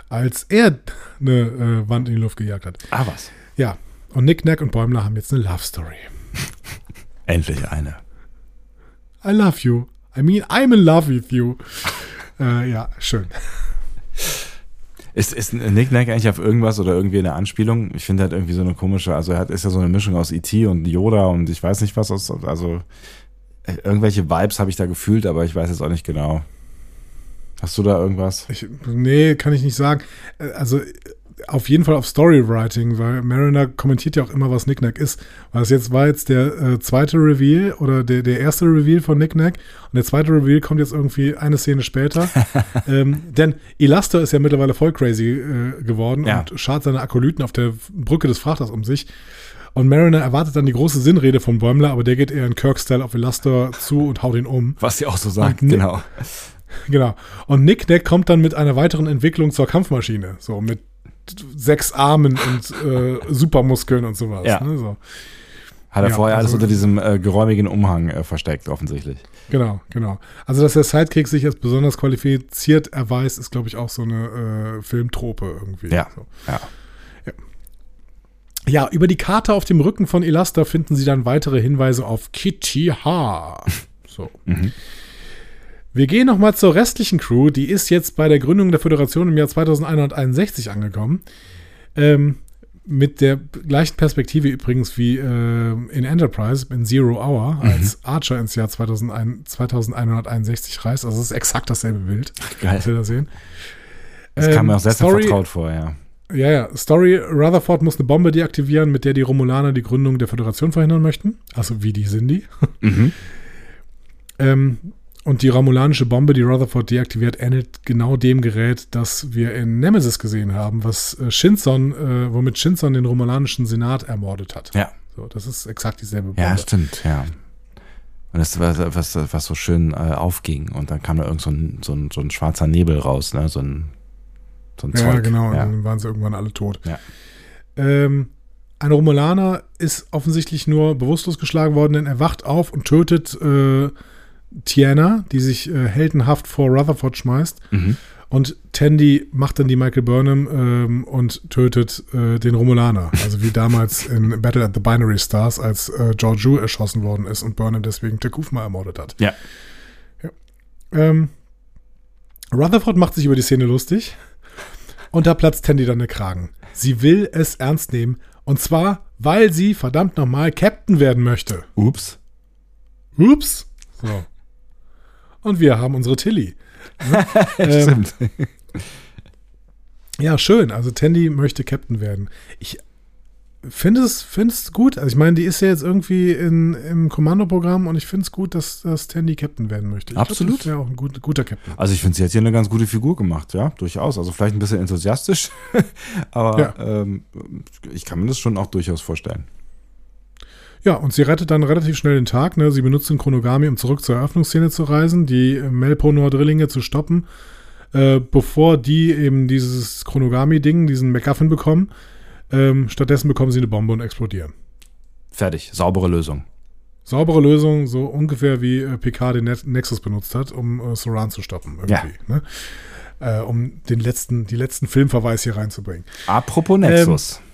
als er eine äh, Wand in die Luft gejagt hat. Ah, was? Ja, und Nick Nack und Bäumler haben jetzt eine Love Story. [laughs] Endlich eine. I love you. I mean, I'm in love with you. [laughs] äh, ja, schön. Ist, ist Nick Nack eigentlich auf irgendwas oder irgendwie eine Anspielung? Ich finde halt irgendwie so eine komische, also er hat, ist ja so eine Mischung aus E.T. und Yoda und ich weiß nicht was aus, also äh, irgendwelche Vibes habe ich da gefühlt, aber ich weiß jetzt auch nicht genau. Hast du da irgendwas? Ich, nee, kann ich nicht sagen. Äh, also auf jeden Fall auf Storywriting, weil Mariner kommentiert ja auch immer, was Nicknack ist. Weil es jetzt war jetzt der äh, zweite Reveal oder der, der erste Reveal von Nicknack und der zweite Reveal kommt jetzt irgendwie eine Szene später. [laughs] ähm, denn Elastor ist ja mittlerweile voll crazy äh, geworden Ja. und schart seine Akolyten auf der Brücke des Frachters um sich. Und Mariner erwartet dann die große Sinnrede von Bäumler, aber der geht eher in Kirk-Style auf Elastor zu und haut ihn um. Was sie auch so sagt, genau. [laughs] Genau. Und Nick Nack kommt dann mit einer weiteren Entwicklung zur Kampfmaschine. So mit sechs Armen und äh, Supermuskeln und sowas. Ja. Ne? So. Hat er Ja, vorher alles also- unter diesem äh, geräumigen Umhang äh, versteckt, offensichtlich. Genau, genau. Also, dass der Sidekick sich als besonders qualifiziert erweist, ist, glaube ich, auch so eine äh, Filmtrope irgendwie. Ja. So. Ja. Ja, über die Karte auf dem Rücken von Elastor finden sie dann weitere Hinweise auf Kitty H. [laughs] So. Mhm. Wir gehen nochmal zur restlichen Crew. Die ist jetzt bei der Gründung der Föderation im Jahr 2161 angekommen. Ähm, mit der gleichen Perspektive übrigens wie äh, in Enterprise, in Zero Hour, Mhm. als Archer ins Jahr 2001, 2161 reist. Also es ist exakt dasselbe Bild, Geil. was wir da sehen. Das kam Ähm, mir auch sehr, sehr Story- vertraut vor, ja. ja, ja. Story: Rutherford muss eine Bombe deaktivieren, mit der die Romulaner die Gründung der Föderation verhindern möchten. Also, wie die sind die. Mhm. ähm, und die romulanische Bombe, die Rutherford deaktiviert, ähnelt genau dem Gerät, das wir in Nemesis gesehen haben, was äh, Shinson, äh, womit Shinson den romulanischen Senat ermordet hat. Ja. So, das ist exakt dieselbe Bombe. Ja, stimmt, ja. Und das war was, was so schön äh, aufging. Und dann kam da irgend so ein, so ein, so ein schwarzer Nebel raus, ne? So ein, so ein Ja, Zeug. genau. Und Ja. dann waren sie irgendwann alle tot. Ja. Ähm, ein Romulaner ist offensichtlich nur bewusstlos geschlagen worden, denn er wacht auf und tötet äh, Tiana, die sich äh, heldenhaft vor Rutherford schmeißt. Mhm. Und Tandy macht dann die Michael Burnham ähm, und tötet äh, den Romulaner. Also wie damals in Battle at the Binary Stars, als äh, Georgiou erschossen worden ist und Burnham deswegen Tekufma ermordet hat. Ja. Ähm, Rutherford macht sich über die Szene lustig und da platzt Tandy dann der Kragen. Sie will es ernst nehmen und zwar, weil sie verdammt nochmal Captain werden möchte. Ups. Ups. So. Und wir haben unsere Tilly. [laughs] Ähm, Stimmt. Ja, schön. Also Tandy möchte Captain werden. Ich finde es, finde es gut. Also ich meine, die ist ja jetzt irgendwie in, im Kommandoprogramm und ich finde es gut, dass, dass Tandy Captain werden möchte. Ich glaub, Absolut. das wäre auch ein gut, guter Captain. Also ich finde, sie hat hier eine ganz gute Figur gemacht, ja, durchaus. Also vielleicht ein bisschen enthusiastisch, [laughs] aber Ja. ähm, ich kann mir das schon auch durchaus vorstellen. Ja, und sie rettet dann relativ schnell den Tag. Ne? Sie benutzt den Chronogami, um zurück zur Eröffnungsszene zu reisen, die Melponor-Drillinge zu stoppen, äh, bevor die eben dieses Chronogami-Ding, diesen MacGuffin bekommen. Ähm, stattdessen bekommen sie eine Bombe und explodieren. Fertig, saubere Lösung. Saubere Lösung, so ungefähr wie äh, Picard den Net Nexus benutzt hat, um äh, Soran zu stoppen. Irgendwie, ne? äh, um den letzten, die letzten Filmverweis hier reinzubringen. Apropos Nexus. Ah,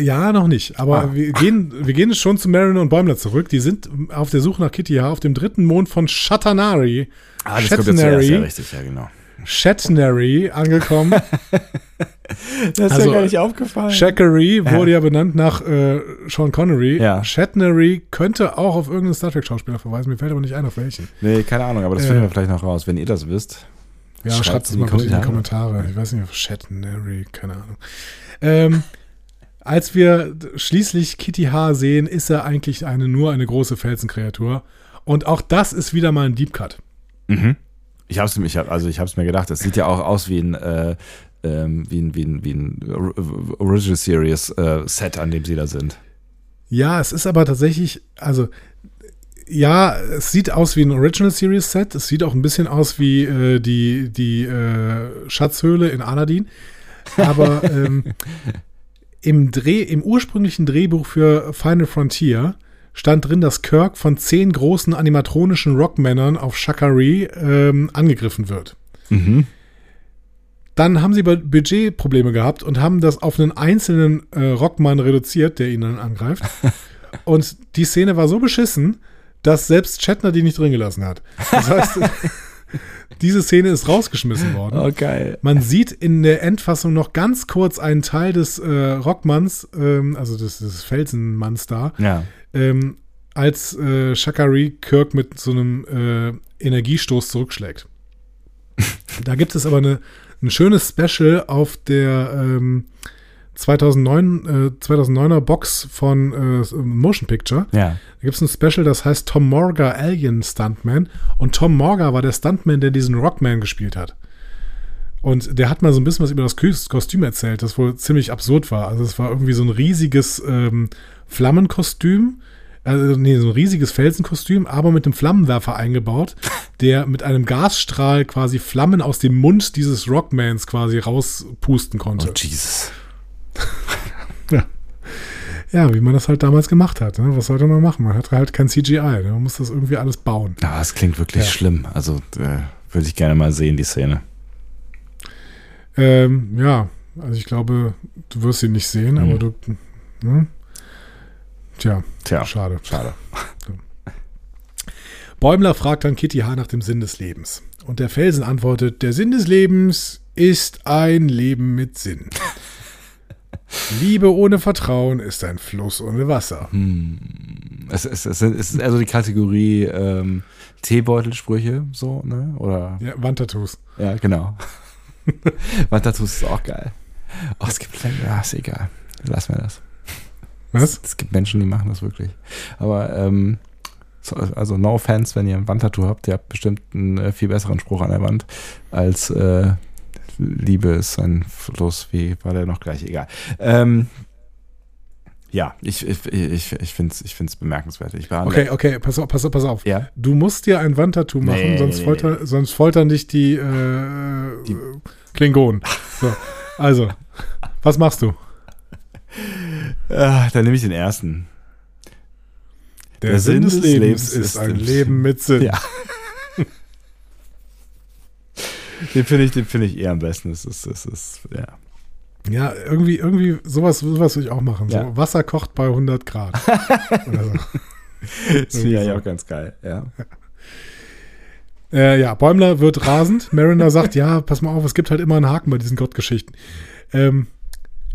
Ja, noch nicht. Aber Ah. wir, gehen, wir gehen schon zu Mariner und Bäumler zurück. Die sind auf der Suche nach Kitty H auf dem dritten Mond von Shatanari. ah, das kommt jetzt zuerst, ja, richtig, ja, genau. Shatnary angekommen. [laughs] Das ist Also, mir gar nicht aufgefallen. Shackery wurde ja benannt nach äh, Sean Connery. Ja. Shatnery könnte auch auf irgendeinen Star Trek-Schauspieler verweisen. Mir fällt aber nicht ein, auf welchen. nee, keine Ahnung, aber das Äh. finden wir vielleicht noch raus, wenn ihr das wisst. Ja, schreibt es mal bitte in die Kommentare. Kommentare. Ich weiß nicht, auf Shatnery, keine Ahnung. Ähm, als wir schließlich Kitty H sehen, ist er eigentlich eine, nur eine große Felsenkreatur. Und auch das ist wieder mal ein Deep Cut. Mhm. Ich hab's, ich hab, also ich hab's mir gedacht, es sieht ja auch aus wie ein, äh, ähm, wie ein, wie ein, wie ein Or- Original Series äh, Set, an dem sie da sind. Ja, es ist aber tatsächlich, also ja, es sieht aus wie ein Original Series Set. Es sieht auch ein bisschen aus wie äh, die, die äh, Schatzhöhle in Aladdin. Aber [laughs] ähm, im, Dreh, im ursprünglichen Drehbuch für Final Frontier stand drin, dass Kirk von zehn großen animatronischen Rockmännern auf Shakari ähm, angegriffen wird. Mhm. Dann haben sie Bu- Budgetprobleme gehabt und haben das auf einen einzelnen äh, Rockmann reduziert, der ihn dann angreift. [laughs] und die Szene war so beschissen, dass selbst Shatner die nicht drin gelassen hat. Das heißt, [laughs] diese Szene ist rausgeschmissen worden. Oh, geil. Man sieht in der Endfassung noch ganz kurz einen Teil des äh, Rockmanns, ähm, also des, des Felsenmanns da, Ja. ähm, als äh, Shakari Kirk mit so einem äh, Energiestoß zurückschlägt. [laughs] Da gibt es aber eine, ein schönes Special auf der ähm, 2009, äh, 2009er Box von äh, Motion Picture. Ja. Da gibt es ein Special, das heißt Tom Morga Alien Stuntman. Und Tom Morga war der Stuntman, der diesen Rockman gespielt hat. Und der hat mal so ein bisschen was über das Kostüm erzählt, das wohl ziemlich absurd war. Also es war irgendwie so ein riesiges ähm, Flammenkostüm, also nee, so ein riesiges Felsenkostüm, aber mit einem Flammenwerfer eingebaut, [laughs] der mit einem Gasstrahl quasi Flammen aus dem Mund dieses Rockmans quasi rauspusten konnte. Oh, Jesus. [laughs] Ja, wie man das halt damals gemacht hat. Ne? Was sollte man machen? Man hat halt kein CGI. Ne? Man muss das irgendwie alles bauen. Aber das klingt wirklich Ja. schlimm. Also äh, würde ich gerne mal sehen, die Szene. Ähm, ja, also ich glaube, du wirst ihn nicht sehen, aber du. Ne? Tja, Tja, schade. schade. Bäumler fragt dann Kitty H. nach dem Sinn des Lebens. Und der Felsen antwortet: Der Sinn des Lebens ist ein Leben mit Sinn. Liebe ohne Vertrauen ist ein Fluss ohne Wasser. Es, es, es, es ist also die Kategorie ähm, Teebeutelsprüche, so, ne? Oder Ja, Wandtattoos. Ja, genau. [laughs] Wandtattoos ist auch geil. Oh, es gibt ja, ist egal. Lass mir das. Was? Es gibt Menschen, die machen das wirklich. Aber ähm, so, also no offense, wenn ihr ein Wandtattoo habt, ihr habt bestimmt einen äh, viel besseren Spruch an der Wand als äh, Liebe ist ein Fluss, wie war der noch gleich? Egal. Ähm, ja, ich, ich, ich, ich finde es ich find's bemerkenswert. Ich war Okay, okay, pass auf, pass auf, pass auf. Ja. Du musst dir ein Wandtattoo machen, Nee, sonst, nee, folter, sonst foltern dich die, äh, Die- Klingonen. So, also, was machst du? Ah, dann nehme ich den ersten. Der, Der Sinn des Sinn des Lebens Lebens ist ist ein Leben mit Sinn. Ja. Den finde ich, den finde ich eher am besten. Das ist, das ist, ja. Ja, irgendwie, irgendwie, sowas, sowas will ich auch machen. Ja. So, Wasser kocht bei 100 Grad. [laughs] Oder so. Das finde ich auch ganz geil, ja. Äh, ja, Bäumler wird rasend. Mariner sagt, ja, pass mal auf, es gibt halt immer einen Haken bei diesen Gottgeschichten. Ähm,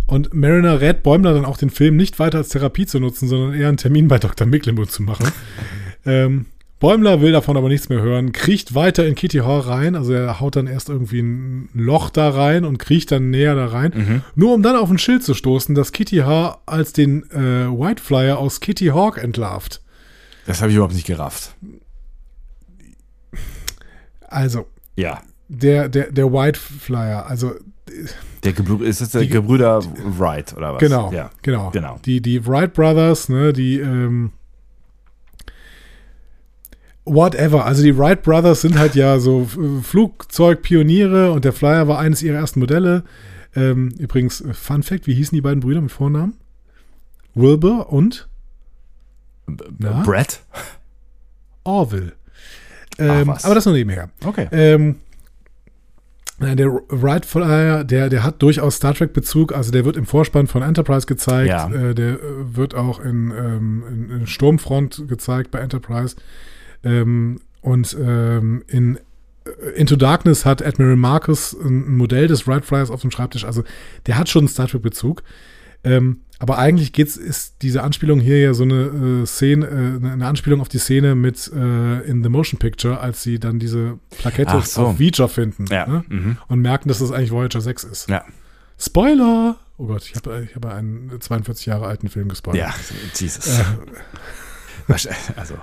und Mariner rät Bäumler dann auch, den Film nicht weiter als Therapie zu nutzen, sondern eher einen Termin bei Dr. Mecklenburg zu machen. [laughs] ähm, Bäumler will davon aber nichts mehr hören, kriecht weiter in Kitty Hall rein, also er haut dann erst irgendwie ein Loch da rein und kriecht dann näher da rein, nur um dann auf ein Schild zu stoßen, das Kitty H als den äh, Whiteflyer aus Kitty Hawk entlarvt. Das habe ich überhaupt nicht gerafft. Also, Ja. der, der, der Whiteflyer, also Der Gebrü ist das der Die- Gebrüder Wright oder was? Genau, Ja. genau. Genau. Die, die Wright Brothers, ne, die, ähm, whatever. Also die Wright Brothers sind halt ja so Flugzeugpioniere und der Flyer war eines ihrer ersten Modelle. Ähm, übrigens, äh, Fun Fact, wie hießen die beiden Brüder mit Vornamen? Wilbur und Na? Brett? Orville. Ähm, was. aber das nur nebenher. Okay. Ähm, nein, der Wright Flyer, der, der hat durchaus Star Trek Bezug. Also der wird im Vorspann von Enterprise gezeigt. Ja. Äh, der äh, wird auch in, ähm, in, in Sturmfront gezeigt bei Enterprise. Ähm, und ähm, in äh, Into Darkness hat Admiral Marcus ein, Modell des Wright Flyers auf dem Schreibtisch. Also der hat schon einen Star Trek Bezug. Ähm, aber eigentlich geht's, ist diese Anspielung hier ja so eine äh, Szene, äh, eine Anspielung auf die Szene mit äh, in the Motion Picture, als sie dann diese Plakette so. auf Voyager finden Ja. ne? Mhm. und merken, dass das eigentlich Voyager 6 ist. Ja. Spoiler! Oh Gott, ich habe ich hab einen 42 Jahre alten Film gespoilert. Ja, Jesus. Wahrscheinlich- Also.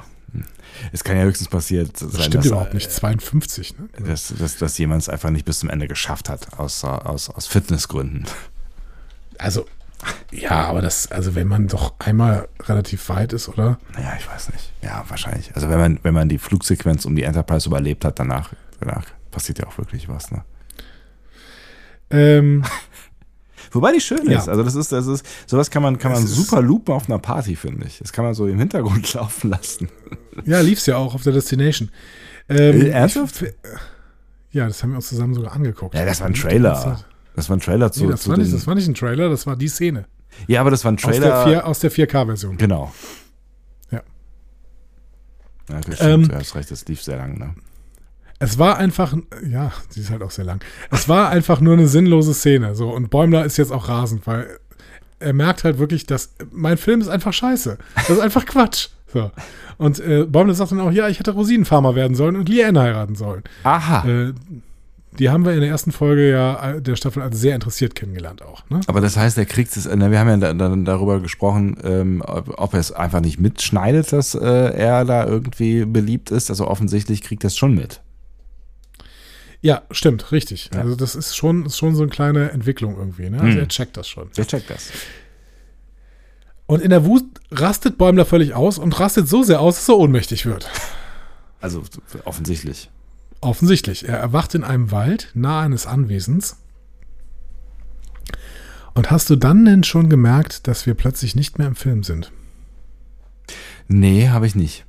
Es kann ja höchstens passiert sein, Das stimmt dass, überhaupt nicht. 52, ne? Dass, dass, dass jemand es einfach nicht bis zum Ende geschafft hat, aus, aus, aus Fitnessgründen. Also, ja, aber das, also wenn man doch einmal relativ weit ist, oder? Naja, ich weiß nicht. Ja, wahrscheinlich. Also wenn man, wenn man die Flugsequenz um die Enterprise überlebt hat, danach, danach passiert ja auch wirklich was, ne? Ähm, [laughs] Wobei die schön Ja. ist. Also das ist, das ist, sowas kann man, kann man super loopen auf einer Party, finde ich. Das kann man so im Hintergrund [laughs] laufen lassen. ja, lief's ja auch auf der Destination. Ähm, Äh, ernsthaft? ich- Ja, das haben wir uns zusammen sogar angeguckt. Ja, das war ein Trailer. Das war ein Trailer zu, Nee, das, zu war nicht, das war nicht ein Trailer, das war die Szene. Ja, aber das war ein Aus der, Trailer. 4, aus der 4K-Version. Genau. Ja. Ja, das Ähm, stimmt, du hast recht, das lief sehr lang, ne? Es war einfach, ja, die ist halt auch sehr lang. Es war einfach nur eine sinnlose Szene. So, und Bäumler ist jetzt auch rasend, weil er merkt halt wirklich, dass mein Film ist einfach scheiße. Das ist einfach Quatsch. So. Und äh, Bäumler sagt dann auch, ja, ich hätte Rosinenfarmer werden sollen und Liane heiraten sollen. Aha. Äh, die haben wir in der ersten Folge ja der Staffel als sehr interessiert kennengelernt auch. Ne? Aber das heißt, er kriegt es, wir haben ja dann darüber gesprochen, ähm, ob er es einfach nicht mitschneidet, dass äh, er da irgendwie beliebt ist. Also offensichtlich kriegt er es schon mit. Ja, stimmt, richtig. Ja. Also das ist schon, ist schon so eine kleine Entwicklung irgendwie. Ne? Also hm. er checkt das schon. Er checkt das. Und in der Wut rastet Bäumler völlig aus und rastet so sehr aus, dass er ohnmächtig wird. Also offensichtlich. Offensichtlich. Er erwacht in einem Wald nahe eines Anwesens. Und hast du dann denn schon gemerkt, dass wir plötzlich nicht mehr im Film sind? Nee, habe ich nicht.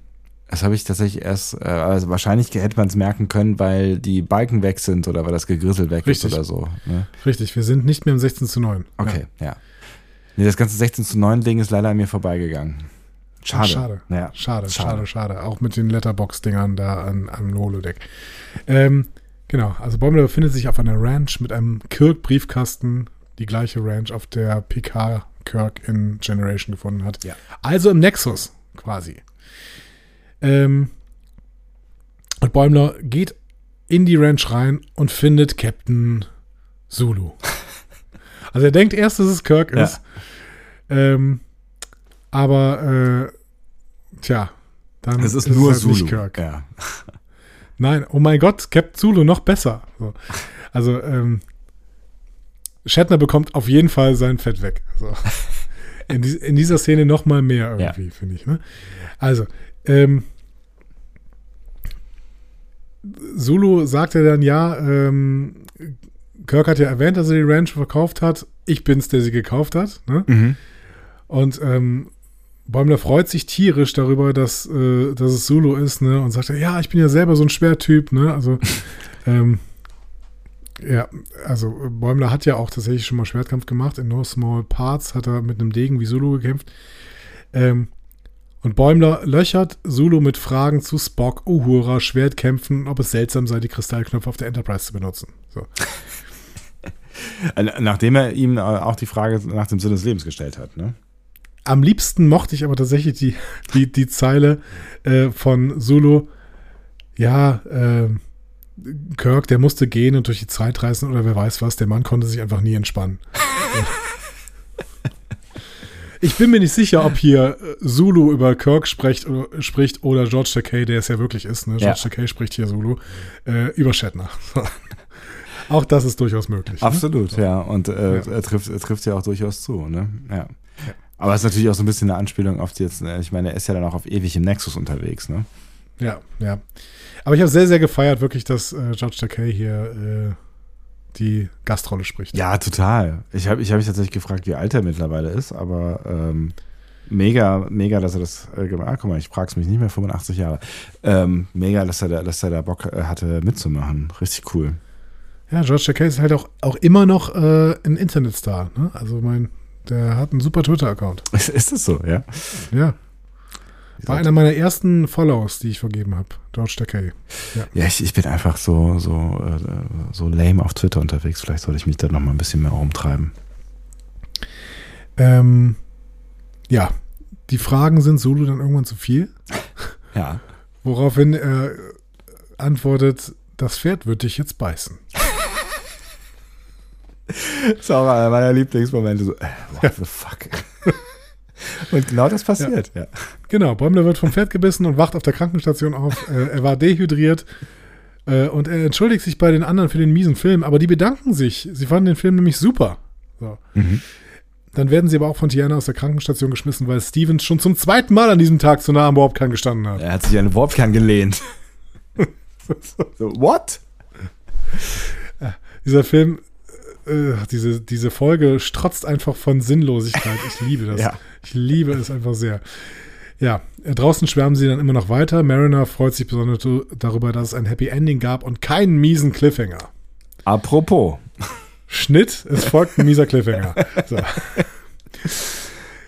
Das habe ich tatsächlich erst, äh, also wahrscheinlich hätte man es merken können, weil die Balken weg sind oder weil das Gegrissel weg Richtig. ist oder so. Ne? Richtig, wir sind nicht mehr im 16 zu 9. Okay, ja. ja. Nee, das ganze 16 zu 9 Ding ist leider an mir vorbeigegangen. Schade. schade. Ja. Schade, schade, schade, schade. Auch mit den Letterbox-Dingern da an, am Holodeck. Ähm, genau, also Bäumler befindet sich auf einer Ranch mit einem Kirk-Briefkasten, die gleiche Ranch, auf der PK Kirk in Generation gefunden hat. Ja. Also im Nexus quasi. Ähm, und Bäumler geht in die Ranch rein und findet Captain Zulu. [laughs] Also er denkt erst, dass es Kirk ist. Ja. Ähm, aber, äh, tja, dann es ist, ist nur es halt Zulu. Kirk. Ja. [laughs] Nein, oh mein Gott, Captain Zulu noch besser. So. Also, ähm, Shatner bekommt auf jeden Fall sein Fett weg. So. [laughs] In, die, in, dieser Szene noch mal mehr irgendwie, ja. finde ich. Ne? Also, ähm, Zulu sagte dann, ja, ähm, Kirk hat ja erwähnt, dass er die Ranch verkauft hat. Ich bin's, der sie gekauft hat. Ne? Mhm. Und ähm, Bäumler freut sich tierisch darüber, dass, äh, dass es Zulu ist, ne? Und sagt, ja, ich bin ja selber so ein Schwertyp, ne? Also, [laughs] ähm, ja, also Bäumler hat ja auch tatsächlich schon mal Schwertkampf gemacht. In No Small Parts hat er mit einem Degen wie Zulu gekämpft. Ähm, und Bäumler löchert Zulu mit Fragen zu Spock, Uhura, Schwertkämpfen, ob es seltsam sei, die Kristallknöpfe auf der Enterprise zu benutzen. So. Nachdem er ihm auch die Frage nach dem Sinn des Lebens gestellt hat, ne? Am liebsten mochte ich aber tatsächlich die, die, die Zeile äh, von Zulu. Ja, äh, Kirk, der musste gehen und durch die Zeit reisen oder wer weiß was. Der Mann konnte sich einfach nie entspannen. [laughs] ich bin mir nicht sicher, ob hier äh, Zulu über Kirk spricht oder, spricht oder George Takei, der es ja wirklich ist. Ne? George ja. Takei spricht hier Zulu äh, über Shatner. [laughs] auch das ist durchaus möglich. Ne? Absolut, ne? ja. Und äh, ja. Er, trifft, er trifft ja auch durchaus zu. Ne? Ja. Aber es ist natürlich auch so ein bisschen eine Anspielung auf die jetzt, äh, ich meine, er ist ja dann auch auf ewig im Nexus unterwegs, ne? Ja, ja. Aber ich habe sehr, sehr gefeiert, wirklich, dass äh, George Takei hier äh, die Gastrolle spricht. Ja, total. Ich habe ich hab mich tatsächlich gefragt, wie alt er mittlerweile ist, aber ähm, mega, mega, dass er das äh, gemacht hat. Ah, guck mal, ich frage es mich nicht mehr, 85 Jahre. Ähm, mega, dass er, da, dass er da Bock äh, hatte mitzumachen. Richtig cool. Ja, George Takei ist halt auch, auch immer noch äh, ein Internetstar. Ne? Also mein der hat einen super Twitter-Account. [laughs] Ist das so, ja? Ja. War einer meiner ersten Follows, die ich vergeben habe. George Takei. Ja, ja ich, ich bin einfach so, so, äh, so lame auf Twitter unterwegs. Vielleicht sollte ich mich da noch mal ein bisschen mehr rumtreiben. Ähm, ja, die Fragen sind Solo dann irgendwann zu viel. [laughs] Ja. Woraufhin er antwortet, das Pferd wird dich jetzt beißen. [laughs] Das auch einer meiner Lieblingsmomente. So, äh, what the fuck? [laughs] Und genau das passiert, ja. ja. Genau, Bäumler wird vom Pferd gebissen und wacht auf der Krankenstation auf. Äh, er war dehydriert äh, und er entschuldigt sich bei den anderen für den miesen Film, aber die bedanken sich. Sie fanden den Film nämlich super. So. Mhm. Dann werden sie aber auch von Tiana aus der Krankenstation geschmissen, weil Stevens schon zum zweiten Mal an diesem Tag zu nah am Warpkern gestanden hat. Er hat sich an den Warpkern gelehnt. [laughs] so, what? Dieser Film äh, diese, diese Folge strotzt einfach von Sinnlosigkeit. Ich liebe das. [laughs] ja. Ich liebe es einfach sehr. Ja, draußen schwärmen sie dann immer noch weiter. Mariner freut sich besonders darüber, dass es ein Happy Ending gab und keinen miesen Cliffhanger. Apropos. Schnitt, es folgt ein mieser Cliffhanger. So.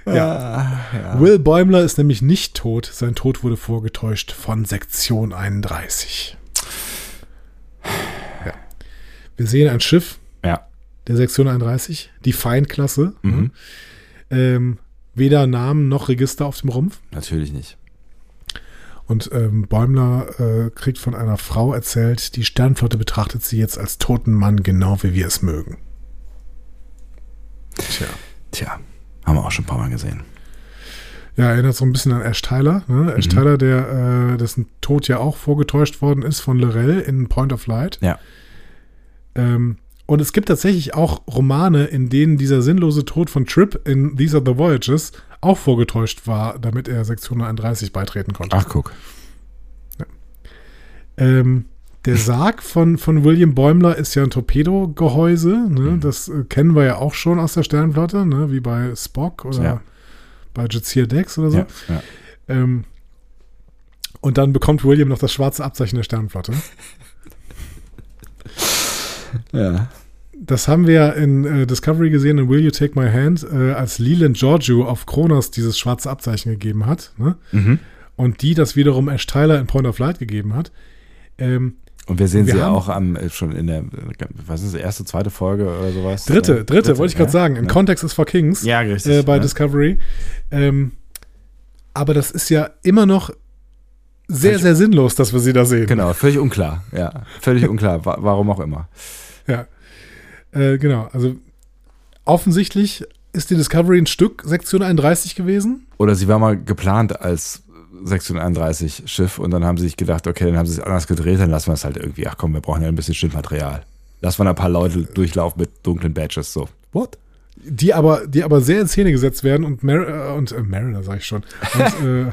Ja. Ah, ja. Will Bäumler ist nämlich nicht tot. Sein Tod wurde vorgetäuscht von Sektion 31. Ja. Wir sehen ein Schiff, der Sektion 31, die Feinklasse. Mhm. Ähm, weder Namen noch Register auf dem Rumpf. Natürlich nicht. Und ähm, Bäumler äh, kriegt von einer Frau erzählt, die Sternflotte betrachtet sie jetzt als toten Mann, genau wie wir es mögen. Tja. Tja, haben wir auch schon ein paar Mal gesehen. Ja, erinnert so ein bisschen an Ash Tyler. Ne? Ash mhm. Tyler, der, äh, dessen Tod ja auch vorgetäuscht worden ist von Lorel in Point of Light. Ja. Ähm, und es gibt tatsächlich auch Romane, in denen dieser sinnlose Tod von Trip in These Are the Voyages auch vorgetäuscht war, damit er Sektion 31 beitreten konnte. Ach, guck. Ja. Ähm, der Sarg von, von William Bäumler ist ja ein Torpedogehäuse. Ne? Mhm. Das äh, kennen wir ja auch schon aus der Sternflotte, ne? wie bei Spock oder ja. bei Jazir Dex oder so. Ja. Ähm, und dann bekommt William noch das schwarze Abzeichen der Sternflotte. [laughs] Ja. Das haben wir in äh, Discovery gesehen, in Will You Take My Hand, äh, als Leland Giorgio auf Kronos dieses schwarze Abzeichen gegeben hat. Ne? Mhm. Und die das wiederum Ash Tyler in Point of Light gegeben hat. Ähm, und wir sehen wir sie ja auch am, äh, schon in der, was ist das, erste, zweite Folge oder sowas? Dritte, dritte, dritte wollte ich gerade ja? sagen. In ja. Context is for Kings. Ja, richtig. Äh, bei ja. Discovery. Ähm, aber das ist ja immer noch sehr, völlig sehr sinnlos, dass wir sie da sehen. Genau, völlig unklar. Ja, völlig unklar, warum auch immer. [laughs] Ja. Äh, genau, also offensichtlich ist die Discovery ein Stück Sektion 31 gewesen. Oder sie war mal geplant als Sektion 31 Schiff und dann haben sie sich gedacht, okay, dann haben sie es anders gedreht, dann lassen wir es halt irgendwie, ach komm, wir brauchen ja ein bisschen Schnittmaterial. Lassen wir ein paar Leute durchlaufen mit dunklen Badges, so. What? Die aber, die aber sehr in Szene gesetzt werden und, Mar äh, und äh, Mariner, sag ich schon. Und, [laughs] äh,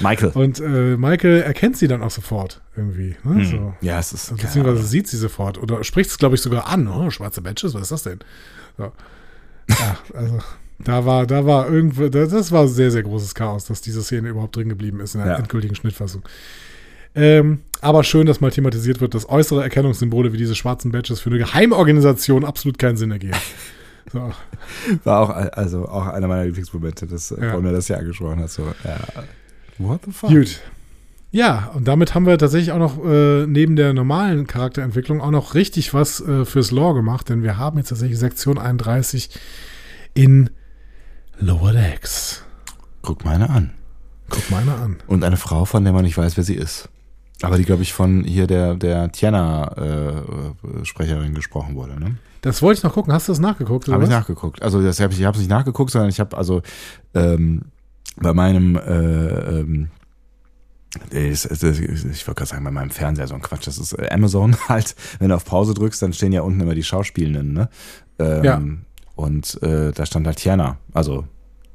Michael. Und äh, Michael erkennt sie dann auch sofort irgendwie. Ne? Hm. So. Ja, es ist. Beziehungsweise sieht sie sofort. Oder spricht es, glaube ich, sogar an. Oh, schwarze Badges, was ist das denn? So. Ja, also. Da war, da war irgendwo, das war sehr, sehr großes Chaos, dass diese Szene überhaupt drin geblieben ist in der ja. endgültigen Schnittfassung. Ähm, aber schön, dass mal thematisiert wird, dass äußere Erkennungssymbole wie diese schwarzen Badges für eine Geheimorganisation absolut keinen Sinn ergeben. [laughs] So. War auch, also auch einer meiner Lieblingsmomente, dass ja. mir das ja angesprochen hat. So, ja. What the fuck? Gut. Ja, und damit haben wir tatsächlich auch noch äh, neben der normalen Charakterentwicklung auch noch richtig was äh, fürs Lore gemacht, denn wir haben jetzt tatsächlich Sektion 31 in Lower Decks. Guck meine an. Guck meine an. Und eine Frau, von der man nicht weiß, wer sie ist. Aber die, glaube ich, von hier der, der Tiana-Sprecherin äh, gesprochen wurde, ne? Das wollte ich noch gucken. Hast du das nachgeguckt? Habe ich nachgeguckt. Also das hab ich, ich habe es nicht nachgeguckt, sondern ich habe also ähm, bei meinem äh, ähm, ich, ich wollte gerade sagen, bei meinem Fernseher so ein Quatsch. Das ist äh, Amazon [laughs] halt. Wenn du auf Pause drückst, dann stehen ja unten immer die Schauspielenden, ne? Ähm, ja. Und äh, da stand halt Tiana. Also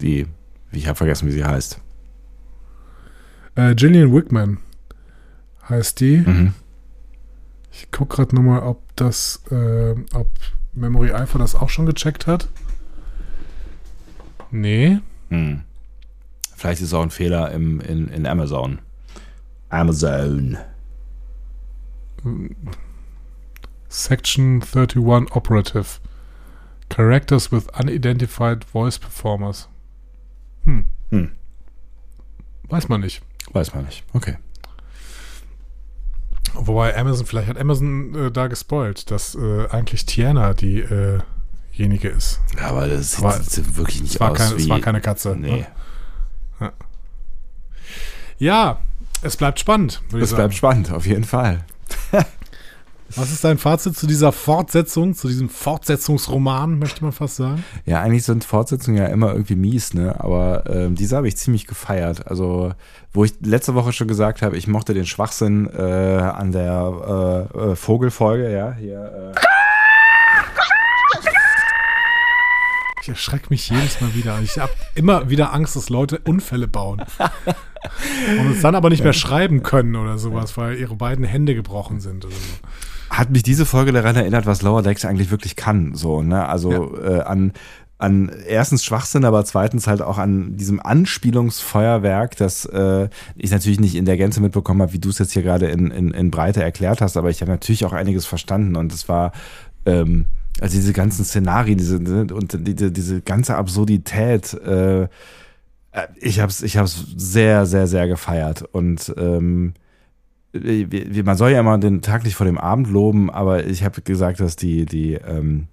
die, ich habe vergessen, wie sie heißt. Äh, Gillian Wickman heißt die. Mhm. Ich gucke gerade nochmal, ob das, äh, ob Memory Alpha das auch schon gecheckt hat. Nee. Hm. Vielleicht ist es auch ein Fehler im, in, in Amazon. Amazon. Section 31 Operative. Characters with unidentified voice performers. Hm. hm. Weiß man nicht. Weiß man nicht. Okay. Wobei Amazon, vielleicht hat Amazon äh, da gespoilt, dass äh, eigentlich Tiana diejenige äh ist. Ja, aber das sieht, aber sieht wirklich nicht war aus keine, wie... Es war keine Katze. Nee. Ne? Ja. ja. es bleibt spannend. Es bleibt spannend, auf jeden Fall. [laughs] Was ist dein Fazit zu dieser Fortsetzung, zu diesem Fortsetzungsroman, möchte man fast sagen? Ja, eigentlich sind Fortsetzungen ja immer irgendwie mies, ne? Aber ähm, diese habe ich ziemlich gefeiert. Also, wo ich letzte Woche schon gesagt habe, ich mochte den Schwachsinn äh, an der äh, äh, Vogelfolge, ja, hier. Äh. Ich erschrecke mich jedes Mal wieder. Ich habe immer wieder Angst, dass Leute Unfälle bauen. Und es dann aber nicht mehr schreiben können oder sowas, weil ihre beiden Hände gebrochen sind oder so hat mich diese Folge daran erinnert, was Lower Decks eigentlich wirklich kann. So, ne? Also ja. äh, an an erstens Schwachsinn, aber zweitens halt auch an diesem Anspielungsfeuerwerk, das äh, ich natürlich nicht in der Gänze mitbekommen habe, wie du es jetzt hier gerade in, in, in Breite erklärt hast, aber ich habe natürlich auch einiges verstanden und es war ähm, also diese ganzen Szenarien, diese ne, und diese, diese ganze Absurdität, äh, ich habe es ich hab's sehr, sehr, sehr gefeiert. Und ähm, man soll ja immer den Tag nicht vor dem Abend loben, aber ich habe gesagt, dass die, die, ähm, äh,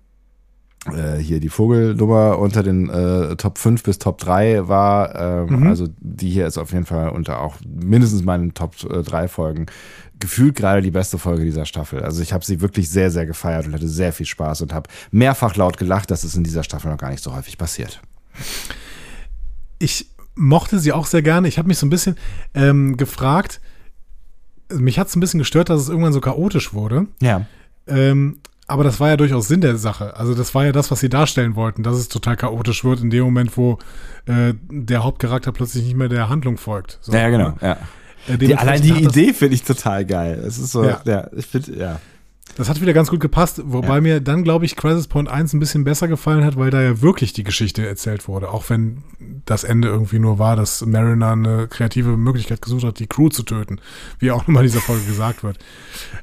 hier die Vogelnummer unter den äh, Top 5 bis Top 3 war. Ähm, mhm. Also die hier ist auf jeden Fall unter auch mindestens meinen Top 3 äh, Folgen gefühlt gerade die beste Folge dieser Staffel. Also ich habe sie wirklich sehr, sehr gefeiert und hatte sehr viel Spaß und habe mehrfach laut gelacht. Das ist in dieser Staffel noch gar nicht so häufig passiert. Ich mochte sie auch sehr gerne. Ich habe mich so ein bisschen ähm, gefragt, mich hat es ein bisschen gestört, dass es irgendwann so chaotisch wurde. Ja. Ähm, aber das war ja durchaus Sinn der Sache. Also das war ja das, was sie darstellen wollten, dass es total chaotisch wird in dem Moment, wo äh, der Hauptcharakter plötzlich nicht mehr der Handlung folgt. So, ja, genau. Ja. Äh, die, allein die Idee finde ich total geil. Es ist so, ja, ja ich finde, ja. Das hat wieder ganz gut gepasst, wobei ja. mir dann, glaube ich, Crisis Point 1 ein bisschen besser gefallen hat, weil da ja wirklich die Geschichte erzählt wurde. Auch wenn das Ende irgendwie nur war, dass Mariner eine kreative Möglichkeit gesucht hat, die Crew zu töten. Wie auch [laughs] nochmal in dieser Folge gesagt wird.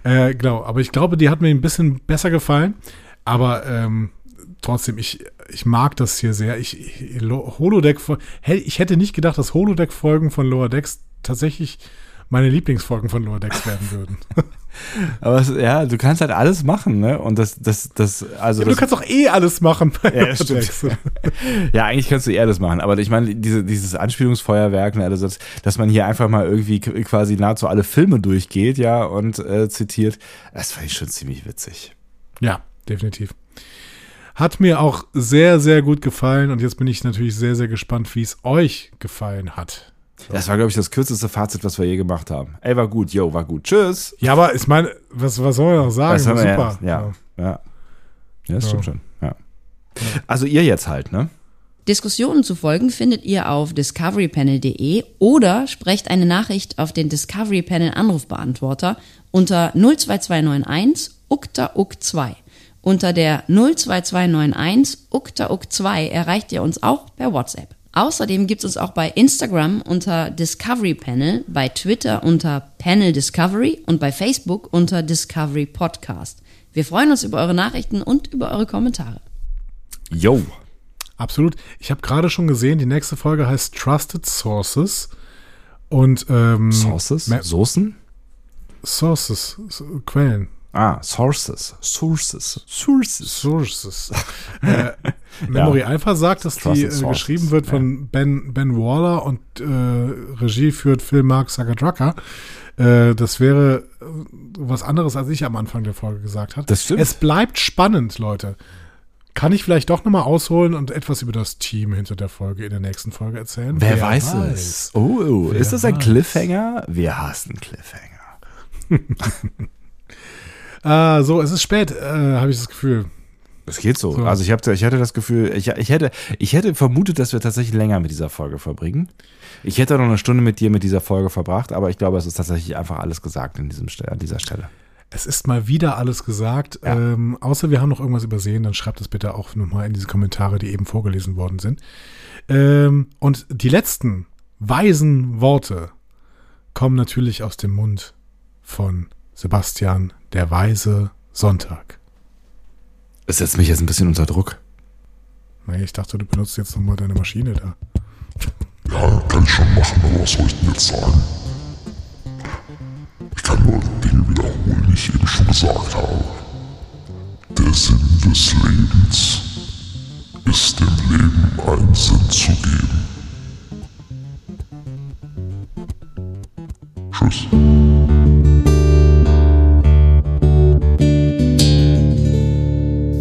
Äh, genau, aber ich glaube, die hat mir ein bisschen besser gefallen. Aber ähm, trotzdem, ich, ich mag das hier sehr. Ich, ich Holodeck, ich hätte nicht gedacht, dass Holodeck-Folgen von Lower Decks tatsächlich meine Lieblingsfolgen von Lower Decks werden würden. [laughs] Aber es, ja, du kannst halt alles machen, ne? Und das, das, das, also. Ja, das, du kannst auch eh alles machen bei ja, stimmt. [laughs] ja, eigentlich kannst du eh alles machen. Aber ich meine, diese, dieses Anspielungsfeuerwerk, ne, also das, dass man hier einfach mal irgendwie quasi nahezu alle Filme durchgeht, ja, und äh, zitiert, das fand ich schon ziemlich witzig. Ja, definitiv. Hat mir auch sehr, sehr gut gefallen und jetzt bin ich natürlich sehr, sehr gespannt, wie es euch gefallen hat. Das war, glaube ich, das kürzeste Fazit, was wir je gemacht haben. Ey, war gut, yo, war gut. Tschüss. Ja, aber ich meine, was, was soll man noch sagen? Super. Ja, ja, ja. Ja, das stimmt schon. Ja. Also ihr jetzt halt, ne? Diskussionen zu folgen findet ihr auf discoverypanel.de oder sprecht eine Nachricht auf den Discovery Panel Anrufbeantworter unter 02291 ukta uk 2 Unter der 02291 ukta uk 2 erreicht ihr uns auch per WhatsApp. Außerdem gibt es uns auch bei Instagram unter Discovery Panel, bei Twitter unter Panel Discovery und bei Facebook unter Discovery Podcast. Wir freuen uns über eure Nachrichten und über eure Kommentare. Yo. Absolut. Ich habe gerade schon gesehen, die nächste Folge heißt Trusted Sources. Und ähm, Sources? Soßen? Sources, Quellen. Ah, Sources. Sources. Sources. Sources. [laughs] äh, Memory ja. Alpha sagt, dass die äh, geschrieben wird von ja. Ben, ben Waller und äh, Regie führt Phil Mark Sagadraka. Äh, das wäre äh, was anderes, als ich am Anfang der Folge gesagt habe. Das stimmt. Es bleibt spannend, Leute. Kann ich vielleicht doch nochmal ausholen und etwas über das Team hinter der Folge in der nächsten Folge erzählen? Wer, Wer weiß, weiß, es? Oh, oh. ist das ein weiß? Cliffhanger? Wir hassen Cliffhanger. [laughs] Ah, so, es ist spät, äh, habe ich das Gefühl. Es geht so. so. Also ich, hab, ich hatte das Gefühl, ich, ich, hätte, ich hätte vermutet, dass wir tatsächlich länger mit dieser Folge verbringen. Ich hätte noch eine Stunde mit dir mit dieser Folge verbracht, aber ich glaube, es ist tatsächlich einfach alles gesagt in diesem, an dieser Stelle. Es ist mal wieder alles gesagt. Ja. Ähm, außer wir haben noch irgendwas übersehen, dann schreibt es bitte auch nochmal in diese Kommentare, die eben vorgelesen worden sind. Ähm, und die letzten weisen Worte kommen natürlich aus dem Mund von Sebastian, der weise Sonntag. Es setzt mich jetzt ein bisschen unter Druck. Nee, ich dachte, du benutzt jetzt nochmal deine Maschine da. Ja, kann ich schon machen, aber was soll ich denn jetzt sagen? Ich kann nur Dinge wiederholen, die ich eben schon gesagt habe. Der Sinn des Lebens ist dem Leben einen Sinn zu geben. Tschüss.